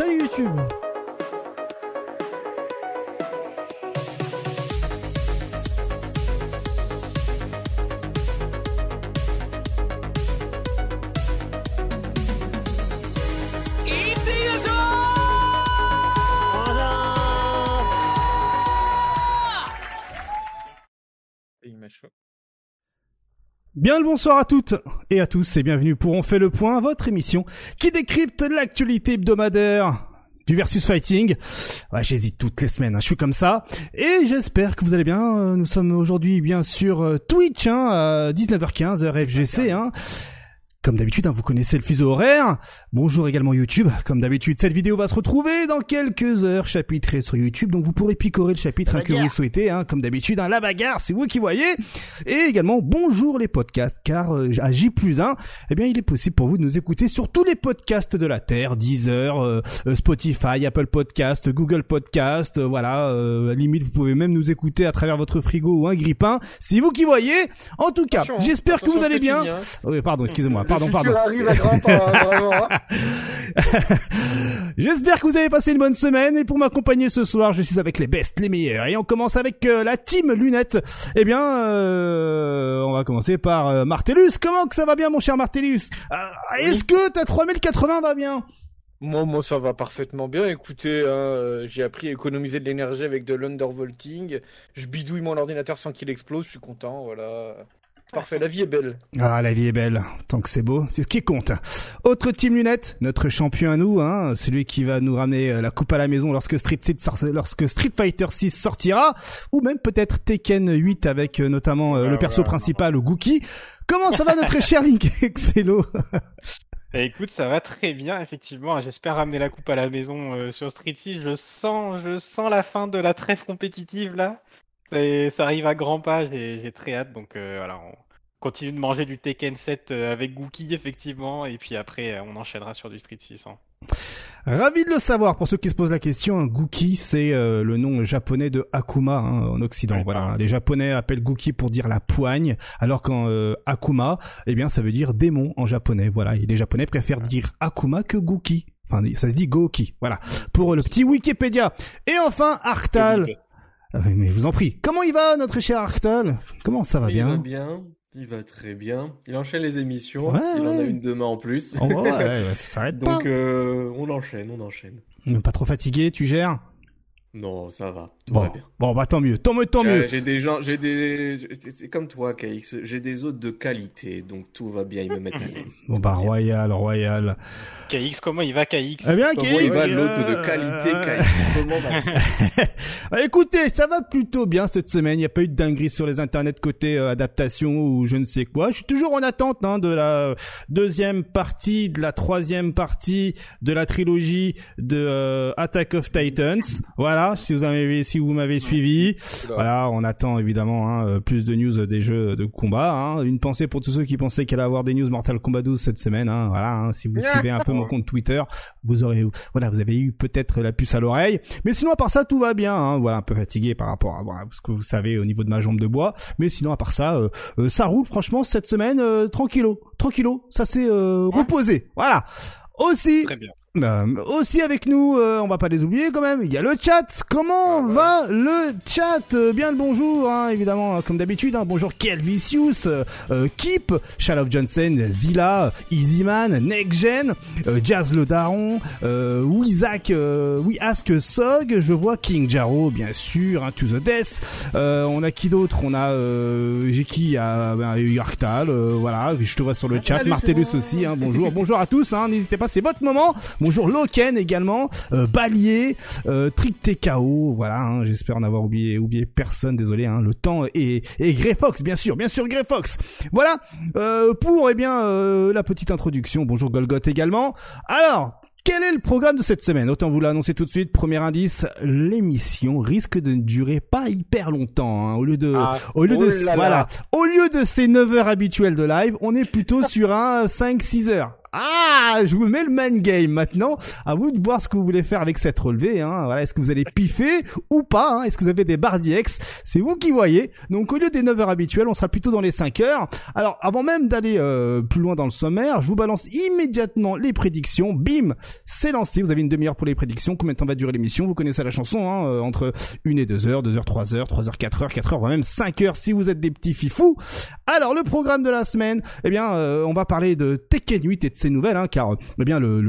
Salut YouTube Bien le bonsoir à toutes et à tous et bienvenue pour On fait le point, votre émission qui décrypte l'actualité hebdomadaire du versus fighting. Ouais, j'hésite toutes les semaines, hein, je suis comme ça. Et j'espère que vous allez bien. Euh, Nous sommes aujourd'hui bien sur euh, Twitch, hein, à 19h15, heure FGC. Hein. Comme d'habitude, hein, vous connaissez le fuseau horaire. Bonjour également YouTube. Comme d'habitude, cette vidéo va se retrouver dans quelques heures chapitrée sur YouTube. Donc vous pourrez picorer le chapitre hein, que vous souhaitez. Hein, comme d'habitude, hein, la bagarre, c'est vous qui voyez. Et également, bonjour les podcasts. Car euh, à J plus 1, eh bien, il est possible pour vous de nous écouter sur tous les podcasts de la Terre. Deezer, euh, euh, Spotify, Apple Podcast, Google Podcast. euh, voilà, euh, limite, vous pouvez même nous écouter à travers votre frigo ou un grippin. C'est vous qui voyez. En tout cas, j'espère que vous allez bien. Oui, pardon, excusez-moi. Pardon, le pardon. arrive à grands pas, hein, vraiment. hein. J'espère que vous avez passé une bonne semaine et pour m'accompagner ce soir, je suis avec les best, les meilleurs. Et on commence avec euh, la team lunette. Eh bien, euh, on va commencer par euh, Martellus. Comment que ça va bien, mon cher Martellus? Euh, Est-ce que ta 3080 va bien? Moi, moi, ça va parfaitement bien. Écoutez, hein, euh, j'ai appris à économiser de l'énergie avec de l'undervolting. Je bidouille mon ordinateur sans qu'il explose. Je suis content, voilà. Parfait, la vie est belle. Ah, la vie est belle. Tant que c'est beau, c'est ce qui compte. Autre team lunette, notre champion à nous, hein, celui qui va nous ramener euh, la coupe à la maison lorsque Street, 6 sort- lorsque Street Fighter 6 sortira, ou même peut-être Tekken 8 avec euh, notamment euh, le Voilà, perso principal, Gookie. Comment ça va notre cher Link Excello? Eh, écoute, ça va très bien, effectivement. J'espère ramener la coupe à la maison euh, sur Street 6. Je sens, je sens la fin de la trêve compétitive là. Et ça arrive à grands pas. J'ai, j'ai très hâte. Donc euh, voilà, on continue de manger du Tekken 7 euh, avec Gookie effectivement, et puis après euh, on enchaînera sur du Street 6. hein. Ravi de le savoir. Pour ceux qui se posent la question, Gookie, c'est euh, le nom japonais de Akuma hein, en Occident. Voilà, les Japonais appellent Gookie pour dire la poigne, alors qu'en euh, Akuma, eh bien, ça veut dire démon en japonais. Voilà, et les Japonais préfèrent dire Akuma que Gookie. Enfin, ça se dit Goki. Voilà, pour le petit Wikipédia. Et enfin, Arctal. Ah oui, mais je vous en prie. Comment il va, notre cher Arctal? Comment ça va Il va bien bien, il va très bien. Il enchaîne les émissions, Ouais, il en a une demain en plus. Oh, ouais, ouais, ça s'arrête pas. Donc euh, on enchaîne, on enchaîne. Pas trop fatigué, tu gères? Non, ça va, tout Bon, va bien. bon, bah tant mieux, tant mieux, tant mieux. Euh, j'ai des gens, j'ai des, c'est- comme toi, KX. J'ai des hôtes de qualité, donc tout va bien. Ils me mettent à l'aise. Bon bah royal, royal. KX, comment il va KX? Eh bien, Comment Kay, il va euh, l'hôte de qualité, KX Comment va? Ah, Écoutez, ça va plutôt bien cette semaine. Il n'y a pas eu de dinguerie sur les internets côté euh, adaptation ou je ne sais quoi. Je suis toujours en attente hein, de la deuxième partie, de la troisième partie de la trilogie de euh, Attack of Titans. Voilà, si vous avez, si vous m'avez suivi. Voilà, on attend évidemment hein, euh, plus de news des jeux de combat. Hein. Une pensée pour tous ceux qui pensaient qu'il allait avoir des news Mortal Kombat 12 cette semaine. Hein. Voilà, hein, si vous suivez un peu mon compte Twitter, vous aurez, voilà, vous avez eu peut-être la puce à l'oreille. Mais sinon, à part ça, tout va bien. Hein. Voilà, un peu fatigué par rapport à voilà, ce que vous savez au niveau de ma jambe de bois. Mais sinon, à part ça, euh, euh, ça roule. Franchement, cette semaine, euh, tranquillo, tranquillo. Ça s'est euh, reposé. Voilà. Aussi, Très bien. Euh, aussi avec nous, euh, on va pas les oublier quand même. Il y a le chat. Comment Ah ouais. va le chat? Euh, Bien le bonjour, hein, évidemment, comme d'habitude. Hein, bonjour Kelvicius, euh, euh, Kip, Shalov Johnson, Zilla, Easyman, Neckgen, euh, Jazz le Daron, euh, Wizak, euh, We Ask Sog. Je vois King Jaro, bien sûr, hein, To the Death. Euh, on a qui d'autre? On a euh, j'ai qui? Il y a ben, il y a Arctal, euh, voilà. Je te vois sur le chat. Salut, Martellus aussi. Hein, bonjour, bonjour à tous. Hein, N'hésitez pas, c'est votre moment. Bonjour Loken également, euh, Balier, euh, Trick TKO, voilà, hein, j'espère n'avoir oublié oublié personne, désolé, hein, le temps et et Grey Fox, bien sûr, bien sûr Grey Fox. Voilà euh, pour eh bien euh, la petite introduction. Bonjour Golgoth également. Alors. Quel est le programme de cette semaine? Autant vous l'annoncer tout de suite. Premier indice, l'émission risque de ne durer pas hyper longtemps. hein. Au lieu de, Ah, au lieu oh de, là. voilà, au lieu de ces 9 heures habituelles de live, on est plutôt sur un 5-6 heures. Ah, je vous mets le man game maintenant. À vous de voir ce que vous voulez faire avec cette relevée. Hein. Voilà, est-ce que vous allez piffer ou pas hein Est-ce que vous avez des barres d'IX C'est vous qui voyez. Donc au lieu des 9 heures habituelles, on sera plutôt dans les 5 heures. Alors avant même d'aller euh, plus loin dans le sommaire, je vous balance immédiatement les prédictions. Bim, c'est lancé. Vous avez une demi-heure pour les prédictions. Combien de temps va durer l'émission? Vous connaissez la chanson, hein, euh, entre 1 et 2 heures, 2 heures, 3 heures, 3 heures, 4 heures, 4 heures, voire même 5 heures si vous êtes des petits fifous. Alors le programme de la semaine, eh bien, euh, on va parler de Tekken 8 et de ses nouvelles, hein, car eh bien le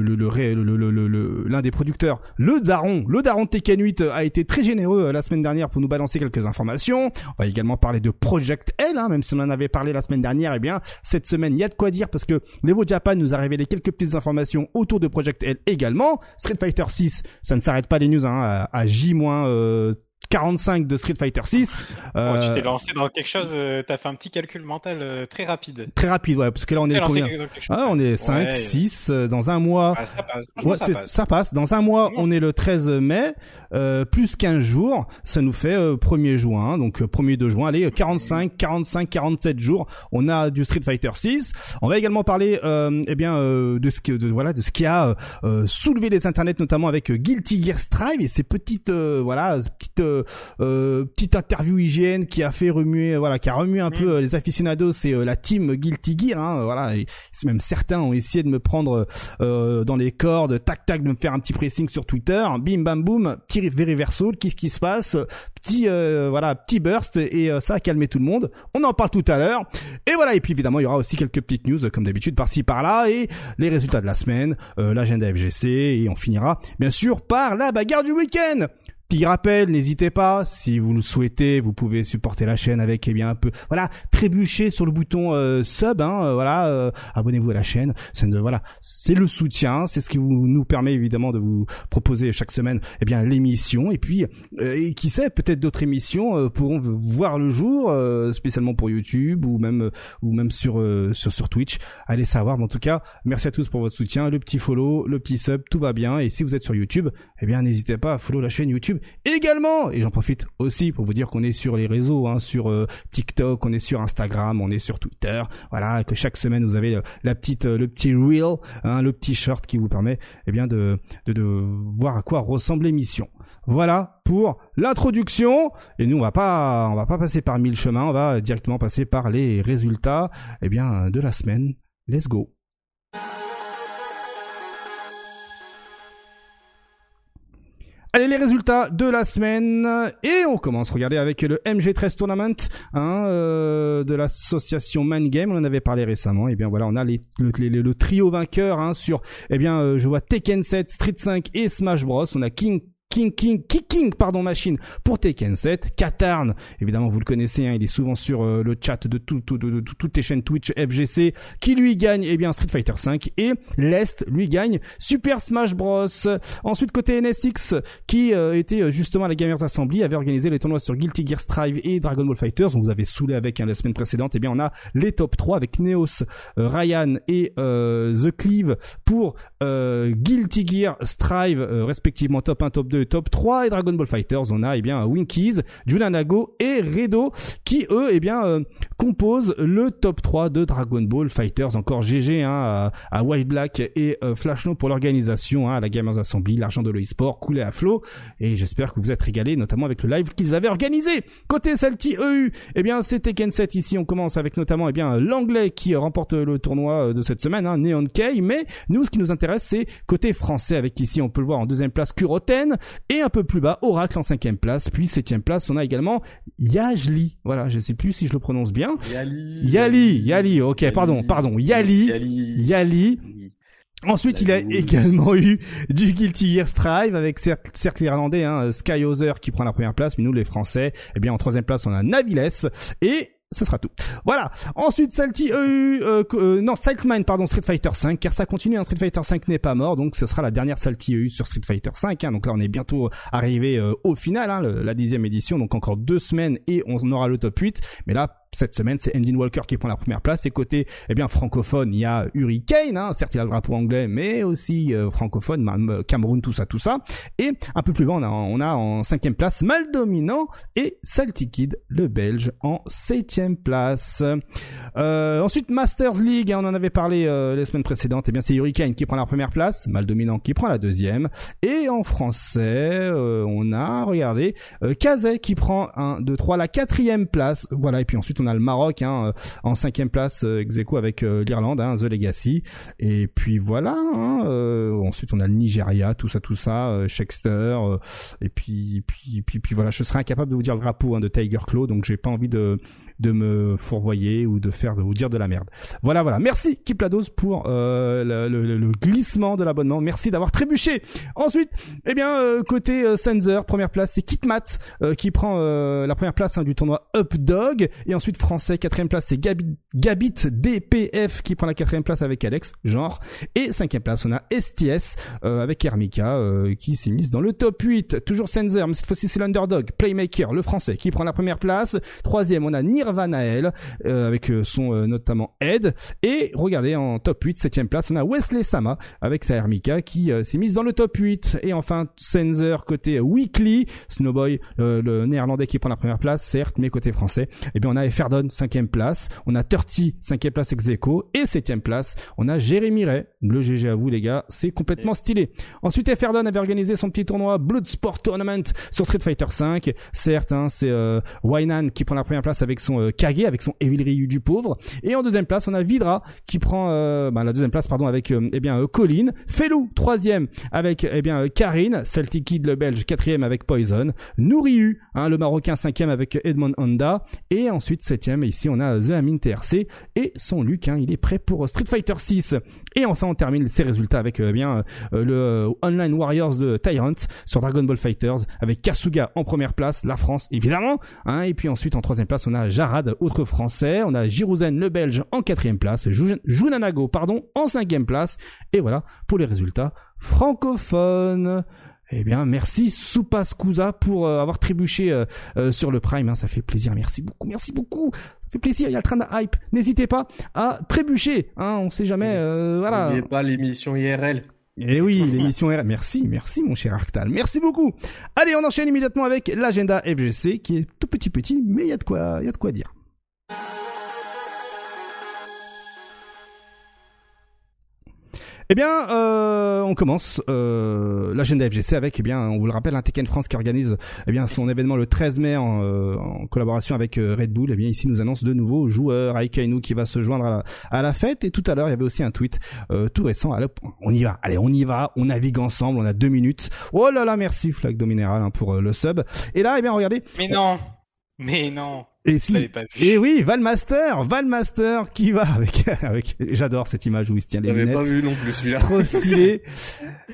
l'un des producteurs, le Daron, le Daron de Tekken 8 a été très généreux euh, la semaine dernière pour nous balancer quelques informations. On va également parler de Project L, hein, même si on en avait parlé la semaine dernière. Eh bien, cette semaine, il y a de quoi dire parce que l'Evo Japan nous a révélé quelques petites informations autour de Project L également. Street Fighter 6, ça ne s'arrête pas les news hein, à, à J- euh, 45 de Street Fighter 6. Bon, tu t'es lancé dans quelque chose, euh, t'as fait un petit calcul mental euh, très rapide. Très rapide, ouais, parce que là on est combien ah, On est 5, Ouais. 6, euh, dans un mois. Ah, ça passe. Ouais, ça passe. ça passe. Dans un mois, Mmh. on est le 13 mai, euh, plus 15 jours, ça nous fait euh, 1er juin. Donc euh, 1er de juin, allez, euh, 45, 45, 47 jours, on a du Street Fighter 6. On va également parler euh, eh bien euh, de ce que de, voilà, de ce qui a euh, soulevé les internets notamment avec euh, Guilty Gear Strive et ces petites euh, voilà, petites euh, euh, petite interview hygiène qui a fait remuer voilà, qui a remué un Mm. peu euh, les aficionados et euh, la team Guilty Gear hein, voilà, et c'est même certains ont essayé de me prendre euh, dans les cordes, tac tac, de me faire un petit pressing sur Twitter, bim bam boum, petit reversal, qu'est-ce qui se passe? Petit euh, voilà, petit burst et euh, ça a calmé tout le monde. On en parle tout à l'heure. Et voilà, et puis évidemment, il y aura aussi quelques petites news euh, comme d'habitude par-ci par-là et les résultats de la semaine, euh, l'agenda FGC et on finira bien sûr par la bagarre du week-end. Petit rappel, n'hésitez pas, si vous le souhaitez, vous pouvez supporter la chaîne avec eh bien un peu, voilà, trébucher sur le bouton euh, sub, hein, euh, voilà, euh, abonnez-vous à la chaîne, c'est voilà, c'est le soutien, c'est ce qui vous, nous permet évidemment de vous proposer chaque semaine eh bien l'émission et puis euh, et qui sait peut-être d'autres émissions euh, pourront voir le jour, spécialement pour YouTube ou même ou même sur sur sur Twitch. Allez savoir, mais en tout cas, merci à tous pour votre soutien, le petit follow, le petit sub, tout va bien et si vous êtes sur YouTube, eh bien n'hésitez pas à follow la chaîne YouTube également. Et j'en profite aussi pour vous dire qu'on est sur les réseaux, hein, sur euh, TikTok, on est sur Instagram, on est sur Twitter. Voilà, que chaque semaine vous avez euh, la petite, euh, le petit reel, hein, le petit short qui vous permet, eh bien, de, de, de voir à quoi ressemble l'émission. Voilà pour l'introduction. Et nous, on va pas, on va pas passer par mille chemins, on va directement passer par les résultats, eh bien, de la semaine. Let's go. Allez, les résultats de la semaine. Et on commence, regardez, avec le MG13 Tournament hein, euh, de l'association Man Game. On en avait parlé récemment. Et bien voilà, on a les, le, le trio vainqueur hein, sur, eh bien, euh, je vois Tekken 7, Street 5 et Smash Bros. On a King King King Kicking pardon machine pour Tekken 7 Katarn évidemment vous le connaissez hein, il est souvent sur euh, le chat de, tout, tout- de, de- de toutes les chaînes Twitch FGC qui lui gagne eh bien Street Fighter 5 et Lest lui gagne Super Smash Bros. Ensuite côté NSX qui euh, était euh, justement à la Gamers Assembly avait organisé les tournois sur Guilty Gear Strive et Dragon Ball Fighters. On vous avait saoulé avec hein, la semaine précédente. Et bien on a les top 3 avec Neos euh, Ryan et euh, The Cleave pour Guilty Gear Strive respectivement top 1 top 2 top 3 et Dragon Ball Fighters. On a eh bien Winkies Junanago et Redo qui eux eh bien euh, composent le top 3 de Dragon Ball Fighters. Encore GG hein, à, à White Black et euh, Flash No pour l'organisation hein, à la Gamers Assembly l'argent de l'e-sport coulé à flot. Et j'espère que vous êtes régalés notamment avec le live qu'ils avaient organisé. Côté Salty EU eh bien c'est Tekken 7 ici on commence avec notamment eh bien l'anglais qui remporte le tournoi euh, de cette semaine hein, Neon K mais nous ce qui nous intéresse c'est côté français avec ici on peut le voir en deuxième place Kuroten et un peu plus bas Oracle en cinquième place puis septième place on a également Yajli voilà je sais plus si je le prononce bien Yali. Yali Yali ok pardon pardon Yali Yali. Yali. Ensuite, il a également eu du Guilty Gear Strive avec cercle, irlandais, hein, Skyhauser qui prend la première place, mais nous les Français, eh bien en troisième place on a Naviles et ce sera tout. Voilà. Ensuite, Salty EU, euh, euh, non, Siltmine, pardon, Street Fighter 5, car ça continue, hein, Street Fighter 5 n'est pas mort, donc ce sera la dernière Salty EU sur Street Fighter 5, hein, donc là on est bientôt arrivé euh, au final, hein, la dixième édition, donc encore deux semaines et on aura le top 8, mais là, cette semaine, c'est Endin Walker qui prend la première place. Et côté, eh bien, francophone, il y a Hurricane, hein, certes il a le drapeau anglais, mais aussi euh, francophone, euh, Cameroun, tout ça, tout ça. Et un peu plus bas, on a, on a en cinquième place Mal Dominant et Salty Kid, le Belge, en septième place. Euh, ensuite, Masters League, hein, on en avait parlé euh, les semaines précédentes. Eh bien, c'est Hurricane qui prend la première place, Mal Dominant qui prend la deuxième. Et en français, on a, regardez, euh, Kazay qui prend un, deux, trois, la quatrième place. Voilà, et puis ensuite on a le Maroc hein, euh, en cinquième place euh, ex avec euh, l'Irlande, hein, The Legacy. Et puis voilà. Hein, ensuite on a le Nigeria, tout ça, tout ça, Shakespeare. et puis, puis, puis, puis voilà, je serais incapable de vous dire le drapeau hein, de Tiger Claw, donc j'ai pas envie de de me fourvoyer ou de faire vous dire de la merde. Voilà, voilà. Merci Kiplados pour euh, le, le, le, glissement de l'abonnement. Merci d'avoir trébuché. Ensuite, eh bien euh, côté euh, Sensor, première place c'est Kitmat euh, qui prend euh, la première place hein, du tournoi Up Dog et ensuite français quatrième place c'est Gabit, Gabit DPF qui prend la quatrième place avec Alex genre et cinquième place on a STS avec Hermika qui s'est mise dans le top 8 toujours Sensor mais cette fois-ci c'est l'underdog Playmaker le français qui prend la première place troisième on a Nir Vanael euh, avec euh, son euh, notamment Ed. Et regardez en top 8 septième place on a Wesley Sama avec sa Hermika qui s'est mise dans le top 8 et enfin Sensor côté Weekly Snowboy le néerlandais qui prend la première place certes mais côté français. Eh bien on a Eferdon cinquième place. On a 30 cinquième place ex et septième place on a Jérémy Ray. Le GG à vous les gars c'est complètement stylé. Ensuite Eferdon avait organisé son petit tournoi Bloodsport Tournament sur Street Fighter 5 certes hein, c'est euh, Wainan qui prend la première place avec son euh, Kage avec son Evil Ryu du pauvre. Et en deuxième place, on a Vidra qui prend euh, bah, la deuxième place pardon avec euh, eh bien Colin, Felou troisième avec eh bien Karine, Celtic Kid le Belge quatrième avec Poison, Nouriu hein, le Marocain cinquième avec Edmond Honda et ensuite septième ici on a The Amin TRC et son Luc, hein, il est prêt pour Street Fighter 6. Et enfin on termine ces résultats avec eh bien le Online Warriors de Tyrant sur Dragon Ball Fighters avec Kasuga en première place, la France évidemment, hein, et puis ensuite en troisième place on a Jarad, autre français. On a Girouzen, le belge, en quatrième place. Junanago, pardon, en cinquième place. Et voilà pour les résultats francophones. Eh bien, merci Soupas Kusa pour euh, avoir trébuché euh, euh, sur le Prime. Hein. ça fait plaisir. Merci beaucoup. Merci beaucoup. Fait plaisir. Il y a le train de hype. N'hésitez pas à trébucher. Hein, on sait jamais. voilà. N'oubliez pas l'émission IRL. Eh oui, l'émission IRL. Merci, merci mon cher Arctal. Merci beaucoup. Allez, on enchaîne immédiatement avec l'agenda FGC qui est tout petit petit, mais il y a de quoi, il y a de quoi dire. Eh bien, euh, on commence euh, l'agenda FGC avec, eh bien, on vous le rappelle, un Tekken France qui organise eh bien son événement le 13 mai en, euh, en collaboration avec euh, Red Bull. Eh bien, ici, nous annonce de nouveaux joueurs, Aikainu qui va se joindre à la, à la fête. Et tout à l'heure, il y avait aussi un tweet euh, tout récent. Allez, on y va, allez, on y va, on navigue ensemble, on a deux minutes. Oh là là, merci Flag Dominéral hein, pour le sub. Et là, eh bien, regardez. Mais non, mais non. Et si, et oui, Valmaster, Valmaster qui va avec, avec, j'adore cette image où il se tient les lunettes. pas vu non plus celui-là. Trop stylé.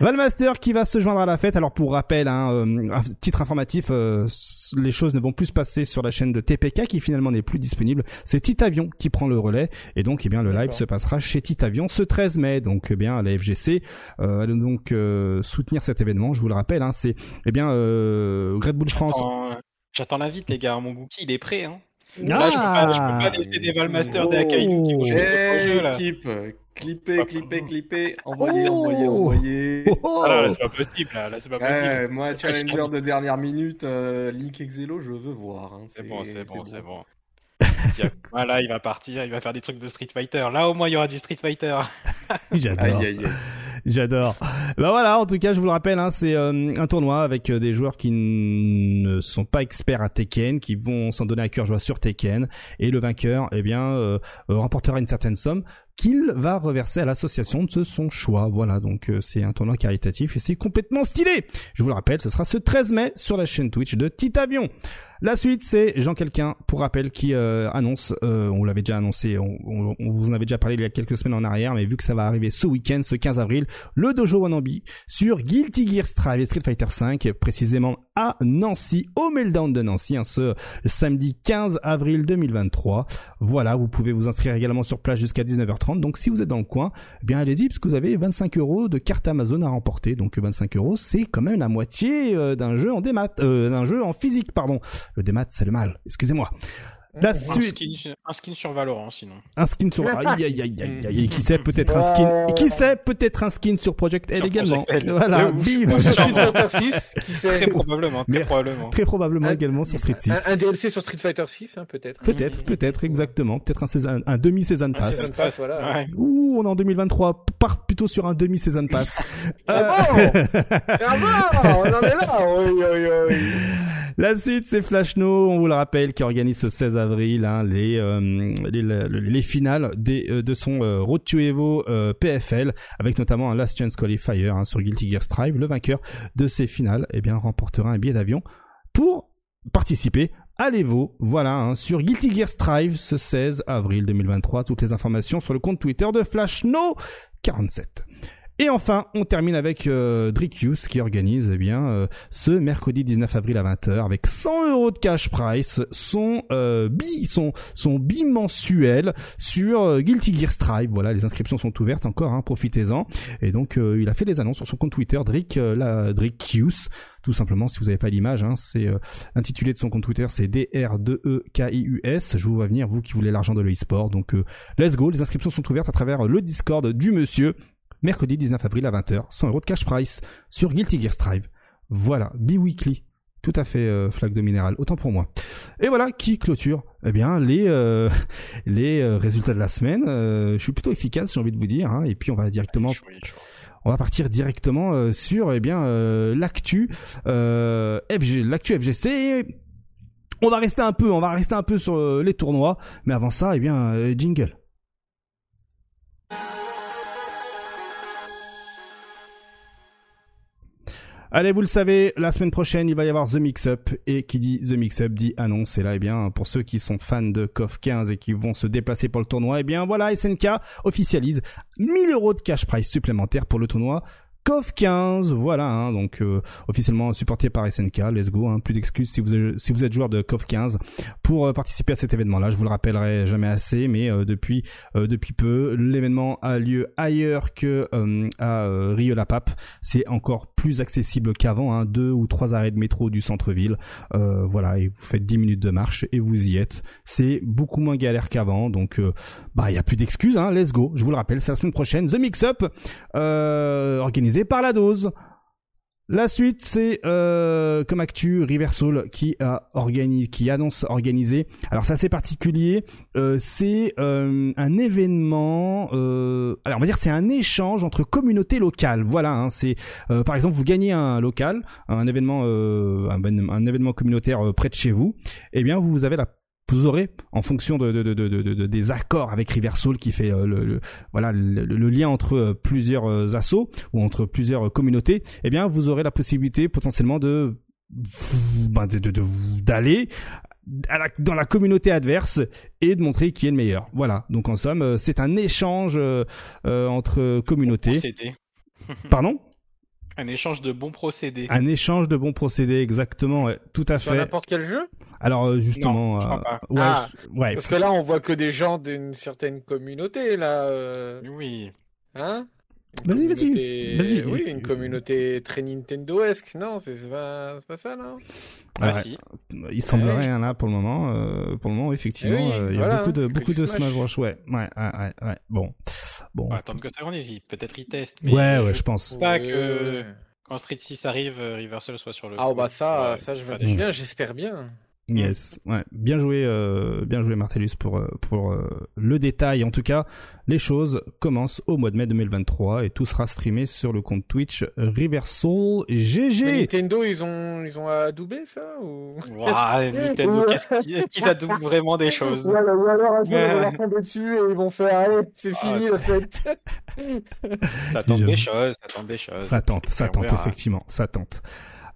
Valmaster qui va se joindre à la fête. Alors pour rappel, hein, euh, un titre informatif, euh, les choses ne vont plus se passer sur la chaîne de TPK qui finalement n'est plus disponible. C'est Titavion qui prend le relais et donc eh bien le live se passera chez Titavion ce 13 mai. Donc eh bien la FGC euh, donc euh, soutenir cet événement. Je vous le rappelle, hein, c'est eh bien Red Bull France. J'attends l'invite, les gars. Mon Gookie, il est prêt. Hein. Là, je peux, pas, je peux pas laisser des Valmasters des Akainu qui vont jouer hey, jeu, là. Clip, clipper, clipper, clipper, envoyer, oh envoyer, envoyer. Oh ah, là, là c'est pas possible, là, là c'est pas possible. Eh, moi, challenger de dernière minute, euh, Link Exelo, je veux voir. Hein. C'est bon, c'est bon, c'est bon. Voilà, il va partir, il va faire des trucs de Street Fighter. Là, au moins, il y aura du Street Fighter. J'adore. J'adore. Bah voilà, en tout cas, je vous le rappelle, hein, c'est euh, un tournoi avec euh, des joueurs qui ne sont pas experts à Tekken, qui vont s'en donner à cœur joie sur Tekken, et le vainqueur, eh bien, euh, remportera une certaine somme qu'il va reverser à l'association de son choix. Voilà, donc c'est un tournoi caritatif et c'est complètement stylé. Je vous le rappelle, ce sera ce 13 mai sur la chaîne Twitch de Titavion. La suite, c'est Jean Quelqu'un, pour rappel, qui euh, annonce, euh, on l'avait déjà annoncé, on, vous en avait déjà parlé il y a quelques semaines en arrière, mais vu que ça va arriver ce week-end, ce 15 avril, le dojo Wannabe sur Guilty Gear Strive et Street Fighter V, précisément à Nancy, au Meltdown de Nancy, hein, ce samedi 15 avril 2023. Voilà, vous pouvez vous inscrire également sur place jusqu'à 19h30. Donc si vous êtes dans le coin, eh bien allez-y, parce que vous avez 25 euros de carte Amazon à remporter. Donc 25 euros, c'est quand même la moitié euh, d'un jeu en démat, d'un jeu en physique, pardon. Le démat, c'est le mal. Excusez-moi. La Un suite, skin, un skin sur Valorant, sinon. un skin sur. Aïe, aïe, aïe, aïe, aïe, aïe. Qui sait peut-être un skin. Qui sait peut-être un skin sur Project L Sur également. Project L. Voilà. Ou- bim. ou Sur sur- Street Fighter 6, qui Très sait probablement, très Mais- probablement. Très probablement Un- également sur Street 6. un, un DLC sur Street Fighter 6, hein, peut-être. Peut-être, peut-être, exactement. Peut-être un, saison- un demi-season Un pass. season pass, voilà. Ouais. Ouh, on est en 2023. Part plutôt sur un demi-season pass. Ah bon? Ah bon? On en est là Oui, oui, oui. La suite, c'est Flashno, on vous le rappelle, qui organise ce 16 avril hein, les, euh, les, les, les finales des, euh, de son euh, Road to Evo euh, PFL, avec notamment un Last Chance Qualifier hein, sur Guilty Gear Strive. Le vainqueur de ces finales eh bien, remportera un billet d'avion pour participer à l'Evo. Voilà, hein, sur Guilty Gear Strive ce 16 avril 2023. Toutes les informations sur le compte Twitter de Flashno47. Et enfin, on termine avec euh, Dricus qui organise eh bien euh, ce mercredi 19 avril à 20h avec 100 euros de cash price son euh, bi son son bimensuel sur euh, Guilty Gear Strive. Voilà, les inscriptions sont ouvertes encore, hein, profitez-en. Et donc euh, il a fait les annonces sur son compte Twitter, Drick euh, la Dricus. Tout simplement, si vous n'avez pas l'image, hein, c'est euh, intitulé de son compte Twitter, c'est D-R-2-E-K-I-U-S. Je vous vois venir, vous qui voulez l'argent de l'e-sport. Donc, euh, let's go. Les inscriptions sont ouvertes à travers le Discord du monsieur mercredi 19 avril à 20h, 100 euros de cash price sur Guilty Gear Strive. Voilà, bi-weekly. Tout à fait euh, flaque de minéral, autant pour moi. Et voilà qui clôture eh bien les euh, les euh, résultats de la semaine. Euh, je suis plutôt efficace, j'ai envie de vous dire. hein. et puis on va directement on va partir directement sur eh bien l'actu FG, l'actu FGC. On va rester un peu, on va rester un peu sur les tournois, mais avant ça, eh bien jingle. Allez, vous le savez, la semaine prochaine, il va y avoir The Mix-Up. Et qui dit The Mix-Up dit annonce. Et là, eh bien, pour ceux qui sont fans de KOF 15 et qui vont se déplacer pour le tournoi, eh bien, voilà, SNK officialise 1000 euros de cash prize supplémentaire pour le tournoi KOF 15, voilà, hein, donc euh, officiellement supporté par SNK, let's go, hein, plus d'excuses si vous, êtes joueur de KOF 15 pour euh, participer à cet événement-là. Je vous le rappellerai jamais assez, mais euh, depuis depuis peu, l'événement a lieu ailleurs que à Rio la Pape. C'est encore plus accessible qu'avant, hein, deux ou trois arrêts de métro du centre-ville. Voilà, et vous faites 10 minutes de marche et vous y êtes. C'est beaucoup moins galère qu'avant, donc bah il y a plus d'excuses, hein, let's go. Je vous le rappelle, c'est la semaine prochaine, The Mix Up, euh, par la dose. La suite, c'est euh, comme actu Riversal qui a qui annonce organiser. Alors c'est assez particulier. Euh, c'est euh, un événement. alors on va dire c'est un échange entre communautés locales. Voilà. hein, c'est par exemple vous gagnez un local, un événement, euh, un, événement communautaire près de chez vous. Eh bien vous avez la vous aurez, en fonction de, de, de, de, de- de- des accords avec Riversal qui fait euh, le, le- voilà le, le lien entre euh, plusieurs euh, assos ou entre plusieurs communautés, eh bien vous aurez la possibilité potentiellement de ben, d'aller à la- dans la communauté adverse et de montrer qui est le meilleur. Voilà. Donc en somme, c'est un échange euh, euh, entre communautés. Pardon? Un échange de bons procédés. Un échange de bons procédés, exactement. ouais, tout à Sur fait. n'importe quel jeu? Alors euh, justement, Non, je crois euh, pas. ouais, Ah. je- ouais, Parce que là, on voit que des gens d'une certaine communauté, là. euh, Oui. Hein? Vas-y, vas-y, communauté- vas-y. Oui, une communauté très Nintendo-esque. Non, c'est c'est pas, c'est pas ça, non? Ah Ouais. si. Il semblerait Ouais. hein, là pour le moment. euh, pour le moment, effectivement, Eh oui, euh, il y a voilà, beaucoup de beaucoup de Smash. Smash Bros. Ouais, ouais, ouais, ouais, ouais. Bon, bon. On va attendre que ça grandisse. Peut-être ils testent. Mais ouais, ouais, je je pense. Pas que- quand Street 6 arrive, euh, Reversal soit sur le. Ah, bah ça, Ouais, ça, je des- bien, j'espère bien. Yes, ouais, bien joué, euh, bien joué Martellus pour euh, pour euh, le détail. En tout cas, les choses commencent au mois de mai 2023 et tout sera streamé sur le compte Twitch Reversal Mais GG. Nintendo, ils ont, ils ont adoubé ça ou? Ouah, Nintendo, qu'est-ce qu'ils est-ce qu'ils adoublent vraiment des choses? Ou alors, ou alors ils vont leur tomber dessus et ils vont faire c'est Ah, fini le fait. Ça tente des choses, ça tente des choses. Ça tente, ça tente, effectivement, ça tente.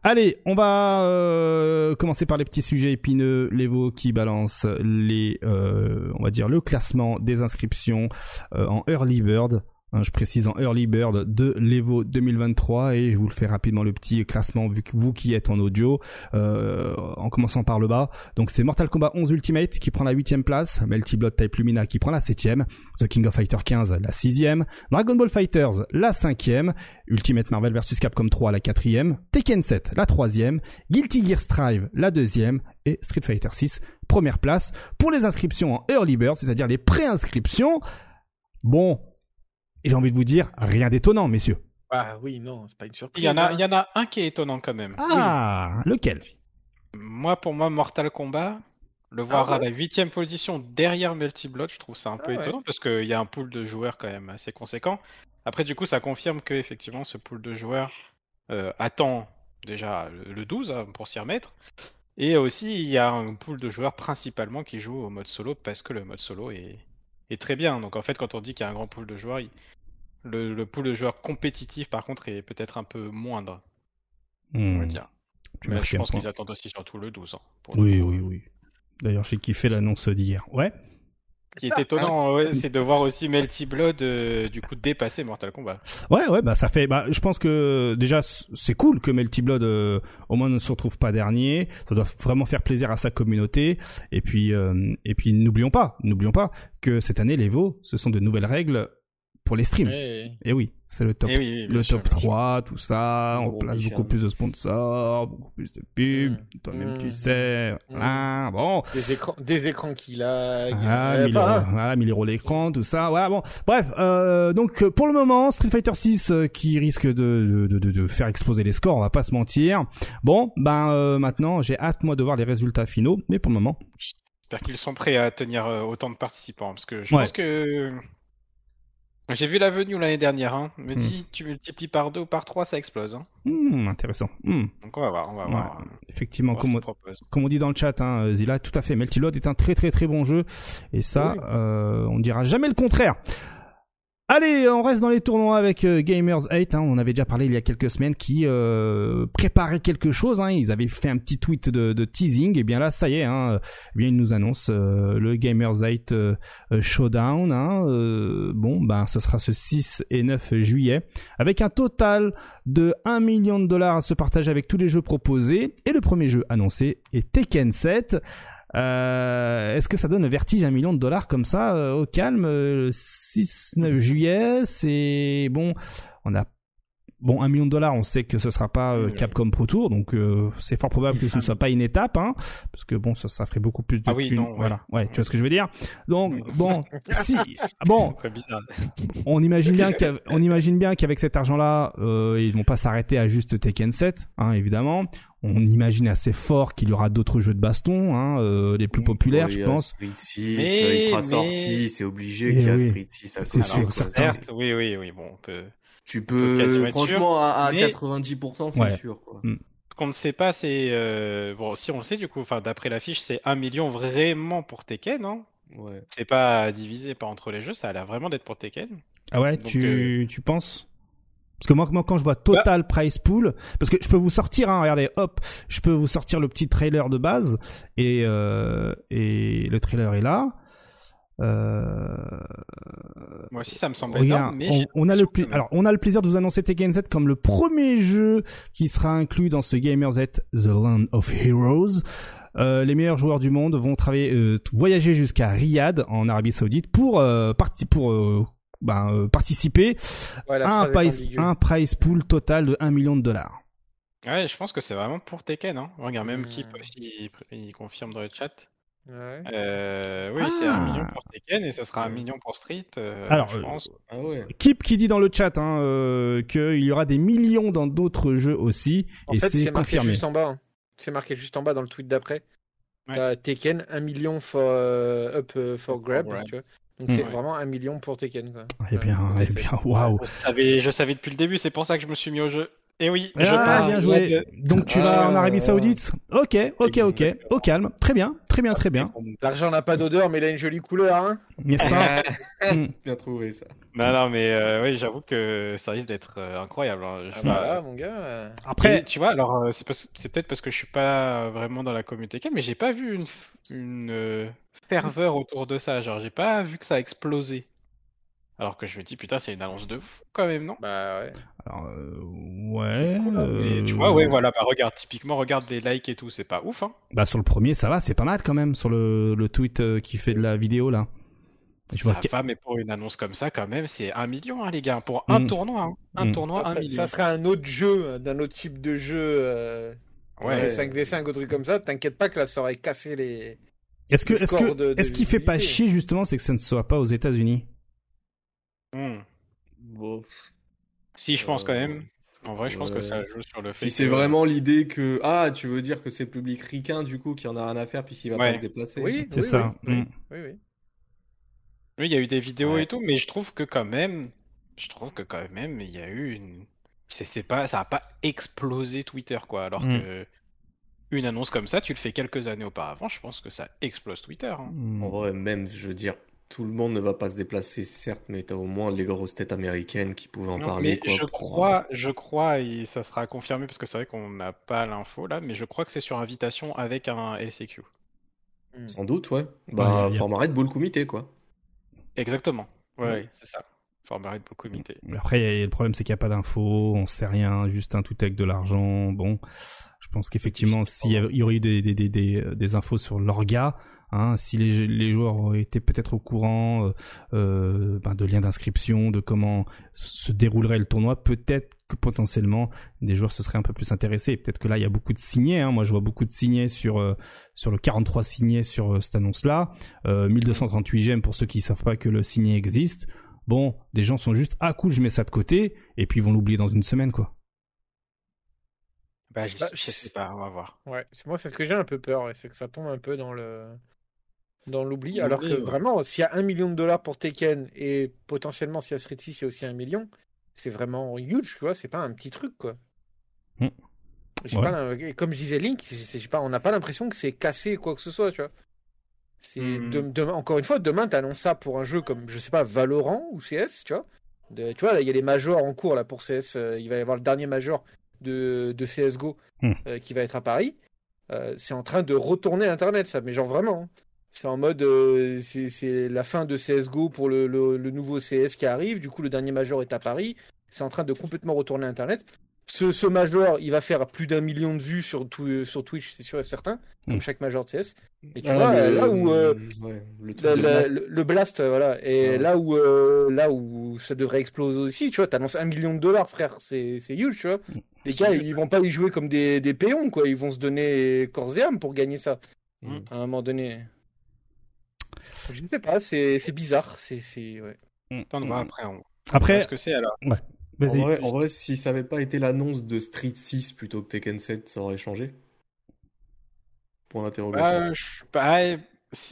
Allez, on va euh, commencer par les petits sujets épineux, l'Evo qui balance les, euh, on va dire le classement des inscriptions euh, en early bird. Hein, je précise en early bird de l'Evo 2023 et je vous le fais rapidement le petit classement vu que vous qui êtes en audio, euh, en commençant par le bas. Donc c'est Mortal Kombat 11 Ultimate qui prend la huitième place, Melty Blood Type Lumina qui prend la septième, The King of Fighter 15 la sixième, Dragon Ball Fighters la cinquième, Ultimate Marvel vs Capcom 3 la quatrième, Tekken 7 la troisième, Guilty Gear Strive la deuxième et Street Fighter 6 première place. Pour les inscriptions en early bird, c'est-à-dire les pré-inscriptions, bon, et j'ai envie de vous dire, rien d'étonnant, messieurs. Ah oui, non, c'est pas une surprise. Il y en a, hein. il y en a un qui est étonnant quand même. Ah, lequel? Moi, pour moi, Mortal Kombat, le voir Ah à la huitième position derrière Melty Blood, je trouve ça un peu Ah ouais. étonnant parce qu'il y a un pool de joueurs quand même assez conséquent. Après, du coup, ça confirme que effectivement, ce pool de joueurs euh, attend déjà le, le 12 hein, pour s'y remettre. Et aussi, il y a un pool de joueurs principalement qui jouent au mode solo parce que le mode solo est, est très bien. Donc en fait, quand on dit qu'il y a un grand pool de joueurs, il- le, le pool de joueurs compétitifs, par contre, est peut-être un peu moindre, on va Hmm, dire. tu Mais je pense qu'ils attendent aussi surtout le 12. hein, Oui, coup. oui, oui. D'ailleurs, j'ai kiffé l'annonce d'hier. Ouais. Ce qui est étonnant, ouais, c'est de voir aussi Melty Blood euh, du coup dépasser Mortal Kombat. Ouais, ouais, bah ça fait. Bah, je pense que déjà c'est cool que Melty Blood euh, au moins ne se retrouve pas dernier. Ça doit vraiment faire plaisir à sa communauté. Et puis, euh, et puis n'oublions pas, n'oublions pas que cette année les Vaux, ce sont de nouvelles règles pour les streams. Ouais. Et oui, c'est le top. Eh oui, oui, le sûr, top bien sûr. 3, tout ça, on place beaucoup plus de sponsors, beaucoup plus de pubs, Mm. toi-même Mm. tu sais, voilà, bon, Des écrans, des écrans qui lag. ah, Euh, 1000 enfin, euros, voilà, 1000 euros l'écran, tout ça. Voilà, bon. Bref, euh, donc euh, pour le moment, Street Fighter 6 qui risque de, de, de, de faire exploser les scores, on va pas se mentir. Bon, ben euh, maintenant, j'ai hâte moi de voir les résultats finaux, mais pour le moment, J'espère qu'ils sont prêts à tenir euh, autant de participants parce que je Ouais. pense que j'ai vu la venue l'année dernière. Hein. Hmm. Mais si tu multiplies par deux ou par trois, ça explose. Hein. hmm, intéressant. Hmm, Donc on va voir, on va voir. euh, effectivement, on comme, on dit dans le chat, hein, Zilla, tout à fait. Melty est un très très très bon jeu, et ça, Oui. euh, on ne dira jamais le contraire. Allez, on reste dans les tournois avec euh, Gamers 8. Hein, on avait déjà parlé il y a quelques semaines qui euh, préparaient quelque chose. Hein, ils avaient fait un petit tweet de, teasing. Et bien là, ça y est. Hein, eh bien ils nous annoncent euh, le Gamers 8 euh, Showdown. Hein, bon, ben, ce sera ce 6 et 9 juillet, avec un total de 1 million de dollars à se partager avec tous les jeux proposés. Et le premier jeu annoncé est Tekken 7. Euh, Est-ce que ça donne un vertige un million de dollars comme ça euh, au calme euh, 6-9 juillet C'est bon, on a bon un million de dollars. On sait que ce sera pas euh. Capcom Pro Tour, donc euh, c'est fort probable que ce ne soit pas une étape, hein, parce que bon, ça, ça ferait beaucoup plus de Ah oui, thunes. non, ouais. Voilà, ouais, tu vois ce que je veux dire? Donc bon, si bon, on imagine bien on imagine bien qu'avec cet argent-là, euh, ils vont pas s'arrêter à juste Tekken 7, hein, évidemment. On imagine assez fort qu'il y aura d'autres jeux de baston, hein, euh, les plus populaires, il je a pense. Street 6, Mais- euh, il sera mais- sorti, c'est obligé Eh qu'il y a oui. Street 6 à C'est sûr, certes, oui, oui, oui, bon, on peut... Tu peux, franchement, à, à mais- 90%, c'est Ouais. sûr. Quoi. Ce qu'on ne sait pas, c'est... euh, Bon, si on le sait, du coup, enfin, d'après l'affiche, c'est 1 million vraiment pour Tekken, hein Ouais. C'est pas divisé par entre les jeux, ça a l'air vraiment d'être pour Tekken. Ah ouais, Donc, tu, tu penses? Parce que moi, moi, quand je vois Total Price Pool, parce que je peux vous sortir, hein, regardez, hop, je peux vous sortir le petit trailer de base, et, euh, et le trailer est là. Euh, Moi aussi, ça me semble Regarde, énorme, mais on, a le pla- alors on a le plaisir de vous annoncer Tekken 7 comme le premier jeu qui sera inclus dans ce Gamers 8 The Land of Heroes. Euh, les meilleurs joueurs du monde vont travailler, euh, voyager jusqu'à Riyad en Arabie Saoudite pour euh, parti- pour euh, ben, euh, participer ouais, à un prize, ambiguë. un prize pool total de 1 million de dollars. Ouais, je pense que c'est vraiment pour Tekken, hein. Regarde, même Hmm. Kip aussi, il, il confirme dans le chat. Ouais. Euh, oui, Ah. c'est un million pour Tekken et ce sera un million pour Street, euh, Alors, je euh, pense. Ah ouais. Kip qui dit dans le chat hein, euh, qu'il y aura des millions dans d'autres jeux aussi En et c'est c'est marqué confirmé. juste en bas. hein. C'est marqué juste en bas dans le tweet d'après. Ouais. Tekken 1 million for, euh, up euh, for grab. grab. Tu vois. Donc Mm. c'est Ouais. vraiment 1 million pour Tekken. Quoi. Eh bien, Ouais, eh bien, waouh. Je savais, je savais depuis le début, c'est pour ça que je me suis mis au jeu. Et oui, je Ah, pars. bien joué. Donc tu Ah, vas en Arabie Saoudite Ok, ok, ok. Au calme. Très bien, très bien, très bien. L'argent n'a pas d'odeur, mais il a une jolie couleur. Hein N'est-ce pas Hmm. Bien trouvé ça. Non, non, mais euh, oui, j'avoue que ça risque d'être euh, incroyable. hein. Je ah bah mon gars. euh, Après, Et tu vois, alors euh, c'est peut-être parce que je suis pas vraiment dans la communauté mais j'ai pas vu une, f- une euh, ferveur autour de ça. Genre, j'ai pas vu que ça a explosé. Alors que je me dis, putain, c'est une annonce de fou quand même, non? Bah ouais. Alors, euh, ouais. Cool, hein. euh, Et tu vois, ouais, voilà, bah regarde, typiquement, regarde les likes et tout, c'est pas ouf, hein. Bah sur le premier, ça va, c'est pas mal quand même sur le, le tweet euh, qui fait de la vidéo là. Je vois Ça que- va, mais pour une annonce comme ça, quand même, c'est un million, hein, les gars. Pour un Mm. tournoi, hein. Un Mm. tournoi, un serait, million. ça serait un autre jeu, d'un autre type de jeu. Euh, Ouais. 5v5 ou truc comme ça. T'inquiète pas que là, ça aurait cassé les. Est-ce que est-ce que est-ce qui fait pas chier justement, c'est que ça ne soit pas aux États-Unis? Mm. Bon, Si, je pense quand Euh, même. En vrai, je pense que ouais. ça joue sur le fait Si c'est que- vraiment l'idée que ah tu veux dire que c'est le public ricain du coup qui en a rien à faire puisqu'il va Ouais. pas se déplacer. Oui, C'est oui, ça. Oui, Mm. oui, oui. Oui, il y a eu des vidéos Ouais. et tout, mais je trouve que quand même, je trouve que quand même, il y a eu une. C'est pas, ça a pas explosé Twitter, quoi. Alors Mm. que une annonce comme ça, tu le fais quelques années auparavant, je pense que ça explose Twitter. hein. Mm. En vrai même je veux dire tout le monde ne va pas se déplacer certes mais t'as au moins les grosses têtes américaines qui pouvaient en Non, parler mais quoi. je pour- crois, je crois, et ça sera confirmé parce que c'est vrai qu'on n'a pas l'info là, mais je crois que c'est sur invitation avec un LCQ. Sans doute ouais. Bah Ouais, a- format Red Bull comité quoi. Exactement. Ouais, Ouais. c'est ça. Format Red Bull Comité. Après, le problème, c'est qu'il n'y a pas d'infos, on sait rien, juste un tweet avec de l'argent. Bon, je pense qu'effectivement, s'il y, aurait eu des, des, des, des, des infos sur l'orga, hein, si les, les joueurs auraient été peut-être au courant euh, euh, ben, de liens d'inscription, de comment se déroulerait le tournoi, peut-être que potentiellement des joueurs se seraient un peu plus intéressés. Peut-être que là, il y a beaucoup de signés. Hein. Moi, je vois beaucoup de signés sur euh, sur le 43 signés sur euh, cette annonce-là. Euh, 1238 gemmes pour ceux qui savent pas que le signé existe. Bon, des gens sont juste ah cool, je mets ça de côté et puis ils vont l'oublier dans une semaine quoi. Bah, je, Bah, je sais pas, on va voir. Ouais, c'est moi, c'est ce que j'ai un peu peur, c'est que ça tombe un peu dans le dans l'oubli. Alors que ouais. vraiment, s'il y a un million de dollars pour Tekken et potentiellement s'il y a Street 6, il y a aussi un million, c'est vraiment huge, tu vois, c'est pas un petit truc, quoi. Ouais. pas et comme je disais Link, pas, on n'a pas l'impression que c'est cassé quoi que ce soit, tu vois. C'est de- demain- encore une fois, demain t'annonces ça pour un jeu comme je sais pas Valorant ou CS, tu vois. De- tu vois, là, il y a les majors en cours là pour CS. euh, il va y avoir le dernier major de, de CSGO Hmm. euh, qui va être à Paris. Euh, c'est en train de retourner Internet, ça, mais genre vraiment. hein. C'est en mode, euh, c'est la fin de CSGO pour le, le- le nouveau CS qui arrive. Du coup, le dernier major est à Paris. C'est en train de complètement retourner Internet. Ce, ce major, il va faire plus d'un million de vues sur, tout, sur Twitch, c'est sûr et certain, comme Hmm. chaque major de CS. Et tu Ah, vois, le- là où euh, ouais, le Blast. le- le blast, euh, voilà. Et là où euh, là où ça devrait exploser aussi, tu vois, t'annonces un million de dollars, frère, c'est c'est huge, tu vois. Les C'est gars, ils vont pas y jouer comme des, des péons, quoi. Ils vont se donner corps et âme pour gagner ça. Mm. À un moment donné. Je ne sais pas, c'est c'est bizarre. C'est c'est ouais. Attends, on va après. On... Après, ce que c'est alors En vas-y. vrai, en vrai, si ça avait pas été l'annonce de Street 6 plutôt que Tekken 7, ça aurait changé? Point d'interrogation. Euh, je- bah,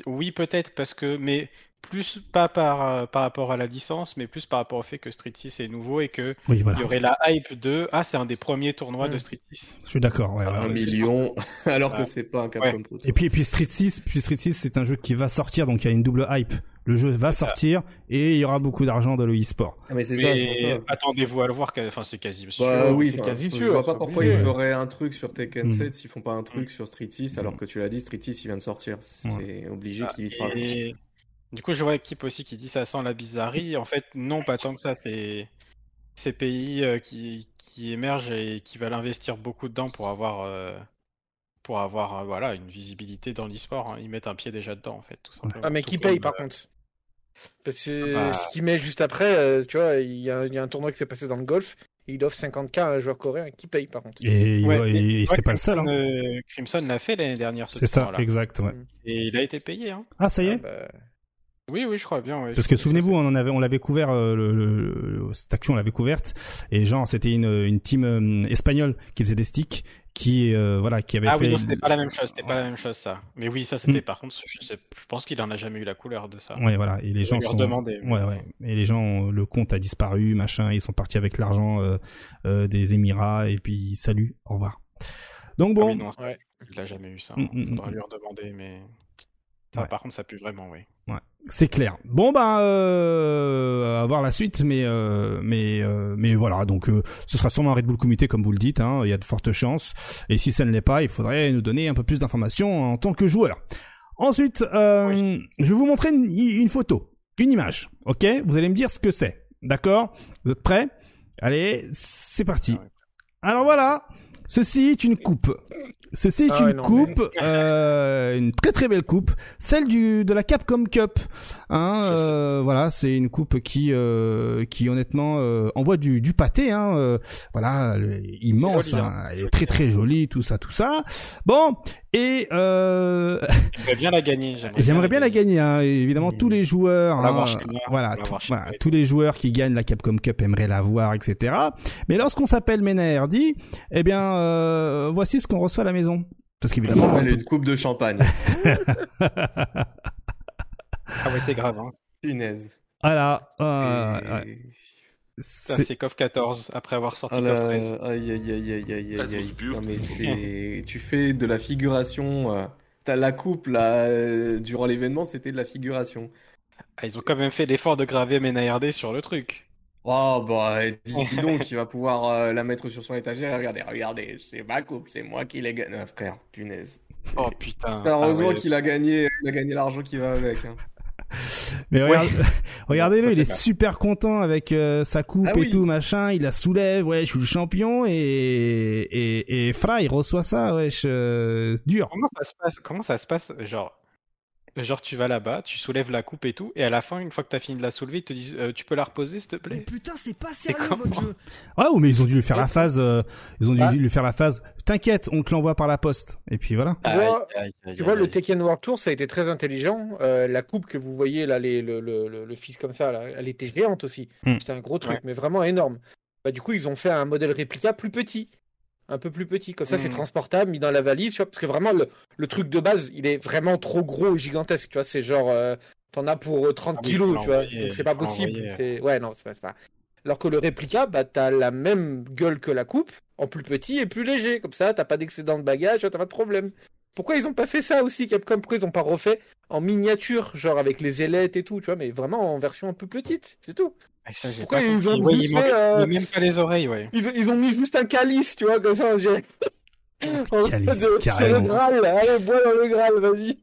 oui, peut-être, parce que, mais plus pas par, euh, par rapport à la licence, mais plus par rapport au fait que Street 6 est nouveau et que Oui, il y aurait la hype de ah, c'est un des premiers tournois Mm. de Street 6. Je suis d'accord. Ouais, un ouais. million, alors que c'est pas un Capcom Ouais. Pro Tour. Et puis, et puis Street 6, puis Street 6, c'est un jeu qui va sortir, donc il y a une double hype. Le jeu va ça. sortir et il y aura beaucoup d'argent dans le e-sport. Ah, mais attendez-vous à le voir, enfin c'est quasi sûr. Bah oui, c'est quasi je sûr, vois pas pourquoi ils feraient un truc sur Tekken Mm. 7 s'ils font pas un truc sur Street 6, alors que tu l'as dit, Street 6 il vient de sortir. C'est obligé Ah, qu'il y sera. et du coup, je vois équipe aussi qui dit ça sent la bizarrerie. En fait, non, pas tant que ça. C'est ces pays euh, qui, qui émergent et qui veulent investir beaucoup dedans pour avoir, euh, pour avoir euh, voilà, une visibilité dans l'e-sport. hein. Ils mettent un pied déjà dedans, en fait, tout simplement. Ah mais Tout qui comme, paye par euh, contre? Parce que Ah bah. ce qu'il met juste après, euh, tu vois, il y, a, il y a un tournoi qui s'est passé dans le golf. Et il offre 50k à un joueur coréen qui paye par contre. Et, Ouais, ouais, c'est pas le seul. Crimson, Hein. Crimson l'a fait l'année dernière, ce C'est ça, exact. Ouais. Et il a été payé. Hein. Ah, ça y Ah, est bah, Oui, oui, je crois bien. ouais. Parce que souvenez-vous, on en avait, on l'avait couvert, euh, le, le- le- cette action, on l'avait couverte, et genre c'était une, une team euh, espagnole qui faisait des sticks, qui euh, voilà, qui avait Ah fait. oui, non, c'était pas la même chose, c'était pas la même chose ça. Mais oui, ça c'était par contre, je, sais, je pense qu'il en a jamais eu la couleur de ça. Ouais, voilà, et les gens sont. redemander. Ouais, ouais. Et les gens, le compte a disparu, machin, ils sont partis avec l'argent euh, euh, des Émirats, et puis salut, au revoir. Donc Ah bon, oui, non, Ouais. il a jamais eu ça. Mm, hein. mm, Faudra mm. lui redemander, mais. Enfin, Ouais. Par contre, ça pue vraiment, oui. C'est clair. Bon ben, euh, à voir la suite, mais euh, mais euh, mais voilà. Donc, euh, ce sera sûrement un Red Bull Comité, comme vous le dites. Hein, il y a de fortes chances. Et si ça ne l'est pas, il faudrait nous donner un peu plus d'informations en tant que joueur. Ensuite, euh, Oui. je vais vous montrer une, une photo. une image, ok? Vous allez me dire ce que c'est, d'accord? Vous êtes prêts? Allez, c'est parti. Alors voilà, ceci est une coupe. Ceci est Ah une non, coupe, euh, une très très belle coupe, celle du de la Capcom Cup. Hein, euh, voilà, c'est une coupe qui euh, qui honnêtement euh, envoie du du pâté. Hein, euh, voilà, immense, Jolie, hein, elle est très très jolie, tout ça, tout ça. Bon, et euh, J'aimerais bien la gagner. J'aimerais bien la gagner, hein. Évidemment tous les joueurs, hein, voilà, tout- voilà, tous les joueurs qui gagnent la Capcom Cup aimeraient l'avoir, etc. Mais lorsqu'on s'appelle Mena eh bien, euh, voici ce qu'on reçoit à la maison. Parce qu'évidemment, on peut- une coupe de champagne. Ah ouais, c'est grave. Hein. Punaise. voilà, euh, Et- ouais. Ça, C'est- KOF 14 après avoir sorti Ah KOF 13. aïe aïe aïe aïe aïe aïe was aïe. beautiful. Non mais c'est, tu fais de la figuration. euh, T'as la coupe là euh, durant l'événement, c'était de la figuration. Ah, ils ont quand même fait l'effort de graver MNARD sur le truc. Oh bah dis, dis donc, il va pouvoir euh, la mettre sur son étagère. et Regardez, regardez, c'est ma coupe, c'est moi qui l'ai gagnée. Ah, frère, punaise. Oh putain. Heureusement Ah ouais. qu'il a gagné, il a gagné l'argent qui va avec. hein. Mais Ouais. regarde- regardez-le, Ouais, il est super content avec euh, sa coupe Ah et oui. tout machin. Il la soulève, ouais, je suis le champion et et et Fra, il reçoit ça, wesh, euh, c'est dur. Comment ça se passe? Comment ça se passe? Genre, genre tu vas là-bas, tu soulèves la coupe et tout, et à la fin, une fois que t'as fini de la soulever, ils te disent euh, tu peux la reposer s'il te Mais plaît. putain, c'est pas sérieux votre jeu. Ouais, ou mais ils ont dû lui faire la phase, euh, ils ont dû Ah. lui faire la phase. T'inquiète, on te l'envoie par la poste. Et puis voilà. Tu vois, Aïe, aïe, aïe, Tu vois, le. Tekken World Tour, ça a été très intelligent. Euh, la coupe que vous voyez là, les, le, le, le, le fils comme ça, là, elle était géante aussi. Hmm. C'était un gros truc, Ouais. mais vraiment énorme. Bah, du coup, ils ont fait un modèle réplica plus petit. Un peu plus petit. Comme ça, c'est Hmm. transportable, mis dans la valise. Tu vois, parce que vraiment, le, le truc de base, il est vraiment trop gros et gigantesque. Tu vois, c'est genre, euh, t'en as pour euh, 30 Ah oui, faut kilos, tu vois. Donc, c'est pas possible. C'est... Ouais, non, c'est pas, c'est pas. Alors que le réplica, bah, t'as la même gueule que la coupe, en plus petit et plus léger. Comme ça, t'as pas d'excédent de bagage, tu vois, t'as pas de problème. Pourquoi ils ont pas fait ça aussi, Capcom? Pourquoi ils ont pas refait en miniature, genre avec les ailettes et tout, tu vois, mais vraiment en version un peu petite, c'est tout. Ah, ça, j'ai Pourquoi pas ils ont Ouais, juste il manque- fait, euh, il même pas les oreilles, ouais. Ils, ils ont mis juste un calice, tu vois, comme ça. En Calice, le carrément. Graal, allez, bois dans le Graal, vas-y.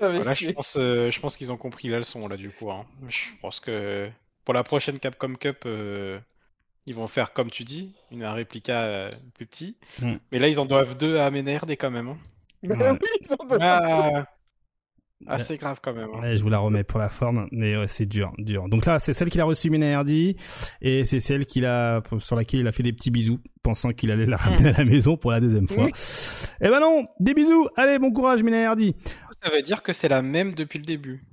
Voilà, je c'est- pense, euh, je pense qu'ils ont compris la leçon là du coup. hein. Je pense que pour la prochaine Capcom Cup, euh, ils vont faire comme tu dis, une un réplica euh, plus petit. Hmm. Mais là, ils en doivent deux à MNRD quand même. Hein. Bah Ouais. oui, ils ont pas- Ah, assez grave quand même. hein. Ouais, je vous la remets pour la forme, mais ouais, c'est dur, dur. Donc là, c'est celle qu'il a reçue Mina Hardy, et c'est celle qu'il a, sur laquelle il a fait des petits bisous, pensant qu'il allait la ramener à la maison pour la deuxième fois. Oui. Eh ben non, des bisous. Allez, bon courage Mina Hardy. Ça veut dire que c'est la même depuis le début.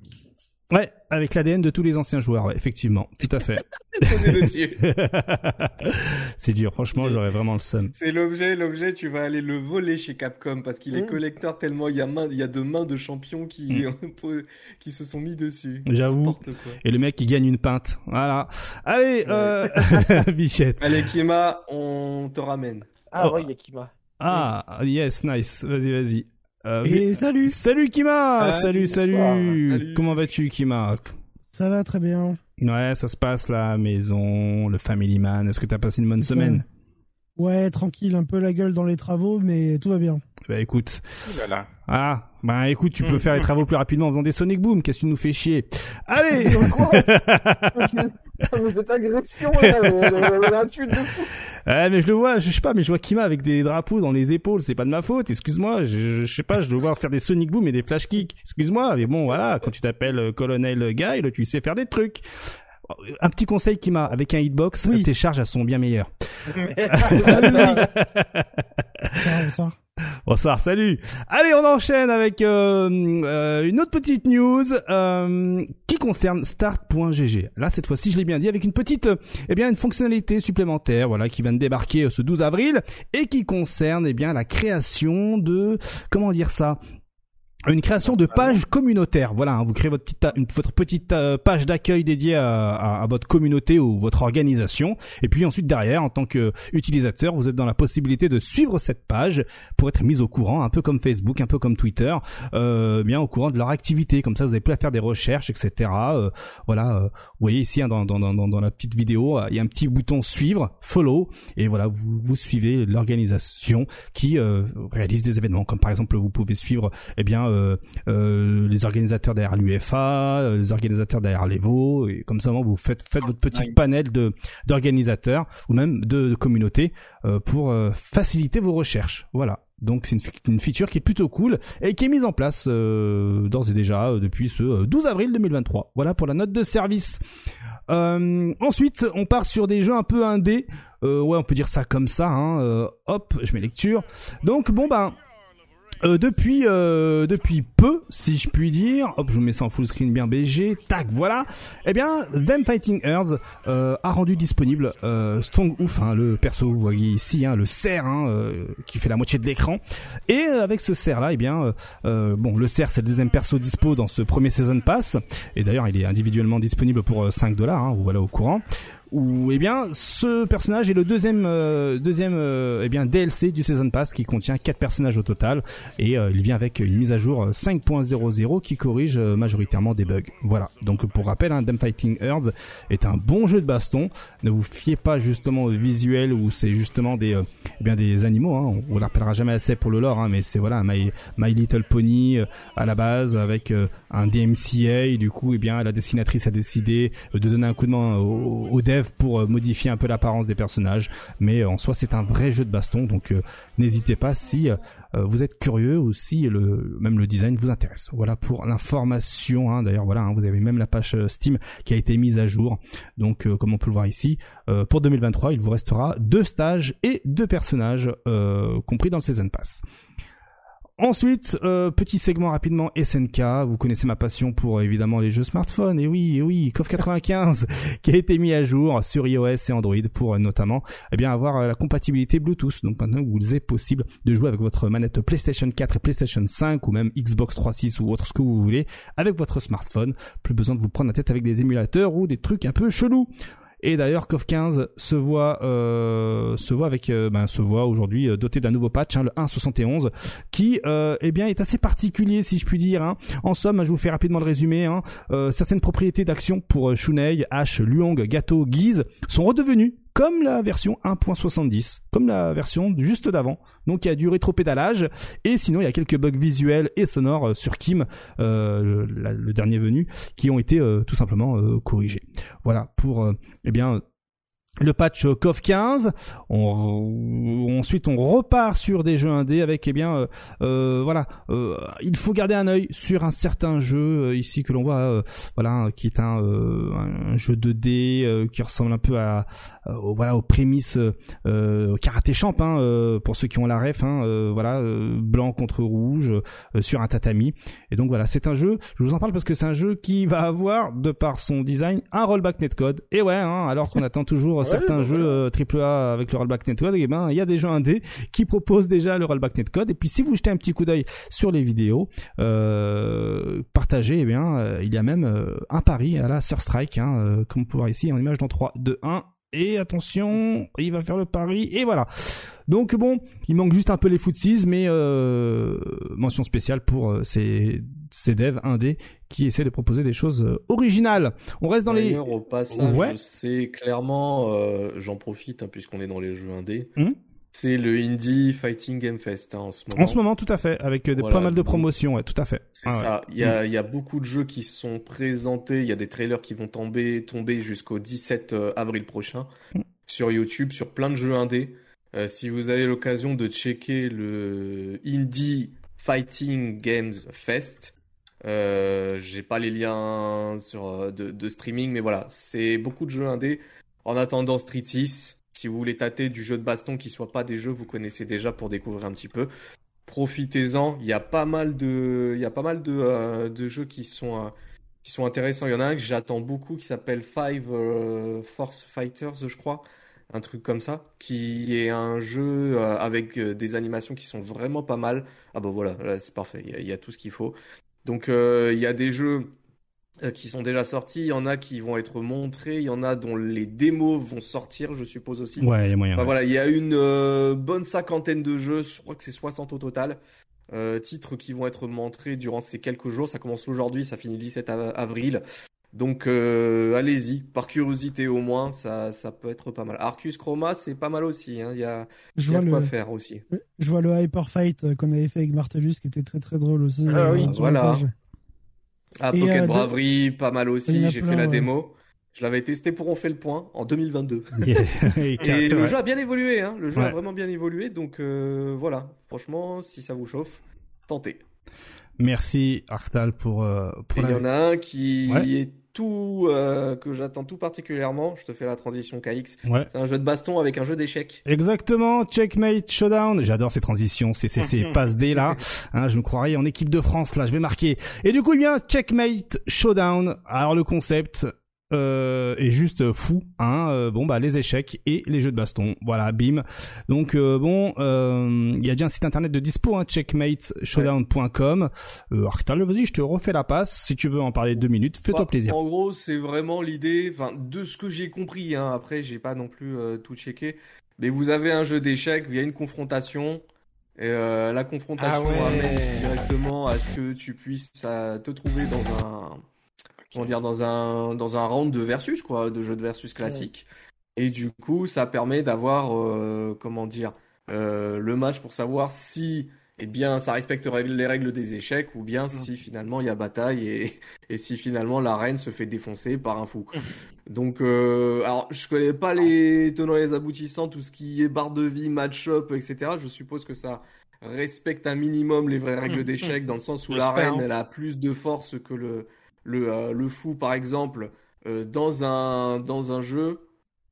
Ouais, avec l'ADN de tous les anciens joueurs, ouais, effectivement, tout à fait. C'est dur, franchement, j'aurais vraiment le seum. C'est l'objet, l'objet, tu vas aller le voler chez Capcom parce qu'il est Mm. collector tellement il y a main, il y a de mains de champions qui, qui se sont mis dessus. J'avoue. Et le mec qui gagne une pinte, voilà. Allez, euh... Bichette. Allez, Kima, on te ramène. Ah Oh. ouais, Yakima. Ah, yes, nice. Vas-y, vas-y. Euh, Et salut, Salut Kima, Ah, salut, salut. Salut. Comment vas-tu Kima ça va très bien. Ouais, ça se passe la maison, le family man. Est-ce que t'as passé une bonne semaine Ouais, tranquille, un peu la gueule dans les travaux, mais tout va bien. Bah écoute, ah, bah écoute, tu peux Mm. faire les travaux plus rapidement en faisant des Sonic Boom. Qu'est-ce que tu nous fais chier? Allez Ah, mais cette agression, là, elle- elle a un tue de fou. Ouais, mais je le vois, je sais pas, mais je vois Kima avec des drapeaux dans les épaules, c'est pas de ma faute, excuse-moi, je, je, sais pas, je dois voir faire des Sonic Boom et des Flash Kicks, excuse-moi, mais bon, voilà, quand tu t'appelles euh, Colonel Guy, tu sais faire des trucs. Un petit conseil Kima, avec un hitbox, Oui. tes charges elles sont bien meilleures. Bonsoir, bonsoir. Bonsoir, salut. Allez, on enchaîne avec euh, euh, une autre petite news euh, qui concerne Start.gg. Là, cette fois-ci, je l'ai bien dit, avec une petite, eh bien, une fonctionnalité supplémentaire, voilà, qui vient de débarquer ce 12 avril et qui concerne, eh bien, la création de, comment dire ça, une création de page communautaire. Voilà, hein, vous créez votre petite, votre petite euh, page d'accueil dédiée à, à- à votre communauté ou votre organisation. Et puis ensuite derrière, en tant qu'utilisateur, vous êtes dans la possibilité de suivre cette page pour être mis au courant, un peu comme Facebook, un peu comme Twitter, euh, bien au courant de leur activité. Comme ça, vous n'avez plus à faire des recherches, etc. Euh, voilà, euh, vous voyez ici hein, dans, dans, dans, dans la petite vidéo, euh, il y a un petit bouton suivre, follow, et voilà, vous, vous suivez l'organisation qui euh, réalise des événements. Comme par exemple, vous pouvez suivre, eh bien, les organisateurs derrière l'UFA, euh, les organisateurs derrière l'Evo, et comme ça vous faites faites votre petit Ouais. panel de d'organisateurs ou même de, de communautés euh, pour euh, faciliter vos recherches. Voilà. Donc c'est une, une feature qui est plutôt cool et qui est mise en place euh, d'ores et déjà euh, depuis ce euh, 12 avril 2023. Voilà pour la note de service. Euh, ensuite, on part sur des jeux un peu indés. Euh, ouais, on peut dire ça comme ça. Hein. Euh, hop, je mets lecture. Donc bon ben. Euh, depuis euh, depuis peu, si je puis dire, hop, je vous mets ça en full screen bien BG, tac, voilà. Eh bien, Them Fighting Earth euh, a rendu disponible euh, Strong Ouf, hein, le perso, vous voyez ici, hein, le cerf, hein, euh, qui fait la moitié de l'écran. Et euh, avec ce cerf là, eh bien, bon, le cerf c'est le deuxième perso dispo dans ce premier season pass. Et d'ailleurs, il est individuellement disponible pour euh, 5 dollars, hein, vous voilà au courant où eh bien ce personnage est le deuxième euh, deuxième euh, eh bien DLC du Season Pass qui contient quatre personnages au total et euh, il vient avec une mise à jour 5.00 qui corrige majoritairement des bugs. Voilà. Donc pour rappel, hein, Them Fighting Earth est un bon jeu de baston. Ne vous fiez pas justement au visuel où c'est justement des eh bien des animaux. Hein. On, le rappellera jamais assez pour le lore, hein, mais c'est voilà My, My Little Pony à la base avec un DMCA. Du coup, eh bien la dessinatrice a décidé de donner un coup de main au, au pour euh, modifier un peu l'apparence des personnages. Mais euh, en soi, c'est un vrai jeu de baston, donc euh, n'hésitez pas si vous êtes curieux ou si le même le design vous intéresse. Voilà pour l'information. Hein. D'ailleurs, voilà, hein, vous avez même la page Steam qui a été mise à jour. Donc, comme on peut le voir ici, pour 2023, il vous restera deux stages et deux personnages compris dans le Season Pass. Ensuite, euh, petit segment rapidement SNK. Vous connaissez ma passion pour évidemment les jeux smartphones. Et oui, et oui, KOF 95 qui a été mis à jour sur iOS et Android pour euh, notamment eh bien avoir euh, la compatibilité Bluetooth. Donc maintenant, vous est possible de jouer avec votre manette PlayStation 4 et PlayStation 5 ou même Xbox 360 ou autre ce que vous voulez avec votre smartphone. Plus besoin de vous prendre la tête avec des émulateurs ou des trucs un peu chelous. Et d'ailleurs, KOF 15 se voit, euh, se voit avec, ben, se voit aujourd'hui euh, doté d'un nouveau patch, hein, le 1.71, qui, eh bien, est assez particulier, si je puis dire. hein. En somme, je vous fais rapidement le résumé. hein. Certaines propriétés d'action pour Shunei, H, Luong, Gato, Guise sont redevenues comme la version 1.70, comme la version juste d'avant. Donc il y a du rétropédalage et sinon il y a quelques bugs visuels et sonores euh, sur Kim, euh, le, dernier venu, qui ont été euh, tout simplement corrigés. Voilà pour eh bien le patch euh, KOF 15. On, ensuite, on repart sur des jeux indés avec, eh bien, euh, euh, voilà, euh, il faut garder un œil sur un certain jeu ici que l'on voit, voilà, qui est un, jeu 2D euh, qui ressemble un peu à, au- voilà, aux prémices euh, karaté champ, hein, pour ceux qui ont la ref, hein, voilà, blanc contre rouge sur un tatami. Et donc voilà, c'est un jeu. Je vous en parle parce que c'est un jeu qui va avoir, de par son design, un rollback netcode. Et ouais, hein, alors qu'on attend toujours Ouais, certains bah jeux voilà. euh, AAA avec le rollback netcode, et ben il y a des jeux indés qui proposent déjà le rollback netcode. Et puis si vous jetez un petit coup d'œil sur les vidéos euh, partagées, eh bien euh, il y a même euh, un pari à la Surstrike, hein, euh, comme on peut voir ici en image dans 3, 2, 1. Et attention, il va faire le pari, et voilà. Donc bon, il manque juste un peu les footsies, mais euh, mention spéciale pour euh, ces, ces devs indés qui essaient de proposer des choses euh, originales. On reste dans les... Au passage, Ouais. sais clairement, j'en profite hein, puisqu'on est dans les jeux indés. Hmm. C'est le Indie Fighting Game Fest hein, en ce moment. En ce moment, tout à fait, avec euh, des, Voilà, pas mal de promotions, ouais, tout à fait. C'est Ah ça. Il y a, il y a beaucoup de jeux qui sont présentés. Il y a des trailers qui vont tomber, tomber jusqu'au 17 avril prochain Mm. sur YouTube, sur plein de jeux indés. Euh, si vous avez l'occasion de checker le Indie Fighting Games Fest, euh, j'ai pas les liens sur, euh, de, de streaming, mais voilà, c'est beaucoup de jeux indés. En attendant Street 6, si vous voulez tâter du jeu de baston qui soit pas des jeux vous connaissez déjà pour découvrir un petit peu, profitez-en. Il y a pas mal de, jeux qui sont, intéressants. Il y en a un que j'attends beaucoup qui s'appelle Five euh, Force Fighters, je crois. Un truc comme ça, qui est un jeu euh, avec euh, des animations qui sont vraiment pas mal. Ah bah voilà, là, c'est parfait, il y a, tout ce qu'il faut. Donc il y a des jeux qui sont déjà sortis, il y en a qui vont être montrés, il y en a dont les démos vont sortir, je suppose aussi. Ouais, il y a moyen. Bah ouais. voilà, il y a une euh, bonne cinquantaine de jeux, je crois que c'est 60 au total, euh, titres qui vont être montrés durant ces quelques jours. Ça commence aujourd'hui, ça finit le 17 av- avril. Donc euh, allez-y, par curiosité au moins, ça, ça peut être pas mal. Arcus Chroma, c'est pas mal aussi. hein. Il y a, Je y a vois de quoi le, faire aussi. je vois le Hyper Fight euh, qu'on avait fait avec Martellus qui était très très drôle aussi. Ah oui, voilà. page. Ah, Et, Pocket euh, de- Bravery, pas mal aussi. J'ai fait la démo. Je l'avais testé pour On fait le point en 2022. Yeah. Et C'est le vrai. jeu a bien évolué, hein. Le jeu a vraiment bien évolué. Donc euh, voilà, franchement, si ça vous chauffe, tentez. Merci Arctal pour euh, Et pour il y en a un qui Ouais. est tout euh, que j'attends tout particulièrement. Je te fais la transition KX. Ouais. C'est un jeu de baston avec un jeu d'échecs. Exactement, Checkmate Showdown. J'adore ces transitions, ces, ces, ces passes D là. Hein, je me croirais en équipe de France là, je vais marquer. Et du coup, il y a Checkmate Showdown. Alors le concept euh, est juste fou. Hein. Euh, bon bah les échecs et les jeux de baston. Voilà, bim. Donc euh, bon, euh, il y a déjà un site internet de dispo, hein, checkmateshowdown.com. Euh, Arctal, vas-y, je te refais la passe. Si tu veux en parler deux minutes, fais-toi Bah, plaisir. En gros, c'est vraiment l'idée, enfin, de ce que j'ai compris. Hein. Après, j'ai pas non plus euh, tout checké. Mais vous avez un jeu d'échecs via une confrontation. Et euh, la confrontation Ah ouais. amène directement à ce que tu puisses te trouver dans un, comment dire, dans un, dans un round de versus, quoi, de jeu de versus classique. Et du coup, ça permet d'avoir, euh, comment dire, euh, le match pour savoir si, eh bien, ça respecte les règles des échecs ou bien si finalement il y a bataille et, et si finalement la reine se fait défoncer par un fou. Donc, euh, alors, je connais pas les tenants et les aboutissants, tout ce qui est barre de vie, match-up, etc. Je suppose que ça respecte un minimum les vraies règles Mhm. d'échecs dans le sens où la reine, hein. elle a plus de force que le, le, euh, le fou, par exemple, euh, dans un, dans un jeu.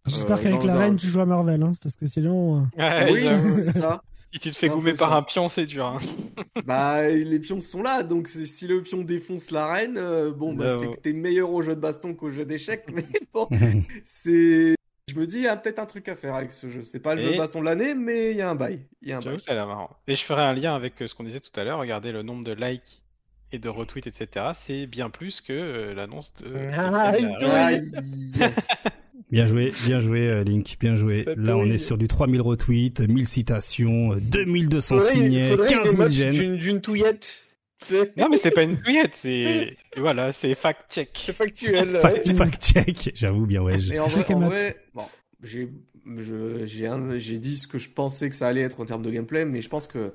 J'espère Euh, qu'avec la un- reine, tu joues à Marvel, hein, parce que sinon. Ouais, oui, ça. Si tu te fais goumer par ça. un pion, c'est dur. Hein. Bah, les pions sont là, donc si le pion défonce la reine, euh, bon, bah, c'est que t'es meilleur au jeu de baston qu'au jeu d'échecs, mais bon, c'est. Je me dis, il y a peut-être un truc à faire avec ce jeu. C'est pas le jeu de baston de l'année, mais il y a un bail. Il y a un bail. ça a l'air marrant. Et je ferai un lien avec ce qu'on disait tout à l'heure. Regardez le nombre de likes et de retweets, etc. C'est bien plus que euh, l'annonce de. Ah, de- yes. Bien joué, bien joué euh, Link, bien joué. Ça Là on est sur du 3000 retweets, 1000 citations, euh, 2200 Faudrait- signés, faudrait 15 une 000 match gènes. d'une- touillette. Non, mais c'est pas une couillette, c'est. Voilà, c'est fact-check. c'est factuel. Fact, ouais. fact check, j'avoue bien ouais. je- Et en vrai, en bon, j'ai, dit ce que je pensais que ça allait être en termes de gameplay, mais je pense que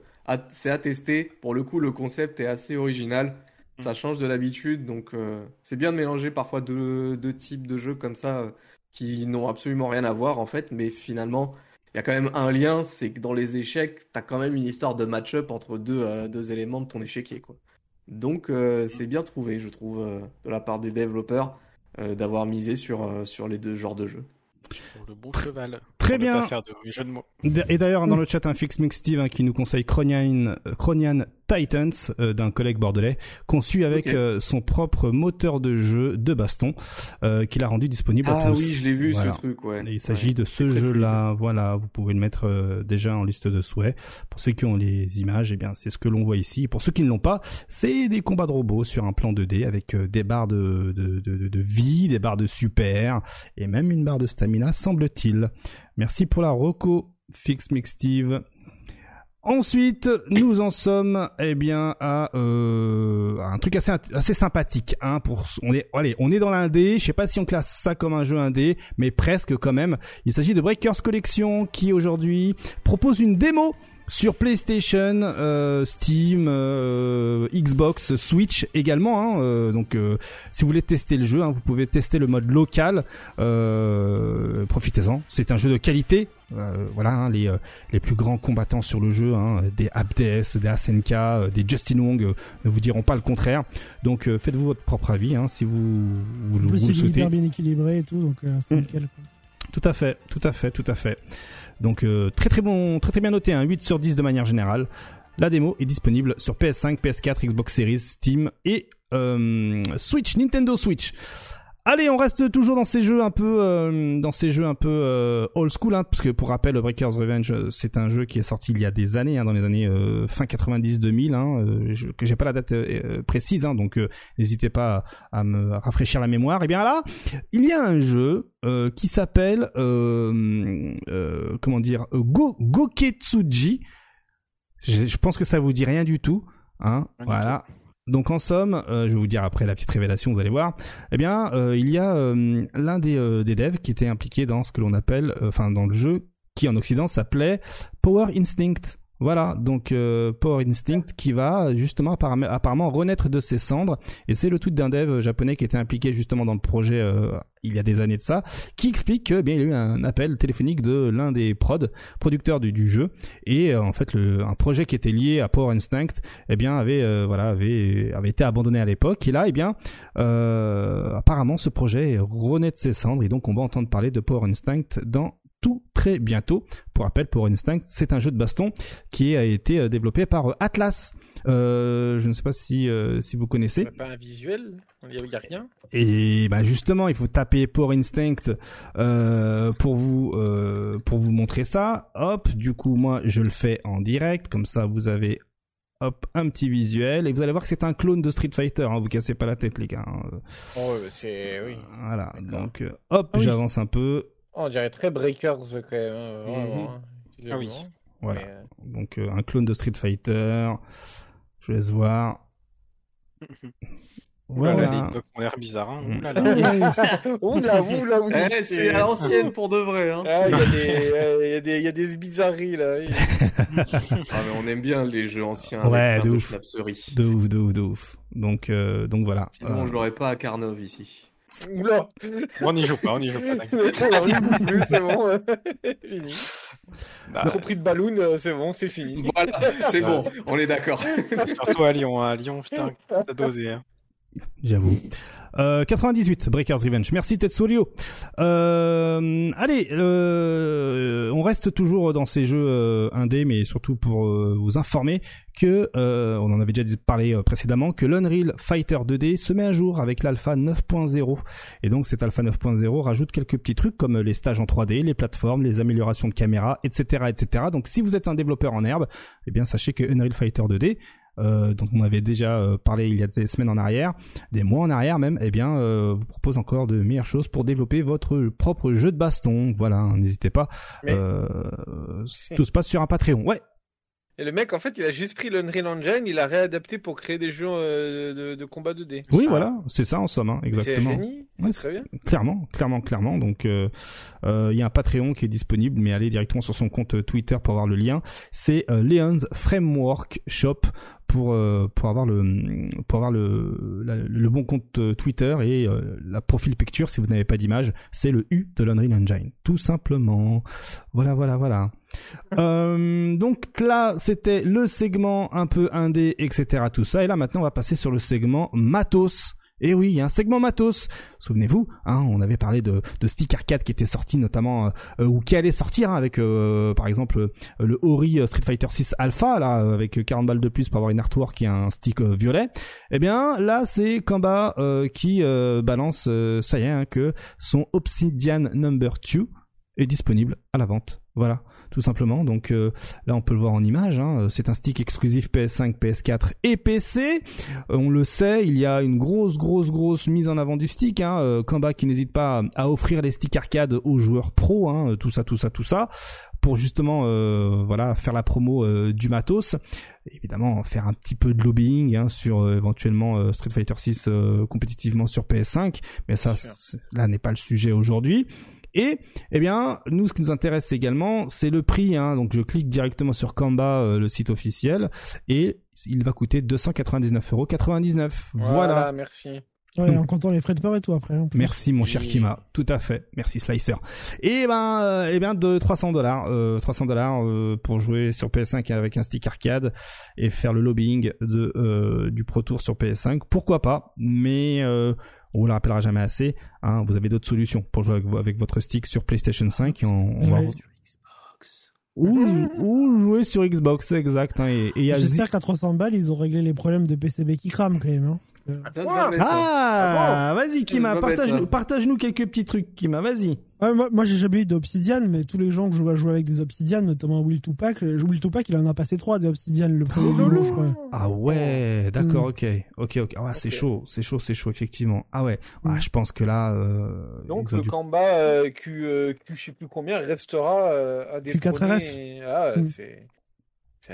c'est à tester. Pour le coup, le concept est assez original. Ça change de l'habitude, donc euh, c'est bien de mélanger parfois deux, deux types de jeux comme ça euh, qui n'ont absolument rien à voir en fait, mais finalement, il y a quand même un lien, c'est que dans les échecs, t'as quand même une histoire de match-up entre deux, euh, deux éléments de ton échiquier, quoi. Donc euh, c'est bien trouvé, je trouve, de la part des développeurs d'avoir misé sur, sur les deux genres de jeux. Le bon cheval. Très bien. pas faire de mauvais jeu de mots. Et d'ailleurs dans le chat un Fix Mix Steve hein, qui nous conseille Cronian, euh, Cronian Titans euh, d'un collègue bordelais, conçu avec euh, son propre moteur de jeu de baston euh, qu'il a rendu disponible à Ah tous. oui, je l'ai vu Voilà. ce truc, ouais. Et il s'agit Ouais, de ce jeu-là. Voilà, vous pouvez le mettre euh, déjà en liste de souhaits. Pour ceux qui ont les images, eh bien, c'est ce que l'on voit ici. Et pour ceux qui ne l'ont pas, c'est des combats de robots sur un plan 2D avec euh, des barres de, de, de, de- de vie, des barres de super et même une barre de stamina, semble-t-il. Merci pour la reco, Fix Mix Steve. Ensuite, nous en sommes, eh bien, à, euh, un truc assez assez sympathique. Hein, pour on est, allez, on est dans l'indé. Je sais pas si on classe ça comme un jeu indé, mais presque quand même. Il s'agit de Breakers Collection qui aujourd'hui propose une démo sur PlayStation, euh, Steam, euh, Xbox, Switch également. Hein, euh, donc, euh, si vous voulez tester le jeu, hein, vous pouvez tester le mode local. Euh, Profitez-en. C'est un jeu de qualité. Euh, voilà, hein, les euh, les plus grands combattants sur le jeu, hein, des Abdes, des euh, des Justin Wong, ne vous diront pas le contraire. Donc, euh, faites-vous votre propre avis hein, si vous vous, En plus, vous le souhaitez. hyper bien équilibré et tout, donc euh, c'est Mm. nickel. quoi. Tout à fait, tout à fait, tout à fait. Donc euh, très très bon, très très bien noté, un 8 sur 10 de manière générale. La démo est disponible sur PS5, PS4, Xbox Series, Steam et euh, Switch, Nintendo Switch. Allez, on reste toujours dans ces jeux un peu, euh, dans ces jeux un peu euh, old school, hein, parce que pour rappel, Breakers Revenge, euh, c'est un jeu qui est sorti il y a des années, hein, dans les années euh, fin 90-2000, hein, je- que j'ai pas la date précise, hein, donc n'hésitez pas à, à me rafraîchir la mémoire. Et bien là, il y a un jeu qui s'appelle comment dire Go Goketsuji. Je, je pense que ça vous dit rien du tout, hein. Rien du voilà. Donc en somme, euh, je vais vous dire après la petite révélation, vous allez voir. Eh bien, euh, il y a euh, l'un des, des devs qui était impliqué dans ce que l'on appelle, enfin dans le jeu qui en Occident s'appelait Power Instinct. Voilà, donc euh, Power Instinct qui va justement apparemment, renaître de ses cendres. Et c'est le tweet d'un dev japonais qui était impliqué justement dans le projet euh, il y a des années de ça, qui explique que eh bien il y a eu un appel téléphonique de l'un des prod producteurs du, du jeu. Et euh, en fait le, un projet qui était lié à Power Instinct eh bien avait euh, voilà avait avait été abandonné à l'époque. Et là eh bien euh, apparemment ce projet renaît de ses cendres. Et donc on va entendre parler de Power Instinct dans tout très bientôt. Pour rappel, Power Instinct, c'est un jeu de baston qui a été euh, développé par euh, Atlas. Euh, je ne sais pas si euh, si vous connaissez. A Pas un visuel Il n'y a, rien Et bah justement, il faut taper Power Instinct euh, pour vous euh, pour vous montrer ça. Hop, du coup moi je le fais en direct, comme ça vous avez hop un petit visuel et vous allez voir que c'est un clone de Street Fighter. Hein, vous cassez pas la tête les gars. hein. Oh, c'est. Oui. Voilà, donc hop, Ah oui. j'avance un peu. Oh, on dirait très Breakers quand même. hein, vraiment, hein. Ah oui. Voilà, Mais, euh, donc euh, un clone de Street Fighter. Je laisse voir. Voilà. docs ont l'air bizarres. Hein. Mm. Oula, oula, oula. Eh, c'est à l'ancienne pour de vrai. Hein. Ah, il y a des, y a y a bizarreries là. Ah, mais on aime bien les jeux anciens Ouais, avec de de ouf. schnapseries. De ouf, de ouf, de ouf. Donc, euh, donc voilà. Sinon, Euh, je l'aurais pas à Carnov ici. Oula. on n'y joue pas, on n'y joue pas. Alors, il joue plus, c'est bon. euh, fini. Bah, Trop pris de ballon, euh, c'est bon, c'est fini. Voilà, c'est bon, on est d'accord. surtout à Lyon. hein. À Lyon, putain, t'as dosé. Hein. J'avoue. Euh, 98, Breakers Revenge. Merci Tetsurio. Euh, allez, euh, on reste toujours dans ces jeux euh, indés, mais surtout pour euh, vous informer que, euh, on en avait déjà parlé euh, précédemment, que l'Unreal Fighter 2D se met à jour avec l'Alpha 9.0. Et donc cet Alpha 9.0 rajoute quelques petits trucs comme les stages en 3D, les plateformes, les améliorations de caméra, etc., etc. Donc si vous êtes un développeur en herbe, eh bien sachez que Unreal Fighter 2D euh, dont on avait déjà euh, parlé il y a des semaines en arrière, des mois en arrière même, eh bien, euh, vous propose encore de meilleures choses pour développer votre propre jeu de baston. Voilà, n'hésitez pas. Mais- Euh, tout se passe sur un Patreon. Ouais, Et le mec, en fait, il a juste pris l'Unreal Engine, il l'a réadapté pour créer des jeux euh, de, de combat 2D. oui, Ah. voilà, c'est ça en somme, hein, C'est exactement. génie. Ouais, très bien. Clairement, clairement, clairement. Donc, euh, euh, il y a un Patreon qui est disponible, mais allez directement sur son compte Twitter pour avoir le lien. C'est euh, Leon's Framework Shop pour euh, pour avoir le pour avoir le la- le bon compte euh, Twitter et euh, la profil picture si vous n'avez pas d'image, c'est le U de l'Unreal Engine, tout simplement. Voilà, voilà, voilà. Euh, donc là, c'était le segment un peu indé, etc. Tout ça. Et là, maintenant, on va passer sur le segment matos. Et oui, il y a un segment matos. Souvenez-vous, hein, on avait parlé de, Stick Arcade qui était sorti notamment, euh, ou qui allait sortir hein, avec, euh, par exemple, euh, le Ori euh, Street Fighter 6 Alpha, là, euh, avec 40 balles de plus pour avoir une artwork et un stick euh, violet. Eh bien, là, c'est Kamba euh, qui euh, balance, euh, ça y est, hein, que son Obsidian Number 2 est disponible à la vente. Voilà, tout simplement. Donc euh, là, on peut le voir en image. hein. C'est un stick exclusif PS5, PS4 et PC. Euh, on le sait, il y a une grosse, grosse, grosse mise en avant du stick. Hein. Euh, Kamba qui n'hésite pas à offrir les sticks arcade aux joueurs pro. Hein. Tout ça, tout ça, tout ça, pour justement, euh, voilà, faire la promo euh, du matos. Évidemment, faire un petit peu de lobbying hein, sur euh, éventuellement euh, Street Fighter 6 compétitivement sur PS5. Mais ça, là n'est pas le sujet aujourd'hui. Et eh bien, nous, ce qui nous intéresse également, c'est le prix. Hein. Donc, je clique directement sur Kamba, euh, le site officiel, et il va coûter 299,99€. Voilà, Voilà. merci. Ouais, Donc- en comptant les frais de port et tout après. en plus. Merci mon cher Oui. Kima, tout à fait. Merci Slicer. Et ben, euh, eh bien de 300 dollars, 300 dollars pour jouer sur PS5 avec un stick arcade et faire le lobbying de euh, du Pro Tour sur PS5. Pourquoi pas? Mais euh, on vous le rappellera jamais assez. Hein, vous avez d'autres solutions pour jouer avec, avec votre stick sur PlayStation 5 et on, on va ou, ou jouer sur Xbox, exact. Hein, et, J'espère qu'à 300 balles, ils ont réglé les problèmes de PCB qui crament quand même. Hein. Bête, ça. Ah, vas-y Kima, partage-nous quelques petits trucs, Kima, vas-y. Ouais, moi, moi j'ai jamais eu d'Obsidian, mais tous les gens que je vois jouer avec des Obsidian, notamment Will Tupac, euh, Will Tupac, il en a passé trois des Obsidian, le premier Oh, niveau, je crois. Ah ouais, d'accord, Mm. ok, ok, ok. Ah, c'est chaud, c'est chaud, c'est chaud, effectivement. Ah ouais, ah, Mm. je pense que là, euh, Donc le Kamba euh, Q, euh, Q je sais plus combien restera euh, un des Q4RF. Ah, Mm. c'est C'est abusé,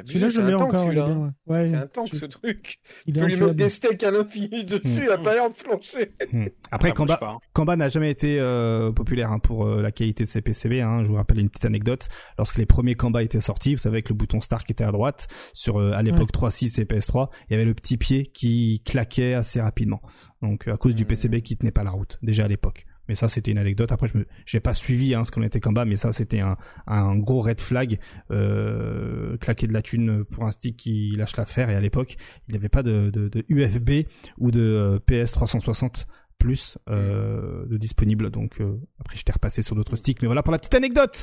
Celui-là, je c'est l'ai un tank, encore. celui-là. ouais. Ouais, C'est un tank je- ce truc. il Tu lui mets des steaks à l'infini dessus, il a pas l'air de flancher. Hmm. Après, Kamba, pas, hein. Kamba n'a jamais été euh, populaire hein, pour euh, la qualité de ses PCB. Hein. Je vous rappelle une petite anecdote. Lorsque les premiers Kamba étaient sortis, vous savez, avec le bouton Start qui était à droite, sur euh, à l'époque 3.6 et PS3, il y avait le petit pied qui claquait assez rapidement. Donc à cause du. PCB qui tenait pas la route, déjà à l'époque. Mais ça, c'était une anecdote. Après, je me, j'ai pas suivi hein, ce qu'on était Kamba, mais ça, c'était un, un gros red flag. Euh, claquer de la thune pour un stick qui lâche l'affaire. Et à l'époque, il n'y avait pas de, de, de UFB ou de euh, PS 360 plus euh, de disponible. Donc euh, après, j'étais repassé sur d'autres sticks. Mais voilà pour la petite anecdote.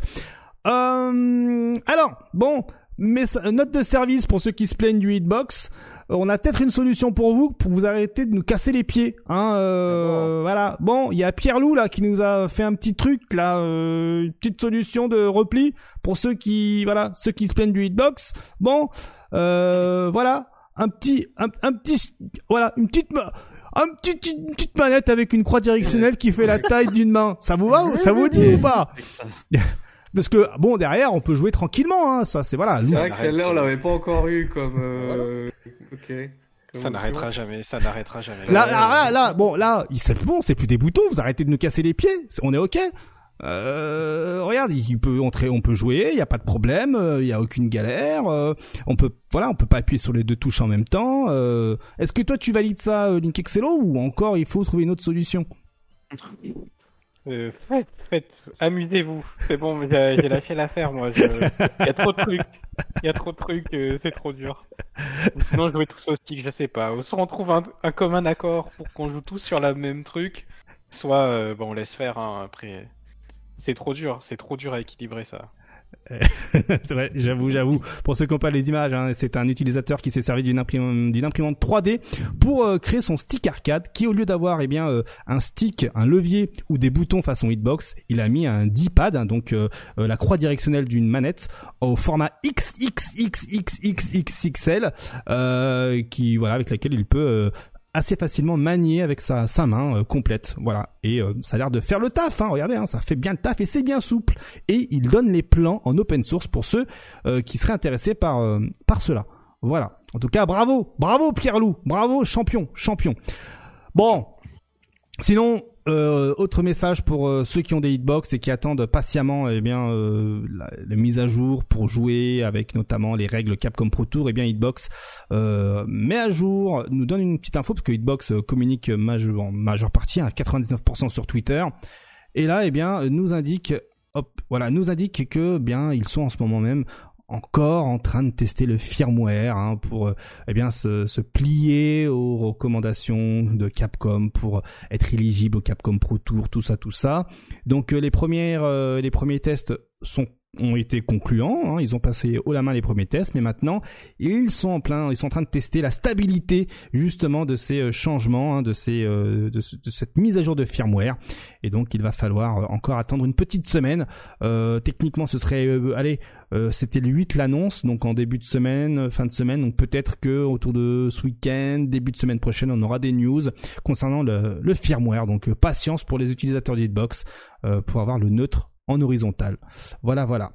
Alors, bon, mais note de service pour ceux qui se plaignent du hitbox. Euh, On a peut-être une solution pour vous, pour vous arrêter de nous casser les pieds. Hein, euh, voilà. Bon, il y a Pierre Loup là qui nous a fait un petit truc là, euh, une petite solution de repli pour ceux qui, voilà, ceux qui se plaignent du hitbox. Bon, euh, voilà, un petit, un, un petit, voilà, une petite. Un petit, une petite manette avec une croix directionnelle qui fait la taille d'une main. Ça vous va ou ça vous dit ou pas? Parce que bon derrière on peut jouer tranquillement. Hein, ça c'est voilà. C'est vrai que celle-là, on l'avait pas encore eu comme. euh, Ok. Comme Ça n'arrêtera jamais, ça n'arrêtera jamais. Là, là, là, là, bon, là, c'est bon, c'est plus des boutons. Vous arrêtez de nous casser les pieds. On est ok. Euh, regarde, il peut entrer, on peut jouer, il y a pas de problème, euh, il y a aucune galère. euh, on peut, voilà, on peut pas appuyer sur les deux touches en même temps. euh, Est-ce que toi tu valides ça, euh, Link Excello, ou encore il faut trouver une autre solution? Euh, faites, faites, amusez-vous. C'est bon, j'ai lâché l'affaire, moi. Je... Il y a trop de trucs. Il y a trop de trucs, euh, c'est trop dur. Sinon, jouer tous au stick, je sais pas. Soit on trouve un, un commun accord pour qu'on joue tous sur la même truc, soit euh, bon, on laisse faire. Hein, après, c'est trop dur, c'est trop dur à équilibrer ça. Vrai, j'avoue, j'avoue. Pour ceux qui n'ont pas les images, hein, c'est un utilisateur qui s'est servi d'une imprimante, d'une imprimante 3D pour euh, créer son stick arcade, qui au lieu d'avoir eh bien euh, un stick, un levier ou des boutons façon hitbox, il a mis un D-pad, hein, donc euh, euh, la croix directionnelle d'une manette au format XXXXXXL, euh, qui voilà avec laquelle il peut assez facilement manier avec sa, main euh, complète. Voilà. Et euh, ça a l'air de faire le taf. Hein. Regardez, hein, ça fait bien le taf et c'est bien souple. Et il donne les plans en open source pour ceux euh, qui seraient intéressés par, par cela. Voilà. En tout cas, bravo. Bravo Pierre Loup. Bravo champion. Champion. Bon. Sinon, euh, autre message pour euh, ceux qui ont des hitbox et qui attendent patiemment eh bien euh, la, mise à jour pour jouer avec notamment les règles Capcom Pro Tour. Eh bien Hitbox met à jour, nous donne une petite info parce que Hitbox communique en majeure partie à 99% sur Twitter. Et là, eh bien, nous indique, hop, voilà, nous indique que bien ils sont en ce moment même encore en train de tester le firmware hein, pour euh, eh bien se, se plier aux recommandations de Capcom pour être éligible au Capcom Pro Tour, tout ça, tout ça. Donc euh, les premières, euh, les premiers tests sont ont été concluants, hein, ils ont passé haut la main les premiers tests, mais maintenant ils sont en plein, ils sont en train de tester la stabilité justement de ces euh, changements, hein, de ces, euh, de, ce- de cette mise à jour de firmware, et donc il va falloir euh, encore attendre une petite semaine. Euh, techniquement, ce serait, euh, allez, c'était le 8 l'annonce, donc en début de semaine, fin de semaine, donc peut-être que autour de ce week-end, début de semaine prochaine, on aura des news concernant le, le firmware. Donc patience pour les utilisateurs d'Hitbox pour avoir le neutre en horizontal. Voilà, voilà.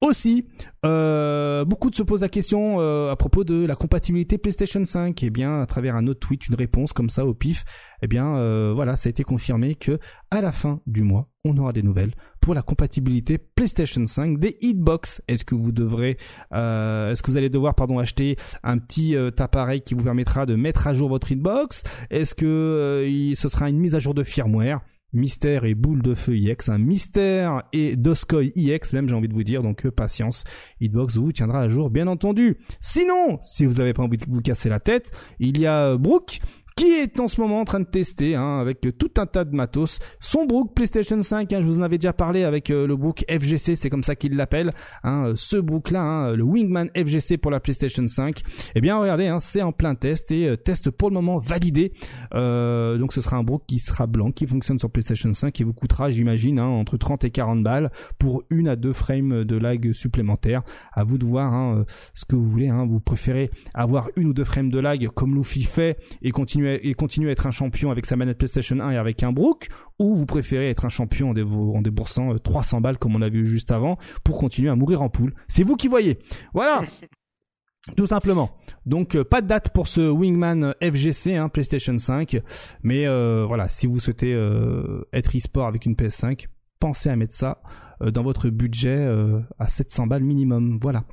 Aussi, euh, beaucoup de se posent la question euh, à propos de la compatibilité PlayStation 5. Eh bien, à travers un autre tweet, une réponse comme ça au pif, eh bien, euh, voilà, ça a été confirmé que à la fin du mois, on aura des nouvelles pour la compatibilité PlayStation 5 des Hitbox. Est-ce que vous devrez, est-ce que vous allez devoir, pardon, acheter un petit appareil qui vous permettra de mettre à jour votre Hitbox? Est-ce que ce sera une mise à jour de firmware? Mystère et boule de feu IX, un mystère et Doskoy IX même j'ai envie de vous dire, donc euh, patience, Hitbox vous tiendra à jour bien entendu. Sinon, si vous avez pas envie de vous casser la tête, il y a euh, Brooke qui est en ce moment en train de tester hein, avec euh, tout un tas de matos. Son Brook PlayStation 5 hein, je vous en avais déjà parlé avec euh, le Brook FGC c'est comme ça qu'il l'appelle hein, euh, ce Brook là hein, le Wingman FGC pour la PlayStation 5 eh bien regardez hein, c'est en plein test et test pour le moment validé. Euh, donc ce sera un Brook qui sera blanc qui fonctionne sur PlayStation 5 et vous coûtera j'imagine hein, entre 30 et 40 balles pour une à deux frames de lag supplémentaires à vous de voir ce que vous voulez vous préférez avoir une ou deux frames de lag comme Luffy fait et continuer et continuer à être un champion avec sa manette PlayStation 1 et avec un Brook ou vous préférez être un champion en, déboursant euh, 300 balles comme on a vu juste avant pour continuer à mourir en poule c'est vous qui voyez voilà Tout simplement. Donc euh, pas de date pour ce Wingman FGC hein, PlayStation 5, mais euh, voilà, si vous souhaitez euh, être e-sport avec une PS5, pensez à mettre ça euh, dans votre budget euh, à 700 balles minimum. Voilà.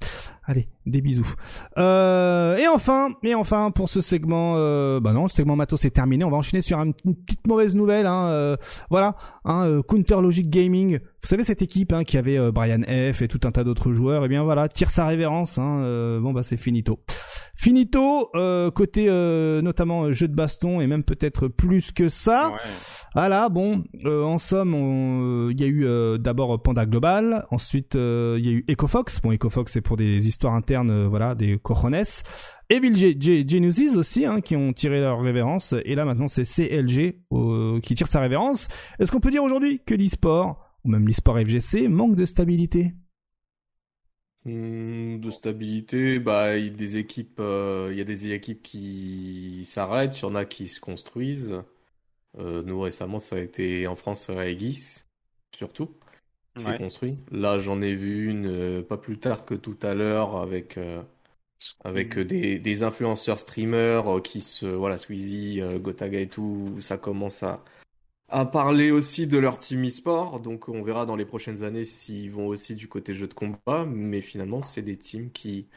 Allez, des bisous. Euh, et enfin, et enfin pour ce segment, euh, bah non, le segment matos est terminé. On va enchaîner sur une, petite mauvaise nouvelle. Hein, euh, voilà, hein, euh, Counter Logic Gaming. Vous savez cette équipe hein, qui avait euh, Brian F et tout un tas d'autres joueurs. Et bien voilà, tire sa révérence. Hein, euh, bon bah c'est finito. Finito euh, côté euh, notamment jeu de baston et même peut-être plus que ça. Ouais. Voilà, bon, euh, en somme, il y a eu euh, d'abord Panda Global, ensuite euh, il y a eu EcoFox. Bon, EcoFox c'est pour des histoires internes, euh, voilà, des cojones. Evil G- G- Genesis aussi, hein, qui ont tiré leur révérence. Et là maintenant c'est CLG qui tire sa révérence. Est-ce qu'on peut dire aujourd'hui que l'e-sport, ou même l'e-sport FGC, manque de stabilité? Hmm, de stabilité, bah, il y a des équipes, euh, il y a des équipes qui s'arrêtent, il y en a qui se construisent. Euh, nous récemment, ça a été en France à Aegis, surtout, Ouais. construit. Là, j'en ai vu une euh, pas plus tard que tout à l'heure avec euh, avec euh, des, des influenceurs streamers euh, qui se voilà Squeezie, euh, Gotaga et tout, ça commence à à parler aussi de leur team e-sport, donc on verra dans les prochaines années s'ils vont aussi du côté jeu de combat, mais finalement c'est des teams qui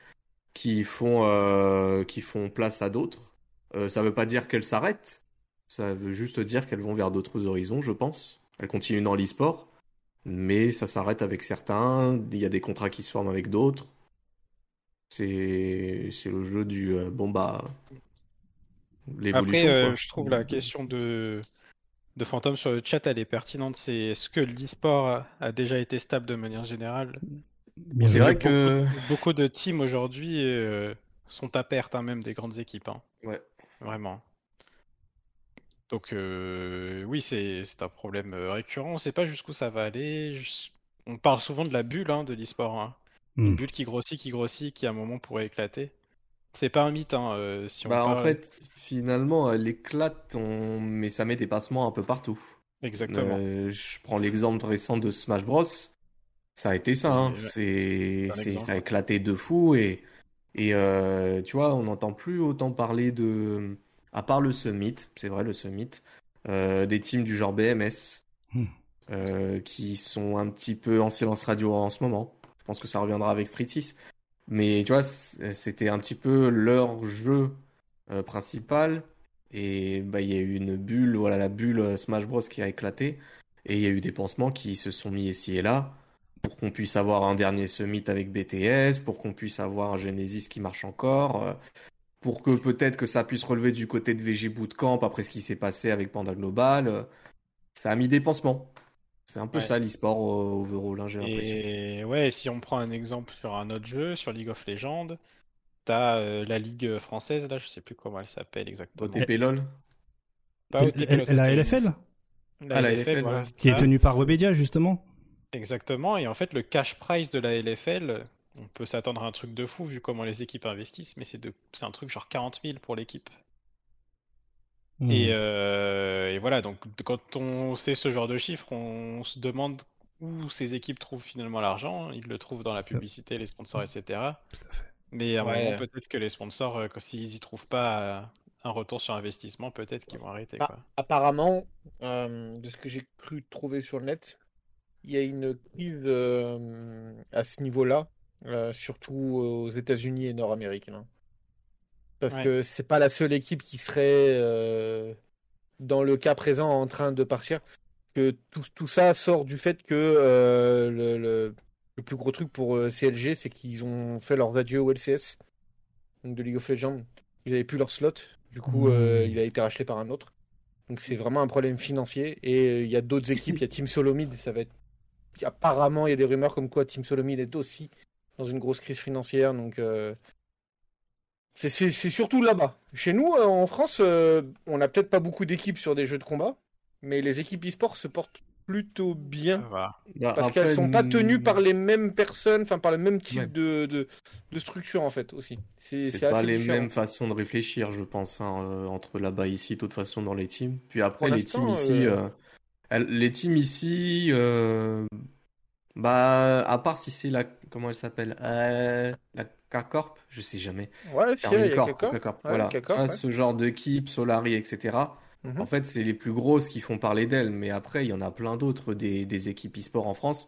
qui font euh, qui font place à d'autres. Euh, ça veut pas dire qu'elles s'arrêtent, ça veut juste dire qu'elles vont vers d'autres horizons, je pense. Elles continuent dans l'e-sport, mais ça s'arrête avec certains, il y a des contrats qui se forment avec d'autres. C'est c'est le jeu du euh, bon bah Après, euh, je trouve la question de, de Phantom sur le chat, elle est pertinente. C'est est-ce que l'e-sport a, a déjà été stable de manière générale? C'est vrai que Beaucoup de teams aujourd'hui euh, sont à perte, hein, même des grandes équipes. hein. ouais. Vraiment. Donc euh, oui, c'est c'est un problème euh, récurrent. On ne sait pas jusqu'où ça va aller. Je- On parle souvent de la bulle hein, de l'e-sport. hein. Une Hmm. bulle qui grossit, qui grossit, qui à un moment pourrait éclater. C'est pas un mythe, hein, euh, si on Bah, en parle... fait, finalement, elle éclate, on... mais ça met des passements un peu partout. Exactement. Euh, je prends l'exemple récent de Smash Bros. Ça a été ça, hein. Ouais, C'est, ça a éclaté de fou et, et euh, tu vois, on n'entend plus autant parler de, à part le Summit, c'est vrai, le Summit, euh, des teams du genre BMS, Hmm. euh, qui sont un petit peu en silence radio en ce moment. Je pense que ça reviendra avec Street 6. Mais tu vois, c'était un petit peu leur jeu euh, principal. Et bah, il y a eu une bulle, voilà, la bulle Smash Bros qui a éclaté. Et il y a eu des pansements qui se sont mis ici et là pour qu'on puisse avoir un dernier summit avec BTS, pour qu'on puisse avoir un Genesis qui marche encore, pour que peut-être que ça puisse relever du côté de VG Bootcamp après ce qui s'est passé avec Panda Global. euh, Ça a mis des pansements. C'est un peu Ouais. ça l'e-sport euh, overall, hein, j'ai l'impression. Et ouais, si on prend un exemple sur un autre jeu, sur League of Legends, t'as euh, la ligue française, là, je sais plus comment elle s'appelle exactement. OTP LOL. Pas Elle- OTP, ça, la LFL La Ah, la LFL, LFL, voilà, qui est tenue par Webedia justement. Exactement, et en fait, le cash price de la LFL, on peut s'attendre à un truc de fou vu comment les équipes investissent, mais c'est de... c'est un truc genre 40 000 pour l'équipe. Et, euh, et voilà, donc quand on sait ce genre de chiffres, on se demande où ces équipes trouvent finalement l'argent. Ils le trouvent dans la publicité, les sponsors, etc. Mais à un Ouais. moment, peut-être que les sponsors, euh, s'ils y trouvent pas euh, un retour sur investissement, peut-être qu'ils vont arrêter, Ah. quoi. Apparemment, euh, de ce que j'ai cru trouver sur le net, il y a une crise euh, à ce niveau-là, euh, surtout aux États-Unis et Nord-Amérique. là. Parce Ouais. que c'est pas la seule équipe qui serait euh, dans le cas présent en train de partir. Que tout, tout ça sort du fait que euh, le, le- le plus gros truc pour euh, CLG, c'est qu'ils ont fait leurs adieux au LCS, donc de League of Legends. Ils avaient plus leur slot. Du coup, euh, Mmh. il a été racheté par un autre. Donc c'est vraiment un problème financier. Et euh, il y a d'autres équipes. Il y a Team Solomid. Ça va être. Apparemment, il y a des rumeurs comme quoi Team Solomid est aussi dans une grosse crise financière. Donc euh, c'est surtout là-bas. Chez nous, euh, en France, euh, on n'a peut-être pas beaucoup d'équipes sur des jeux de combat, mais les équipes e-sport se portent plutôt bien. Bah, Parce qu'elles sont pas tenues par les mêmes personnes, enfin par le même type Ouais. de, de, de structure en fait aussi. C'est pas assez les différent. mêmes façons de réfléchir, je pense, hein, euh, entre là-bas et ici, de toute façon, dans les teams. Puis après, les teams ici, euh, euh, les teams ici, Bah, à part si c'est la. Comment elle s'appelle euh, La K-Corp Je sais jamais. Ouais, si, il y a K-Corp. K-Corp, Ouais, voilà. K-Corp, ouais. Ce genre d'équipe, Solari, etc. Mhm. En fait, c'est les plus grosses qui font parler d'elles. Mais après, il y en a plein d'autres des, des équipes e-sport en France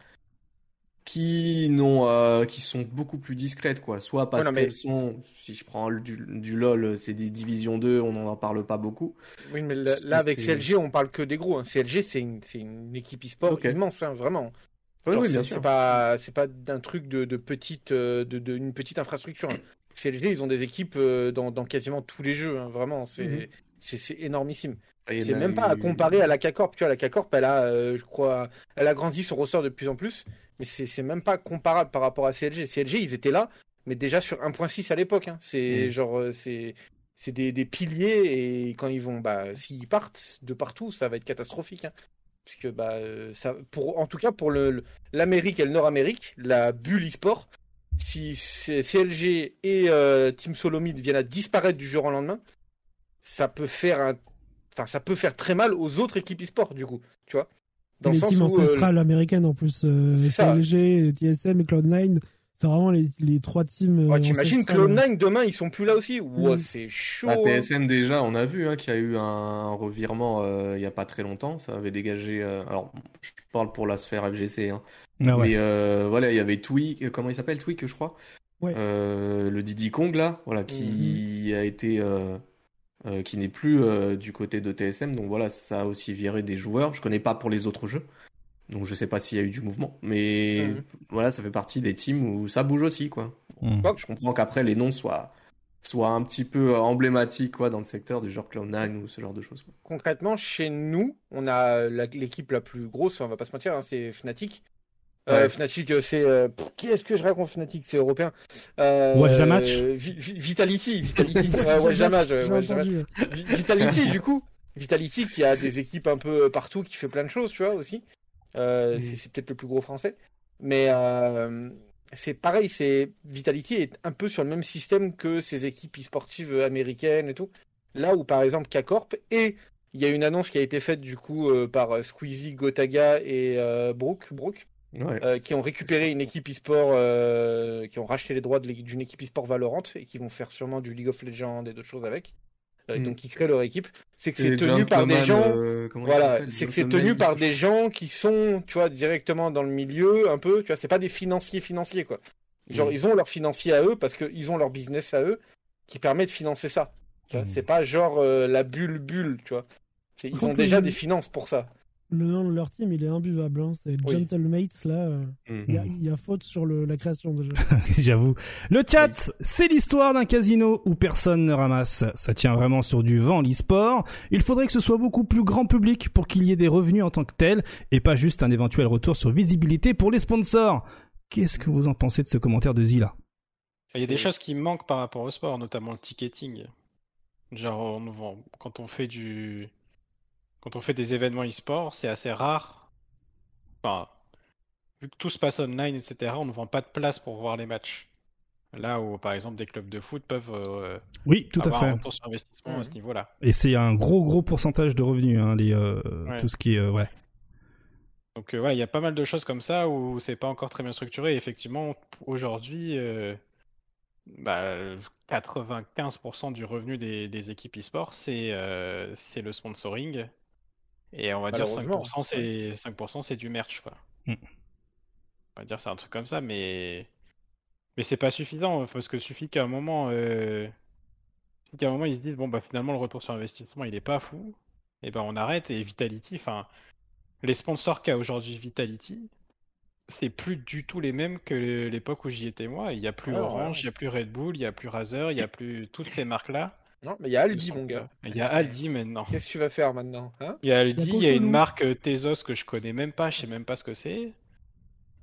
qui n'ont euh, qui sont beaucoup plus discrètes quoi soit parce Ouais, non, mais- qu'elles sont si je prends du, du LoL c'est des divisions 2 on n'en parle pas beaucoup Oui, mais là, avec CLG, on parle que des gros. hein. CLG, c'est une, c'est une équipe e-sport Ok. immense, hein, vraiment. Oui, Genre, oui, bien c'est- sûr C'est pas, c'est pas d'un truc de, de petite, euh, de, de- une petite infrastructure. hein. CLG, ils ont des équipes euh, dans, dans quasiment tous les jeux, hein, vraiment. C'est, Mhm. c'est, c'est énormissime. C'est même pas à comparer à la K-Corp. Tu vois, la K-Corp, elle a, euh, je crois, elle a grandi son roster de plus en plus, mais c'est, c'est même pas comparable par rapport à CLG. CLG, ils étaient là, mais déjà sur 1.6 à l'époque. hein. C'est Mhm. genre, c'est, c'est des, des piliers et quand ils vont, bah, s'ils partent de partout, ça va être catastrophique. Hein. Puisque, bah, euh, ça, pour, en tout cas, pour le, l'Amérique et le Nord-Amérique, la bulle e-sport, si CLG et euh, Team Solomid viennent à disparaître du jour au lendemain, ça peut faire un, enfin, ça peut faire très mal aux autres équipes e-sport, du coup, tu vois. Dans les le sens où, euh, ancestrales américaines en plus, euh. CLG, TSM et Cloud9, c'est vraiment les, les trois teams. euh, ouais, t'imagines ancestrales. Cloud9 demain, ils sont plus là aussi. Ouah, Mm. c'est chaud. Bah, hein. TSM déjà, on a vu hein, qu'il y a eu un revirement euh, il y a pas très longtemps. Ça avait dégagé. euh, alors, je parle pour la sphère FGC. Hein, Ah ouais. Mais euh, voilà, il y avait Tweak. euh, Comment il s'appelle Tweak, je crois. Ouais. Euh, le Diddy Kong là, voilà, qui a été, euh, euh, qui n'est plus euh, du côté de TSM. Donc voilà, ça a aussi viré des joueurs. Je connais pas pour les autres jeux. Donc je sais pas s'il y a eu du mouvement, mais Mhm. voilà, ça fait partie des teams où ça bouge aussi, quoi. Mm. Je comprends qu'après les noms soient, soient un petit peu emblématiques, quoi, dans le secteur du genre Cloud9 ou ce genre de choses. quoi. Concrètement, chez nous, on a l'équipe la plus grosse, on va pas se mentir, hein, c'est Fnatic. Euh, Ouais. Fnatic, euh, c'est. euh, pff, Qu'est-ce que je raconte Fnatic? C'est européen. Euh, Watch the match. Vi- Vi- Vitality. Vitality. Ouais, ouais, Vitality, du coup. Vitality qui a des équipes un peu partout, qui fait plein de choses, tu vois, aussi. Euh, c'est- peut-être le plus gros français. Mais euh, c'est pareil, c'est Vitality est un peu sur le même système que ces équipes e-sportives américaines et tout. Là où, par exemple, K-Corp, et il y a une annonce qui a été faite, du coup, euh, par Squeezie, Gotaga et Brooke, Brooke Ouais. qui ont récupéré une équipe e-sport, qui ont racheté les droits d'une équipe e-sport Valorant et qui vont faire sûrement du League of Legends et d'autres choses avec. Euh, Mm. Donc, ils créent leur équipe. C'est que c'est tenu par des gens. euh, Voilà, c'est que c'est tenu par des gens qui sont, tu vois, directement dans le milieu, un peu, tu vois, c'est pas des financiers financiers, quoi. Genre, Mm. ils ont leur financier à eux parce qu'ils ont leur business à eux qui permet de financer ça. Tu vois, Mm. C'est pas genre euh, la bulle bulle, tu vois. Ils ont déjà des finances pour ça. Le nom de leur team, il est imbuvable. Hein. C'est Oui. Gentlemates, là. euh, Mm. Il y, a- il y a faute sur le- la création déjà. J'avoue. Le chat, c'est l'histoire d'un casino où personne ne ramasse. Ça tient vraiment sur du vent, l'e-sport. Il faudrait que ce soit beaucoup plus grand public pour qu'il y ait des revenus en tant que tel et pas juste un éventuel retour sur visibilité pour les sponsors. Qu'est-ce que vous en pensez de ce commentaire de Zila? Il y a des choses qui manquent par rapport au sport, notamment le ticketing. Genre, on quand on fait du, quand on fait des événements e-sport, c'est assez rare. Enfin, vu que tout se passe online, etc., on ne vend pas de place pour voir les matchs. Là où, par exemple, des clubs de foot peuvent euh, Oui, tout à avoir un fait. retour sur investissement à ce niveau-là. Et c'est un gros gros pourcentage de revenus, hein, les, euh, Ouais. tout ce qui est euh, ouais. Donc euh, voilà, il y a pas mal de choses comme ça où c'est pas encore très bien structuré. Et effectivement, aujourd'hui, euh, bah, 95% du revenu des, des équipes e-sport, c'est euh, c'est le sponsoring. Et on va dire Malheureusement, 5%, c'est 5% c'est du merch, quoi. Mm. On va dire c'est un truc comme ça, mais mais c'est pas suffisant parce que suffit qu'à un moment, euh... qu'à un moment ils se disent bon bah finalement le retour sur investissement il est pas fou, et ben on arrête et Vitality, enfin les sponsors qu'a aujourd'hui Vitality, c'est plus du tout les mêmes que l'époque où j'y étais moi. Il y a plus ouais, Orange, ouais. il y a plus Red Bull, il y a plus Razer, il y a plus toutes ces marques-là. Non, mais il y a Aldi, mon gars. Il y a Aldi maintenant. Qu'est-ce que tu vas faire maintenant hein? Il y a Aldi, Il y a une marque Tezos que je connais même pas, je sais même pas ce que c'est.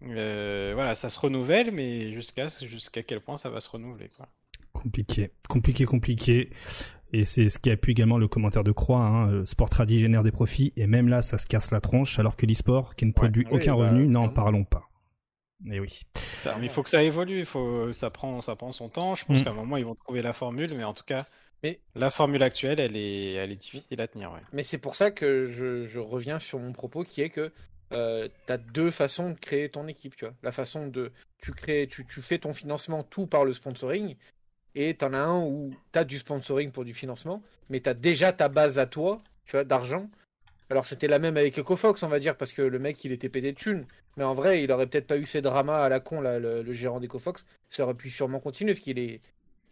Euh, voilà, ça se renouvelle, mais jusqu'à jusqu'à quel point ça va se renouveler, quoi. Compliqué, compliqué, compliqué. Et c'est ce qui appuie également le commentaire de Croix. Hein. Sport tradi génère des profits et même là, ça se casse la tronche, alors que l'e-sport, qui ne produit aucun bah, revenu, n'en parlons pas. Et oui. Ça, mais il faut que ça évolue, il faut, ça prend, ça prend son temps. Je pense Mm. qu'à un moment ils vont trouver la formule, mais en tout cas, Mais- la formule actuelle, elle est, elle est difficile à tenir, ouais. Mais c'est pour ça que je, je reviens sur mon propos qui est que euh, t'as deux façons de créer ton équipe, tu vois. La façon de, tu crées, tu, tu fais ton financement tout par le sponsoring, et t'en as un où t'as du sponsoring pour du financement, mais t'as déjà ta base à toi, tu vois, d'argent. Alors c'était la même avec EcoFox, on va dire, parce que le mec il était pédé de thunes. Mais en vrai, il aurait peut-être pas eu ces dramas à la con, là, le, le gérant d'EcoFox. Ça aurait pu sûrement continuer, parce qu'il est,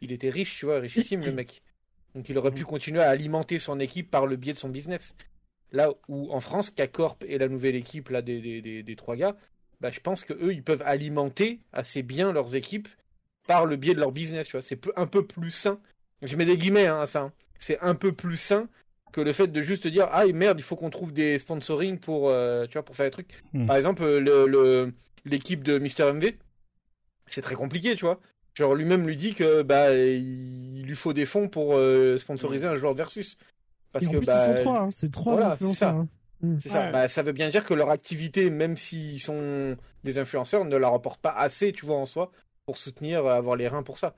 il était riche, tu vois, richissime le mec. Donc il aurait pu continuer à alimenter son équipe par le biais de son business. Là où en France, K-Corp et la nouvelle équipe là, des, des, des, des trois gars, bah, je pense que eux ils peuvent alimenter assez bien leurs équipes par le biais de leur business. Tu vois, c'est un peu plus sain. Je mets des guillemets hein, à ça. hein. C'est un peu plus sain que le fait de juste dire ah merde, il faut qu'on trouve des sponsoring pour euh, tu vois pour faire des trucs. Hmm. Par exemple, le- l'équipe de Mister MV, c'est très compliqué, tu vois. Genre lui-même lui dit que bah il lui faut des fonds pour euh, sponsoriser un joueur de versus. Parce Et en que plus, bah ils sont trois, hein, c'est trois voilà, c'est influenceurs. ça. hein. Mm. c'est ça. Bah, ça veut bien dire que leur activité, même s'ils sont des influenceurs, ne leur apporte pas assez, tu vois, en soi, pour soutenir, avoir les reins pour ça.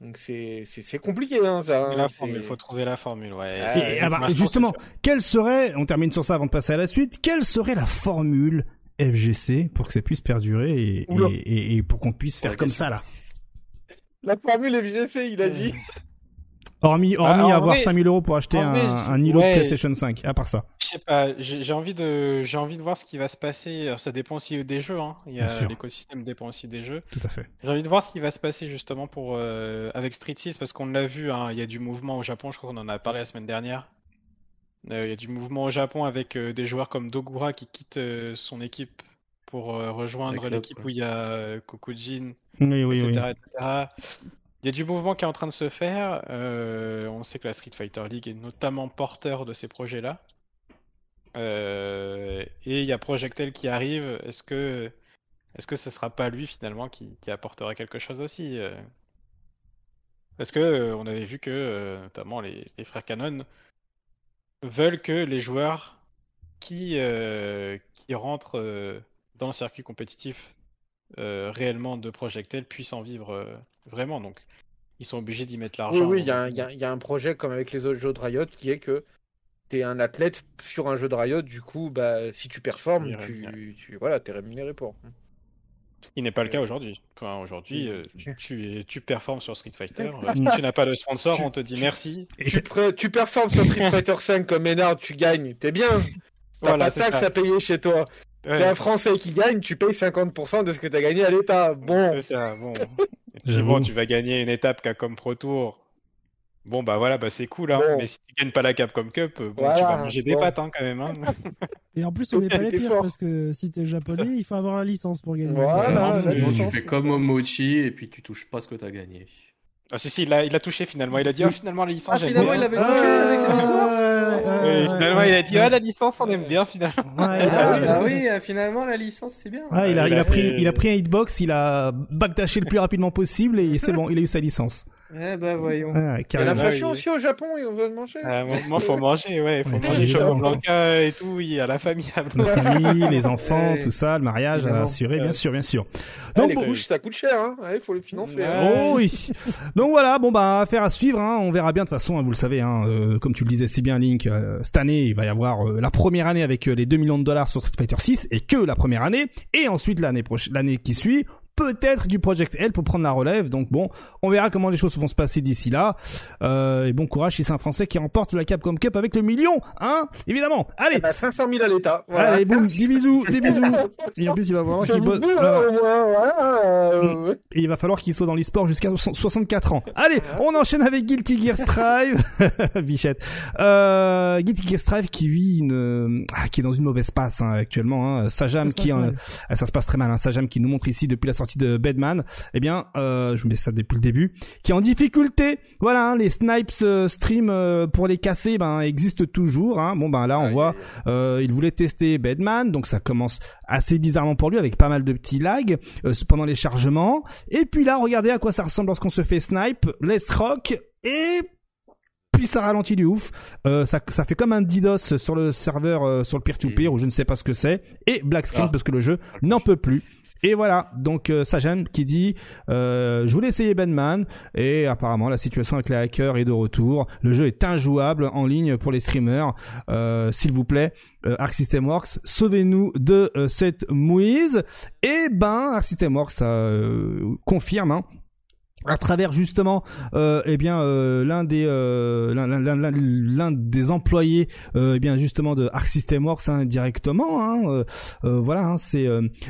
Donc c'est compliqué, hein, ça. hein, La c'est- formule, faut trouver la formule, ouais. Ah, Et, ah bah, justement, quelle serait, on termine sur ça avant de passer à la suite, quelle serait la formule FGC pour que ça puisse perdurer et, Oula. et, et- et pour qu'on puisse faire Ouais, comme ça là? La formule FGC, il a dit. Hormis, hormis Bah, en avoir vrai- 5000 euros pour acheter un, un îlot ouais. de PlayStation 5, à part ça. Je sais pas, j'ai envie de, j'ai envie de voir ce qui va se passer. Alors, ça dépend aussi des jeux, hein. Il y Bien a sûr. l'écosystème dépend aussi des jeux. Tout à fait. J'ai envie de voir ce qui va se passer justement pour euh, avec Street 6 parce qu'on l'a vu, hein, il y a du mouvement au Japon. Je crois qu'on en a parlé la semaine dernière. Euh, il y a du mouvement au Japon avec euh, des joueurs comme Dogura qui quitte euh, son équipe pour euh, rejoindre l'équipe où il y a euh, Kokujin, Oui, oui, oui. etc. Il y a du mouvement qui est en train de se faire. Euh, on sait que la Street Fighter League est notamment porteur de ces projets-là. Euh, et il y a Projectel qui arrive. Est-ce que, est-ce que ce sera pas lui finalement qui, apportera quelque chose aussi euh? Parce que on avait vu que notamment les, frères Canon veulent que les joueurs qui, qui rentrent dans le circuit compétitif réellement de Projectel puissent en vivre vraiment. Donc, ils sont obligés d'y mettre l'argent. oui, il y, a un- il y a- il y a un projet comme avec les autres jeux de Riot qui est que tu es un athlète sur un jeu de Riot, du coup, bah, si tu performes, tu, tu voilà, es rémunéré pour. Il n'est pas le cas Euh, aujourd'hui. Enfin, aujourd'hui, euh, tu, tu, es- tu performes sur Street Fighter. euh, si tu n'as pas de sponsor, Tu- on te dit merci. Tu, pre- tu performes sur Street Fighter 5 comme Ménard, tu gagnes, t'es bien. T'as Voilà, pas taxes ça. à payer chez toi. Ouais, C'est un Français qui gagne, tu payes 50% de ce que t'as gagné à l'État. Bon, c'est ça. Bon. Et puis J'avoue. bon, tu vas gagner une étape Capcom Pro Tour. Bon, bah voilà, bah c'est cool, hein. Bon. Mais si tu gagnes pas la Capcom Cup, bon, Voilà, tu vas manger des bon. pâtes, hein, quand même, hein. Et en plus, on n'est pas les pires fort. parce que si t'es japonais, il faut avoir la licence pour gagner. Voilà, Sinon, tu licence. fais comme Momochi et puis tu touches pas ce que t'as gagné. Ah, si, si, il a, il a touché finalement. Il a dit, ah, finalement, la licence, Ah, finalement, il avait touché avec sa victoire Oui, finalement, il a dit, ah, la licence, on aime bien, finalement. Ouais, Ah, bah oui, euh, finalement, la licence, c'est bien. Ouais, il a, Ouais, il a il a- pris, il a pris un hitbox, il a backdashé le plus rapidement possible et c'est bon, il a eu sa licence. Eh ben, voyons. Ouais, il y a l'inflation aussi au Japon et on veut manger. Ah, moi, moi, faut manger, ouais, faut Ouais, manger évidemment. Choco Blanca et tout, il y a la famille à La famille, les enfants, Ouais. tout ça, le mariage à assurer, bien sûr, bien sûr. Ah, Donc, les bon- couches, ça coûte cher, hein. Il faut les financer. Ouais. hein. Oh oui. Donc voilà, bon bah affaire à suivre. Hein. On verra bien de toute façon. hein, vous le savez, hein, euh, comme tu le disais, c'est bien Link. euh, cette année, il va y avoir euh, la première année avec euh, les 2 millions de dollars sur Street Fighter 6 et que la première année. Et ensuite l'année prochaine, l'année qui suit, peut-être du Project L pour prendre la relève. Donc bon, on verra comment les choses vont se passer d'ici là. Euh, et bon courage si c'est un Français qui remporte la Capcom Cup avec le million, hein Évidemment. Allez. Eh ben, 500 000 à l'État. Voilà. Allez, boum, des bisous, des bisous. Et en plus, il va falloir qu'il bosse. voilà. Et il va falloir qu'il soit dans l'e-sport jusqu'à so- 64 ans. Allez, on enchaîne avec Guilty Gear Strive. Bichette. Euh, Guilty Gear Strive qui vit une, ah, qui est dans une mauvaise passe hein, actuellement. Hein. Sajam qui, euh, ah, ça se passe très mal. Hein. Sajam qui nous montre ici depuis la sortie de Bedman. Eh bien, euh, je vous mets ça depuis le début. Qui est en difficulté. Voilà, hein, les snipes euh, stream euh, pour les casser, ben existent toujours. Hein. Bon ben là, on voit il voulait tester Bedman, donc ça commence assez bizarrement pour lui avec pas mal de petits lags pendant les chargements. Et puis là, regardez à quoi ça ressemble lorsqu'on se fait snipe, let's rock et puis ça ralentit du ouf. Euh, ça, ça fait comme un DDoS sur le serveur, euh, sur le peer-to-peer, ou je ne sais pas ce que c'est. Et black screen Ah. parce que le jeu n'en peut plus. Et voilà, donc euh, Sajam qui dit euh, je voulais essayer Bandman et apparemment la situation avec les hackers est de retour. Le jeu est injouable en ligne pour les streamers. Euh, S'il vous plaît, euh, Arc System Works, sauvez-nous de cette mouise. Et ben, Arc System Works confirme. Hein, à travers justement euh, eh bien euh, l'un des euh, l'un- des employés euh, eh bien justement de Arc System Works hein, directement hein, euh, euh, voilà hein, c'est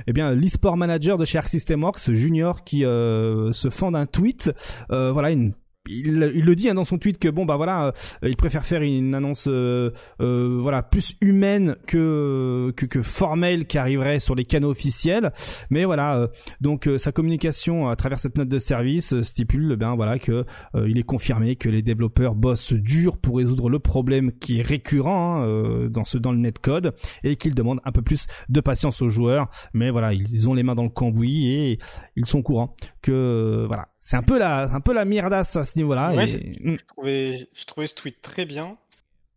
eh bien l'e-sport manager de chez Arc System Works Junior qui se fend d'un tweet voilà une il, le dit hein, dans son tweet que bon bah voilà euh, il préfère faire une annonce euh, euh, voilà plus humaine que, que formelle qui arriverait sur les canaux officiels. Mais voilà donc sa communication à travers cette note de service stipule bien voilà que il est confirmé que les développeurs bossent dur pour résoudre le problème qui est récurrent hein, dans ce dans le netcode et qu'ils demandent un peu plus de patience aux joueurs. Mais voilà ils ont les mains dans le cambouis et ils sont courants que voilà c'est un peu la c'est un peu la mierdasse à ce niveau-là Ouais, et- c'est- Mm. Je trouvais, je trouvais ce tweet très bien.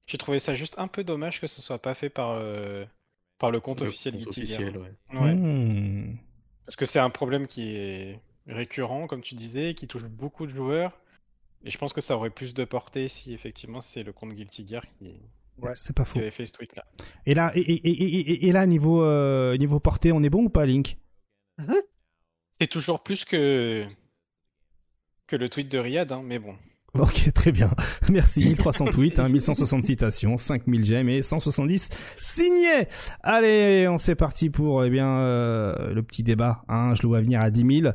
J'ai trouvé ça juste un peu dommage que ce soit pas fait par, euh, par le compte Le officiel compte Guilty officiel, Gear. ouais. Ouais. Mm. Parce que c'est un problème qui est récurrent, comme tu disais, qui touche beaucoup de joueurs. Et je pense que ça aurait plus de portée si effectivement c'est le compte Guilty Gear qui, c'est pas qui faux avait fait ce tweet-là. et là et, et, et, et- et là niveau euh, niveau portée on est bon ou pas Link? C'est toujours plus que que le tweet de Riyad, hein, mais bon. Ok, très bien. Merci. 1300 tweets, hein, 1160 citations, 5000 j'aime et 170 signés. Allez, on s'est parti pour eh bien euh, le petit débat. Hein, je le vois venir à 10 000.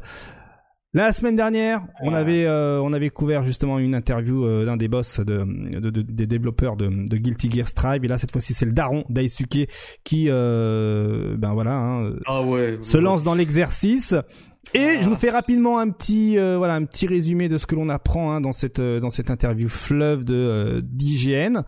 La semaine dernière, on Ah. avait euh, on avait couvert justement une interview euh, d'un des boss de, de- de- des développeurs de, de Guilty Gear Strive et là cette fois-ci c'est le daron Daisuke qui euh, ben voilà hein, Ah ouais. se lance dans l'exercice. Et je vous fais rapidement un petit euh, voilà un petit résumé de ce que l'on apprend hein, dans cette euh, dans cette interview fleuve de euh, d'IGN.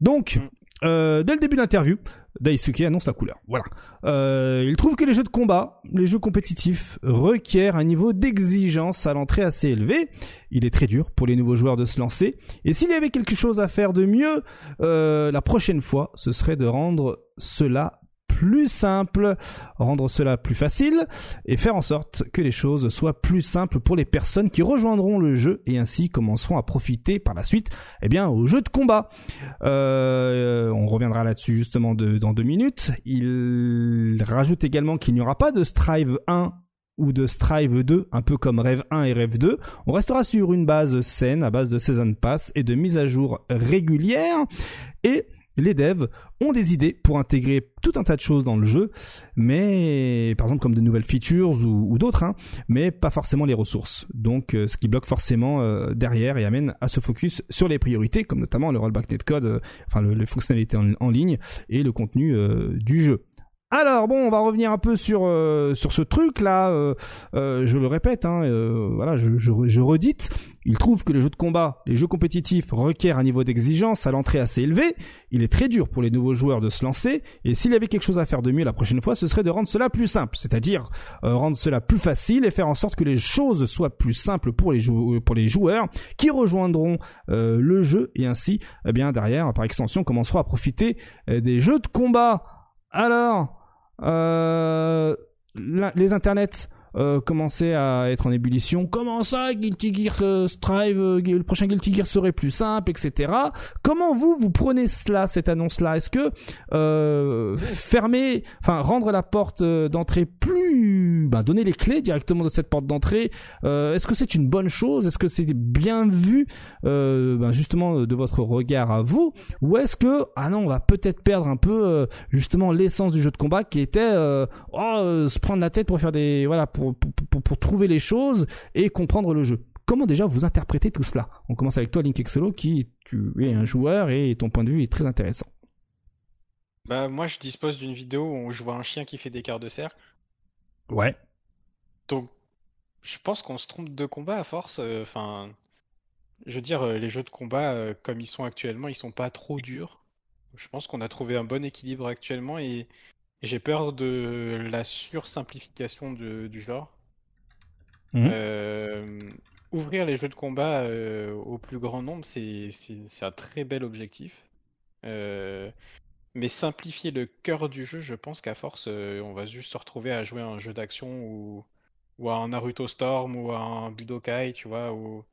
Donc Mm. euh, dès le début de l'interview, Daisuke annonce la couleur. Voilà. Euh, il trouve que les jeux de combat, les jeux compétitifs requièrent un niveau d'exigence à l'entrée assez élevé. Il est très dur pour les nouveaux joueurs de se lancer. Et s'il y avait quelque chose à faire de mieux euh, la prochaine fois, ce serait de rendre cela plus simple, rendre cela plus facile et faire en sorte que les choses soient plus simples pour les personnes qui rejoindront le jeu et ainsi commenceront à profiter par la suite eh bien au jeu de combat. Euh, on reviendra là-dessus justement de- dans deux minutes. Il rajoute également qu'il n'y aura pas de Strive 1 ou de Strive 2, un peu comme Rêve 1 et Rêve 2. On restera sur une base saine, à base de Season Pass et de mises à jour régulières. Et les devs ont des idées pour intégrer tout un tas de choses dans le jeu, mais par exemple comme de nouvelles features ou, d'autres, hein, mais pas forcément les ressources. Donc euh, ce qui bloque forcément euh, derrière et amène à se focus sur les priorités, comme notamment le rollback netcode, euh, enfin le- les fonctionnalités en, en ligne et le contenu euh, du jeu. Alors bon, on va revenir un peu sur euh, sur ce truc là. euh, euh, je le répète, hein, voilà, je, je, redite. Il trouve que les jeux de combat, les jeux compétitifs requièrent un niveau d'exigence à l'entrée assez élevé. Il est très dur pour les nouveaux joueurs de se lancer. Et s'il y avait quelque chose à faire de mieux la prochaine fois, ce serait de rendre cela plus simple, c'est-à-dire rendre cela plus facile et faire en sorte que les choses soient plus simples pour les joueurs qui rejoindront le jeu et ainsi, eh bien derrière, par extension, commenceront à profiter des jeux de combat. Alors, euh, les internets euh, commençaient à être en ébullition. Comment ça, Guilty Gear euh, Strive, euh, le prochain Guilty Gear serait plus simple, etc. Comment vous vous prenez cela, cette annonce-là? Est-ce que euh, fermer, enfin rendre la porte euh, d'entrée plus, bah, donner les clés directement de cette porte d'entrée, est-ce que c'est une bonne chose? Est-ce que c'est bien vu, bah, justement de votre regard à vous? Ou est-ce que ah non on va peut-être perdre un peu justement l'essence du jeu de combat qui était oh, se prendre la tête pour faire des voilà pour, pour, pour, pour trouver les choses et comprendre le jeu comment déjà vous interprétez tout cela? On commence avec toi Link Exolo qui tu es un joueur et ton point de vue est très intéressant Bah moi je dispose d'une vidéo où je vois un chien qui fait des quarts de cercle. ouais Donc je pense qu'on se trompe de combat à force. euh, Enfin, je veux dire, euh, les jeux de combat euh, comme ils sont actuellement, ils sont pas trop durs. Je pense qu'on a trouvé un bon équilibre actuellement et j'ai peur de la sursimplification du genre. Mhm. Euh, ouvrir les jeux de combat euh, au plus grand nombre, c'est un très bel objectif. Euh, Mais simplifier le cœur du jeu, je pense qu'à force, on va juste se retrouver à jouer à un jeu d'action ou, ou à un Naruto Storm ou à un Budokai, tu vois, où,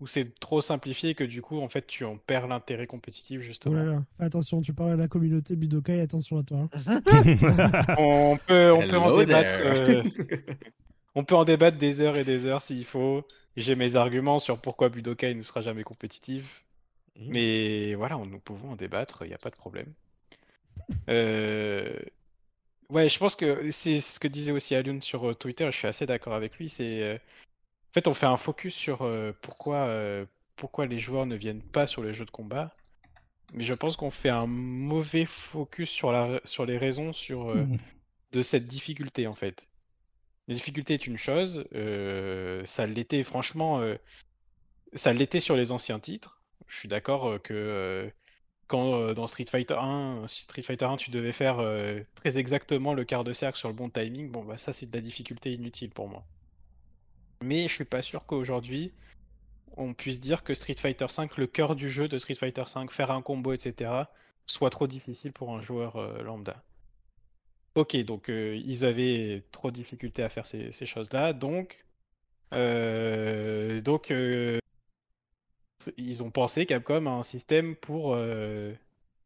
où c'est trop simplifié que du coup, en fait, tu en perds l'intérêt compétitif, Oh justement. là là. Fais attention, tu parles à la communauté Budokai, attention à toi. hein. On peut, on peut en débattre. euh, on peut en débattre des heures et des heures s'il faut. J'ai mes arguments sur pourquoi Budokai ne sera jamais compétitif. Mhm. Mais voilà, nous pouvons en débattre, il n'y a pas de problème. Euh, Ouais, je pense que c'est ce que disait aussi Alun sur euh, Twitter, je suis assez d'accord avec lui. C'est euh, fait, on fait un focus sur euh, pourquoi, euh, pourquoi les joueurs ne viennent pas sur les jeux de combat. Mais je pense qu'on fait un mauvais focus sur, la... sur les raisons sur, euh, Mhm. de cette difficulté en fait. La difficulté est une chose, ça l'était franchement, ça l'était sur les anciens titres. Je suis d'accord que quand euh, dans Street Fighter 1, Street Fighter 1, tu devais faire euh, très exactement le quart de cercle sur le bon timing, bon bah ça c'est de la difficulté inutile pour moi. Mais je suis pas sûr qu'aujourd'hui on puisse dire que Street Fighter 5, le cœur du jeu de Street Fighter 5, faire un combo, etc., soit trop difficile pour un joueur euh, lambda. Ok, donc euh, ils avaient trop de difficultés à faire ces, choses-là, donc, euh, ils ont pensé Capcom à un système pour,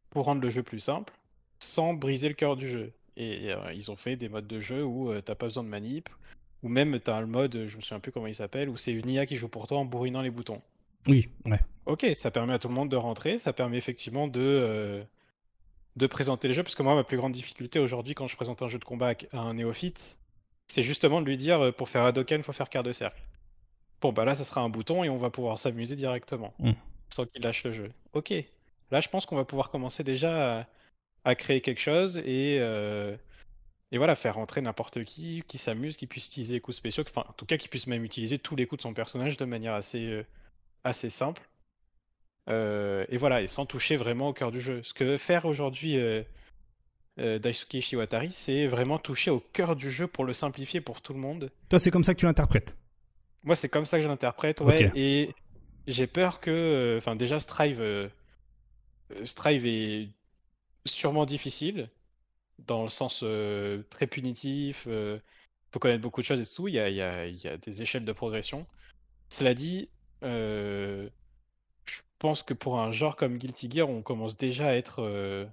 pour rendre le jeu plus simple, sans briser le cœur du jeu. Et ils ont fait des modes de jeu où t'as pas besoin de manip, ou même t'as le mode, je me souviens plus comment il s'appelle, où c'est une IA qui joue pour toi en bourrinant les boutons. Oui, ouais. Ok, ça permet à tout le monde de rentrer, ça permet effectivement de, euh, de présenter les jeux, parce que moi, ma plus grande difficulté aujourd'hui, quand je présente un jeu de combat à un néophyte, c'est justement de lui dire, euh, pour faire Hadoken, il faut faire quart de cercle. Bon, bah là, ça sera un bouton et on va pouvoir s'amuser directement, Mm. sans qu'il lâche le jeu. Ok, là, je pense qu'on va pouvoir commencer déjà à, à créer quelque chose et, euh, et voilà, faire rentrer n'importe qui, qui s'amuse, qui puisse utiliser les coups spéciaux, enfin, en tout cas, qui puisse même utiliser tous les coups de son personnage de manière assez, euh, assez simple. Euh, et voilà, et sans toucher vraiment au cœur du jeu. Ce que veut faire aujourd'hui euh, euh, Daisuke Ishiwatari, c'est vraiment toucher au cœur du jeu pour le simplifier pour tout le monde. Toi, c'est comme ça que tu l'interprètes? Moi, c'est comme ça que je l'interprète, ouais. Et j'ai peur que, enfin, déjà, Strive, Strive est sûrement difficile, dans le sens euh, très punitif. euh, faut connaître beaucoup de choses et tout. Il y a, il y a- il y a des échelles de progression. Cela dit, euh, je pense que pour un genre comme Guilty Gear, on commence déjà à être, euh,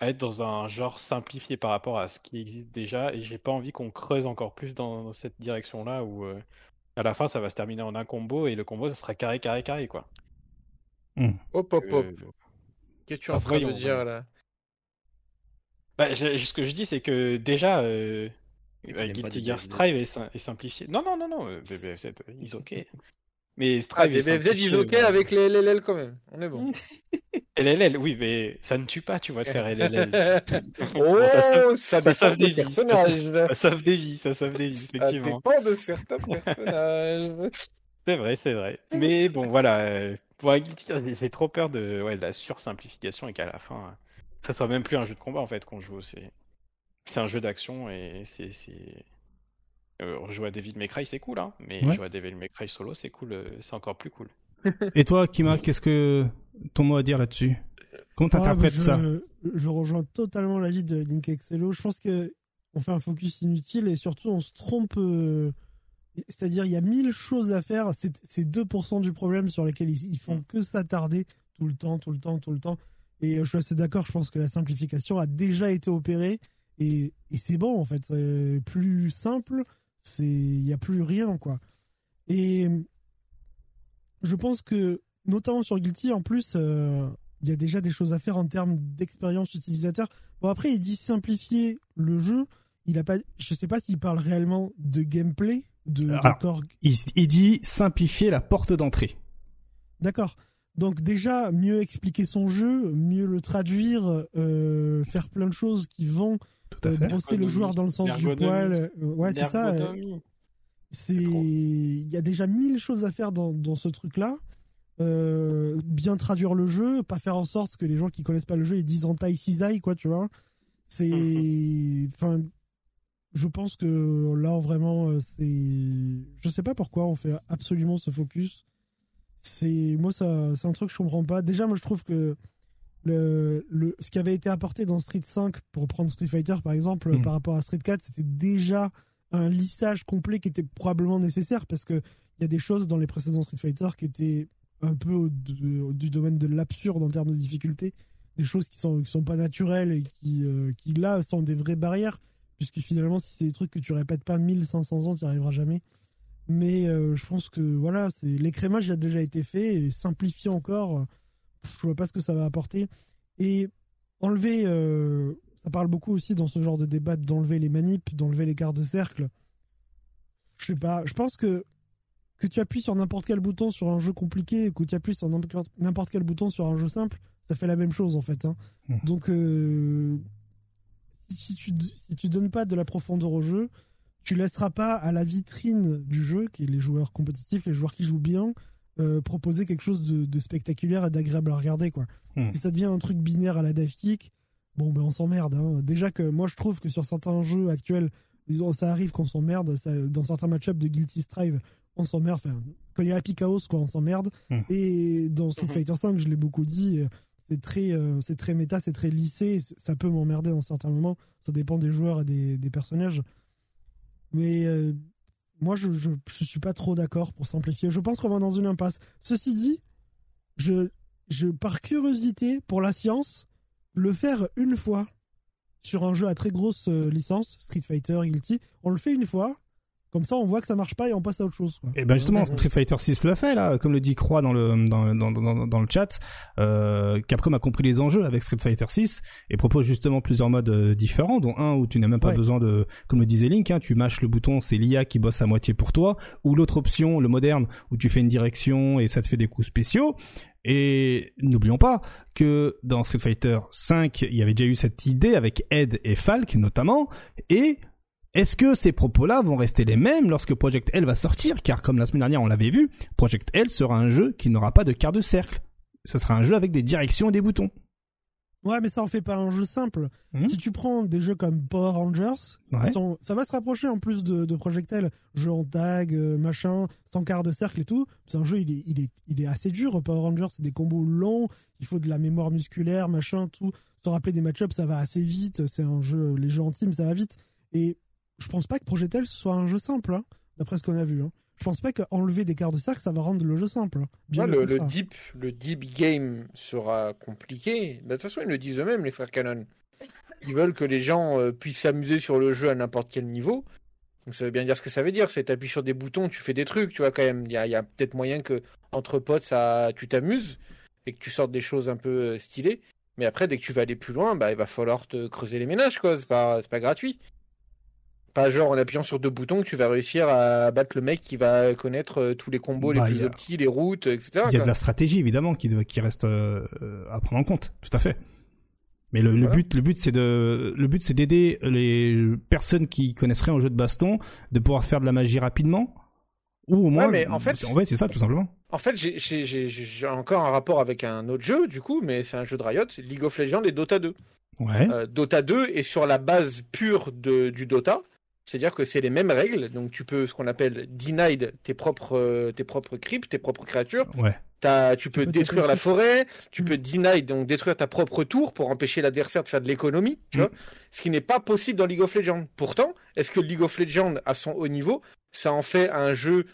à être dans un genre simplifié par rapport à ce qui existe déjà, et j'ai pas envie qu'on creuse encore plus dans, dans cette direction-là où euh, à la fin ça va se terminer en un combo et le combo ça sera carré, carré, carré quoi. Hop, hop, hop. Euh, Qu'est-ce que tu es en train de dire là? Bah, je- ce que je dis, c'est que déjà, euh, euh, pas Guilty Gear. Strive est, sim- est simplifié. Non, non, non, non, euh, BBFZ, ils ok. Mais Ah, Strive des est BFZ, ils simplifié. ok voilà. avec les LLL quand même. On est bon. LLL, oui, mais ça ne tue pas, tu vois, de faire LLL. oh, Bon, ça ça, sauve- ça des vies. Ça sauve des vies, ça sauve des vies, Ça effectivement. dépend de certains personnages. C'est vrai, c'est vrai. Mais bon, voilà, euh, pour Guilty Gear, j'ai- j'ai trop peur de, ouais, de la sursimplification et qu'à la fin, euh, ça soit même plus un jeu de combat en fait qu'on joue. C'est, c'est un jeu d'action et c'est, c'est... Euh, jouer à Devil May Cry, c'est cool, hein, mais Ouais. jouer à Devil May Cry solo, c'est cool, euh, c'est encore plus cool. Et toi, Kima, qu'est-ce que ton mot à dire là-dessus? Comment t'interprètes Ah, ça? je, rejoins totalement l'avis de Link Excello. Je pense que on fait un focus inutile et surtout on se trompe. euh, C'est-à-dire, il y a mille choses à faire. C'est c'est 2% du problème sur lesquels ils, ils font que s'attarder tout le temps, tout le temps, tout le temps. Et euh, je suis assez d'accord. Je pense que la simplification a déjà été opérée et, et c'est bon en fait. C'est plus simple, c'est il n'y a plus rien quoi. Et je pense que notamment sur Guilty, en plus, euh, il y a déjà des choses à faire en termes d'expérience utilisateur. Bon, après, il dit simplifier le jeu. Il a pas, je sais pas s'il parle réellement de gameplay, de, Alors. il dit simplifier la porte d'entrée. D'accord. Donc déjà, mieux expliquer son jeu, mieux le traduire, euh, faire plein de choses qui vont Tout à euh, brosser le joueur dans le sens du poil. Euh, Ouais, c'est ça. C'est, il y a déjà mille choses à faire dans, dans ce truc-là. Euh, bien traduire le jeu, pas faire en sorte que les gens qui connaissent pas le jeu ils disent en taille cisaille, quoi, tu vois. C'est, enfin, je pense que là vraiment, c'est, je sais pas pourquoi on fait absolument ce focus. C'est, moi ça, c'est un truc que je comprends pas. Déjà, moi je trouve que le, le, ce qui avait été apporté dans Street 5 pour prendre Street Fighter par exemple Mhm. par rapport à Street 4 c'était déjà un lissage complet qui était probablement nécessaire parce que il y a des choses dans les précédents Street Fighter qui étaient un peu au- de- au- du domaine de l'absurde en termes de difficulté des choses qui sont qui sont pas naturelles et qui euh, qui là sont des vraies barrières puisque finalement si c'est des trucs que tu répètes pas 1500 ans tu n'y arriveras jamais mais euh, je pense que voilà c'est l'écrémage a déjà été fait et simplifié encore je vois pas ce que ça va apporter et enlever euh, ça parle beaucoup aussi dans ce genre de débat d'enlever les manips d'enlever les quarts de cercle je sais pas je pense que que tu appuies sur n'importe quel bouton sur un jeu compliqué ou que tu appuies sur n'importe quel bouton sur un jeu simple ça fait la même chose en fait hein. Mhm. donc euh, si tu si tu donnes pas de la profondeur au jeu tu laisseras pas à la vitrine du jeu, qui est les joueurs compétitifs, les joueurs qui jouent bien, euh, proposer quelque chose de, de spectaculaire et d'agréable à regarder. Quoi. Hmm. Si ça devient un truc binaire à la Daft Kick, bon, ben on s'emmerde. hein. Déjà que moi, je trouve que sur certains jeux actuels, disons, ça arrive qu'on s'emmerde. Ça- Dans certains match-ups de Guilty Strive, on s'emmerde. Enfin, quand il y a Happy Chaos, quoi, on s'emmerde. Hmm. Et dans Street Mhm. Fighter 5, je l'ai beaucoup dit, euh, c'est très, euh, c'est très méta, c'est très lissé. Ça peut m'emmerder dans certains moments. Ça dépend des joueurs et des, des personnages. Mais euh, moi, je, je, je suis pas trop d'accord pour simplifier. Je pense qu'on va dans une impasse. Ceci dit, je, je, par curiosité pour la science, le faire une fois sur un jeu à très grosse euh, licence, Street Fighter, Guilty, on le fait une fois. Comme ça, on voit que ça marche pas et on passe à autre chose. Quoi. Et ben justement. Street Fighter 6 le fait là, comme le dit Croix dans le dans, dans, dans, dans le chat. Euh, Capcom a compris les enjeux avec Street Fighter 6 et propose justement plusieurs modes euh, différents, dont un où tu n'as même pas Ouais. besoin de, comme le disait Link, hein, tu mâches le bouton, c'est l'IA qui bosse à moitié pour toi, ou l'autre option, le moderne, où tu fais une direction et ça te fait des coups spéciaux. Et n'oublions pas que dans Street Fighter 5, il y avait déjà eu cette idée avec Ed et Falk notamment, et est-ce que ces propos-là vont rester les mêmes lorsque Project L va sortir? Car comme la semaine dernière on l'avait vu, Project L sera un jeu qui n'aura pas de quart de cercle. Ce sera un jeu avec des directions et des boutons. Ouais, mais ça en fait pas un jeu simple. Mhm. Si tu prends des jeux comme Power Rangers, Ouais. ils sont- ça va se rapprocher en plus de, de Projectile, jeu en tag, euh, machin, sans quart de cercle et tout. C'est un jeu, il est, il est, il est assez dur. Power Rangers, c'est des combos longs, il faut de la mémoire musculaire, machin, tout. Se rappeler des match-ups, ça va assez vite. C'est un jeu, les jeux en team, ça va vite. Et je pense pas que Projectile soit un jeu simple, hein, d'après ce qu'on a vu. hein. Je pense pas qu'enlever des quarts de cercle, ça va rendre le jeu simple. hein. Bien Ouais, le, deep, le deep game sera compliqué. Bah, De toute façon, ils le disent eux-mêmes, les frères Canon. Ils veulent que les gens euh, puissent s'amuser sur le jeu à n'importe quel niveau. Donc ça veut bien dire ce que ça veut dire. C'est t'appuies sur des boutons, tu fais des trucs, tu vois quand même. Il y a, peut-être moyen que entre potes, ça, tu t'amuses et que tu sortes des choses un peu euh, stylées. Mais après, dès que tu vas aller plus loin, bah, il va falloir te creuser les ménages, quoi. C'est pas, c'est pas gratuit. Pas genre en appuyant sur deux boutons que tu vas réussir à battre le mec qui va connaître euh, tous les combos Bah, les il plus a- optis, les routes, etc. Il y a quoi. de la stratégie évidemment qui, qui reste euh, à prendre en compte, tout à fait. Mais le, but, le but c'est de, le but c'est d'aider les personnes qui connaissent rien au jeu de baston de pouvoir faire de la magie rapidement, ou au moins. mais en fait- en fait c'est ça tout simplement. En fait, j'ai- j'ai j'ai- j'ai encore un rapport avec un autre jeu, du coup, mais c'est un jeu de Riot, c'est League of Legends et Dota 2. Ouais. Euh, Dota 2 est sur la base pure de, du Dota, c'est-à-dire que c'est les mêmes règles, donc tu peux ce qu'on appelle denied tes propres, euh, tes propres cryptes, tes propres créatures. Ouais. T'as- tu peux peux détruire la forêt, tu Mm. peux deny, donc détruire ta propre tour pour empêcher l'adversaire de faire de l'économie, tu Mm. vois. Ce qui n'est pas possible dans League of Legends. Pourtant, est-ce que League of Legends, à son haut niveau, ça en fait un jeu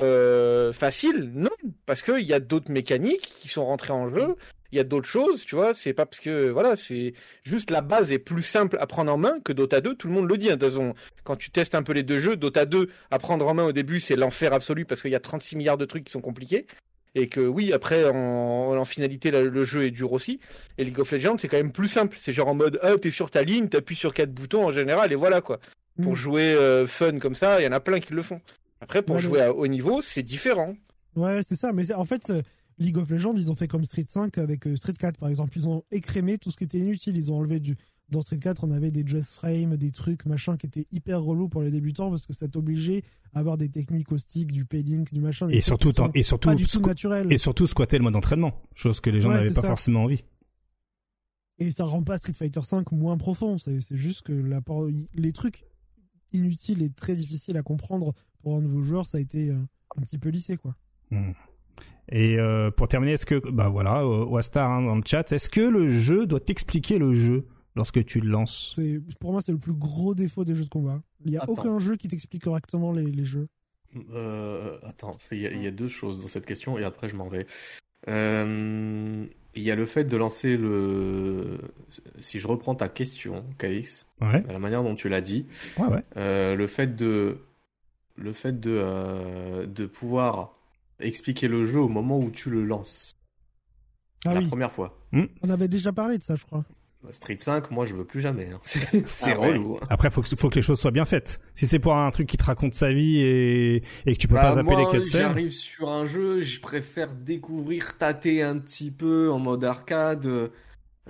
euh, facile? Non, parce qu'il y a d'autres mécaniques qui sont rentrées en jeu. Il y a d'autres choses, tu vois. C'est pas parce que voilà, c'est juste la base est plus simple à prendre en main que Dota 2. Tout le monde le dit. Hein, façon. quand tu testes un peu les deux jeux, Dota 2 à prendre en main au début, c'est l'enfer absolu parce qu'il y a 36 milliards de trucs qui sont compliqués. Et que oui, après, en, en finalité, le, le jeu est dur aussi. Et League of Legends, c'est quand même plus simple. C'est genre en mode, ah, t'es sur ta ligne, t'appuies sur quatre boutons en général, et voilà quoi. Pour Mm. jouer euh, fun comme ça, il y en a plein qui le font. Après, pour Ouais, jouer à haut niveau, c'est différent. Ouais, c'est ça. Mais en fait, League of Legends, ils ont fait comme Street 5 avec euh, Street 4, par exemple. Ils ont écrémé tout ce qui était inutile. Ils ont enlevé du. Dans Street 4, on avait des just frames, des trucs, machin, qui étaient hyper relous pour les débutants parce que ça t'obligeait à avoir des techniques au stick, du paylink, du machin. Et surtout, et surtout, pas du tout naturels. et surtout squatter le mode entraînement, chose que les gens Ouais, n'avaient pas ça. forcément envie. Et ça rend pas Street Fighter 5 moins profond. C'est juste que les trucs inutiles et très difficiles à comprendre pour un nouveau joueur, ça a été euh, un petit peu lissé, quoi. Hmm. Et euh, pour terminer, est-ce que, bah voilà, euh, Wastar hein, dans le chat, est-ce que le jeu doit t'expliquer le jeu lorsque tu le lances? C'est- Pour moi, c'est le plus gros défaut des jeux de combat. Il n'y a Attends. aucun jeu qui t'explique correctement les, les jeux. Euh, attends, il y, a, il y a deux choses dans cette question et après je m'en vais. Euh, il y a le fait de lancer le. Si je reprends ta question, Caïs, Ouais, à la manière dont tu l'as dit, ouais, ouais. euh, le fait de. Le fait de, euh, de pouvoir expliquer le jeu au moment où tu le lances. Ah la oui, première fois. on avait déjà parlé de ça, je crois. Street 5, moi je veux plus jamais. hein. C'est Ah ouais. relou. hein. Après, faut que, faut que les choses soient bien faites. Si c'est pour un truc qui te raconte sa vie et, et que tu peux Bah, pas zapper moi, les cutscenes, j'arrive sur un jeu, je préfère découvrir, tâter un petit peu en mode arcade,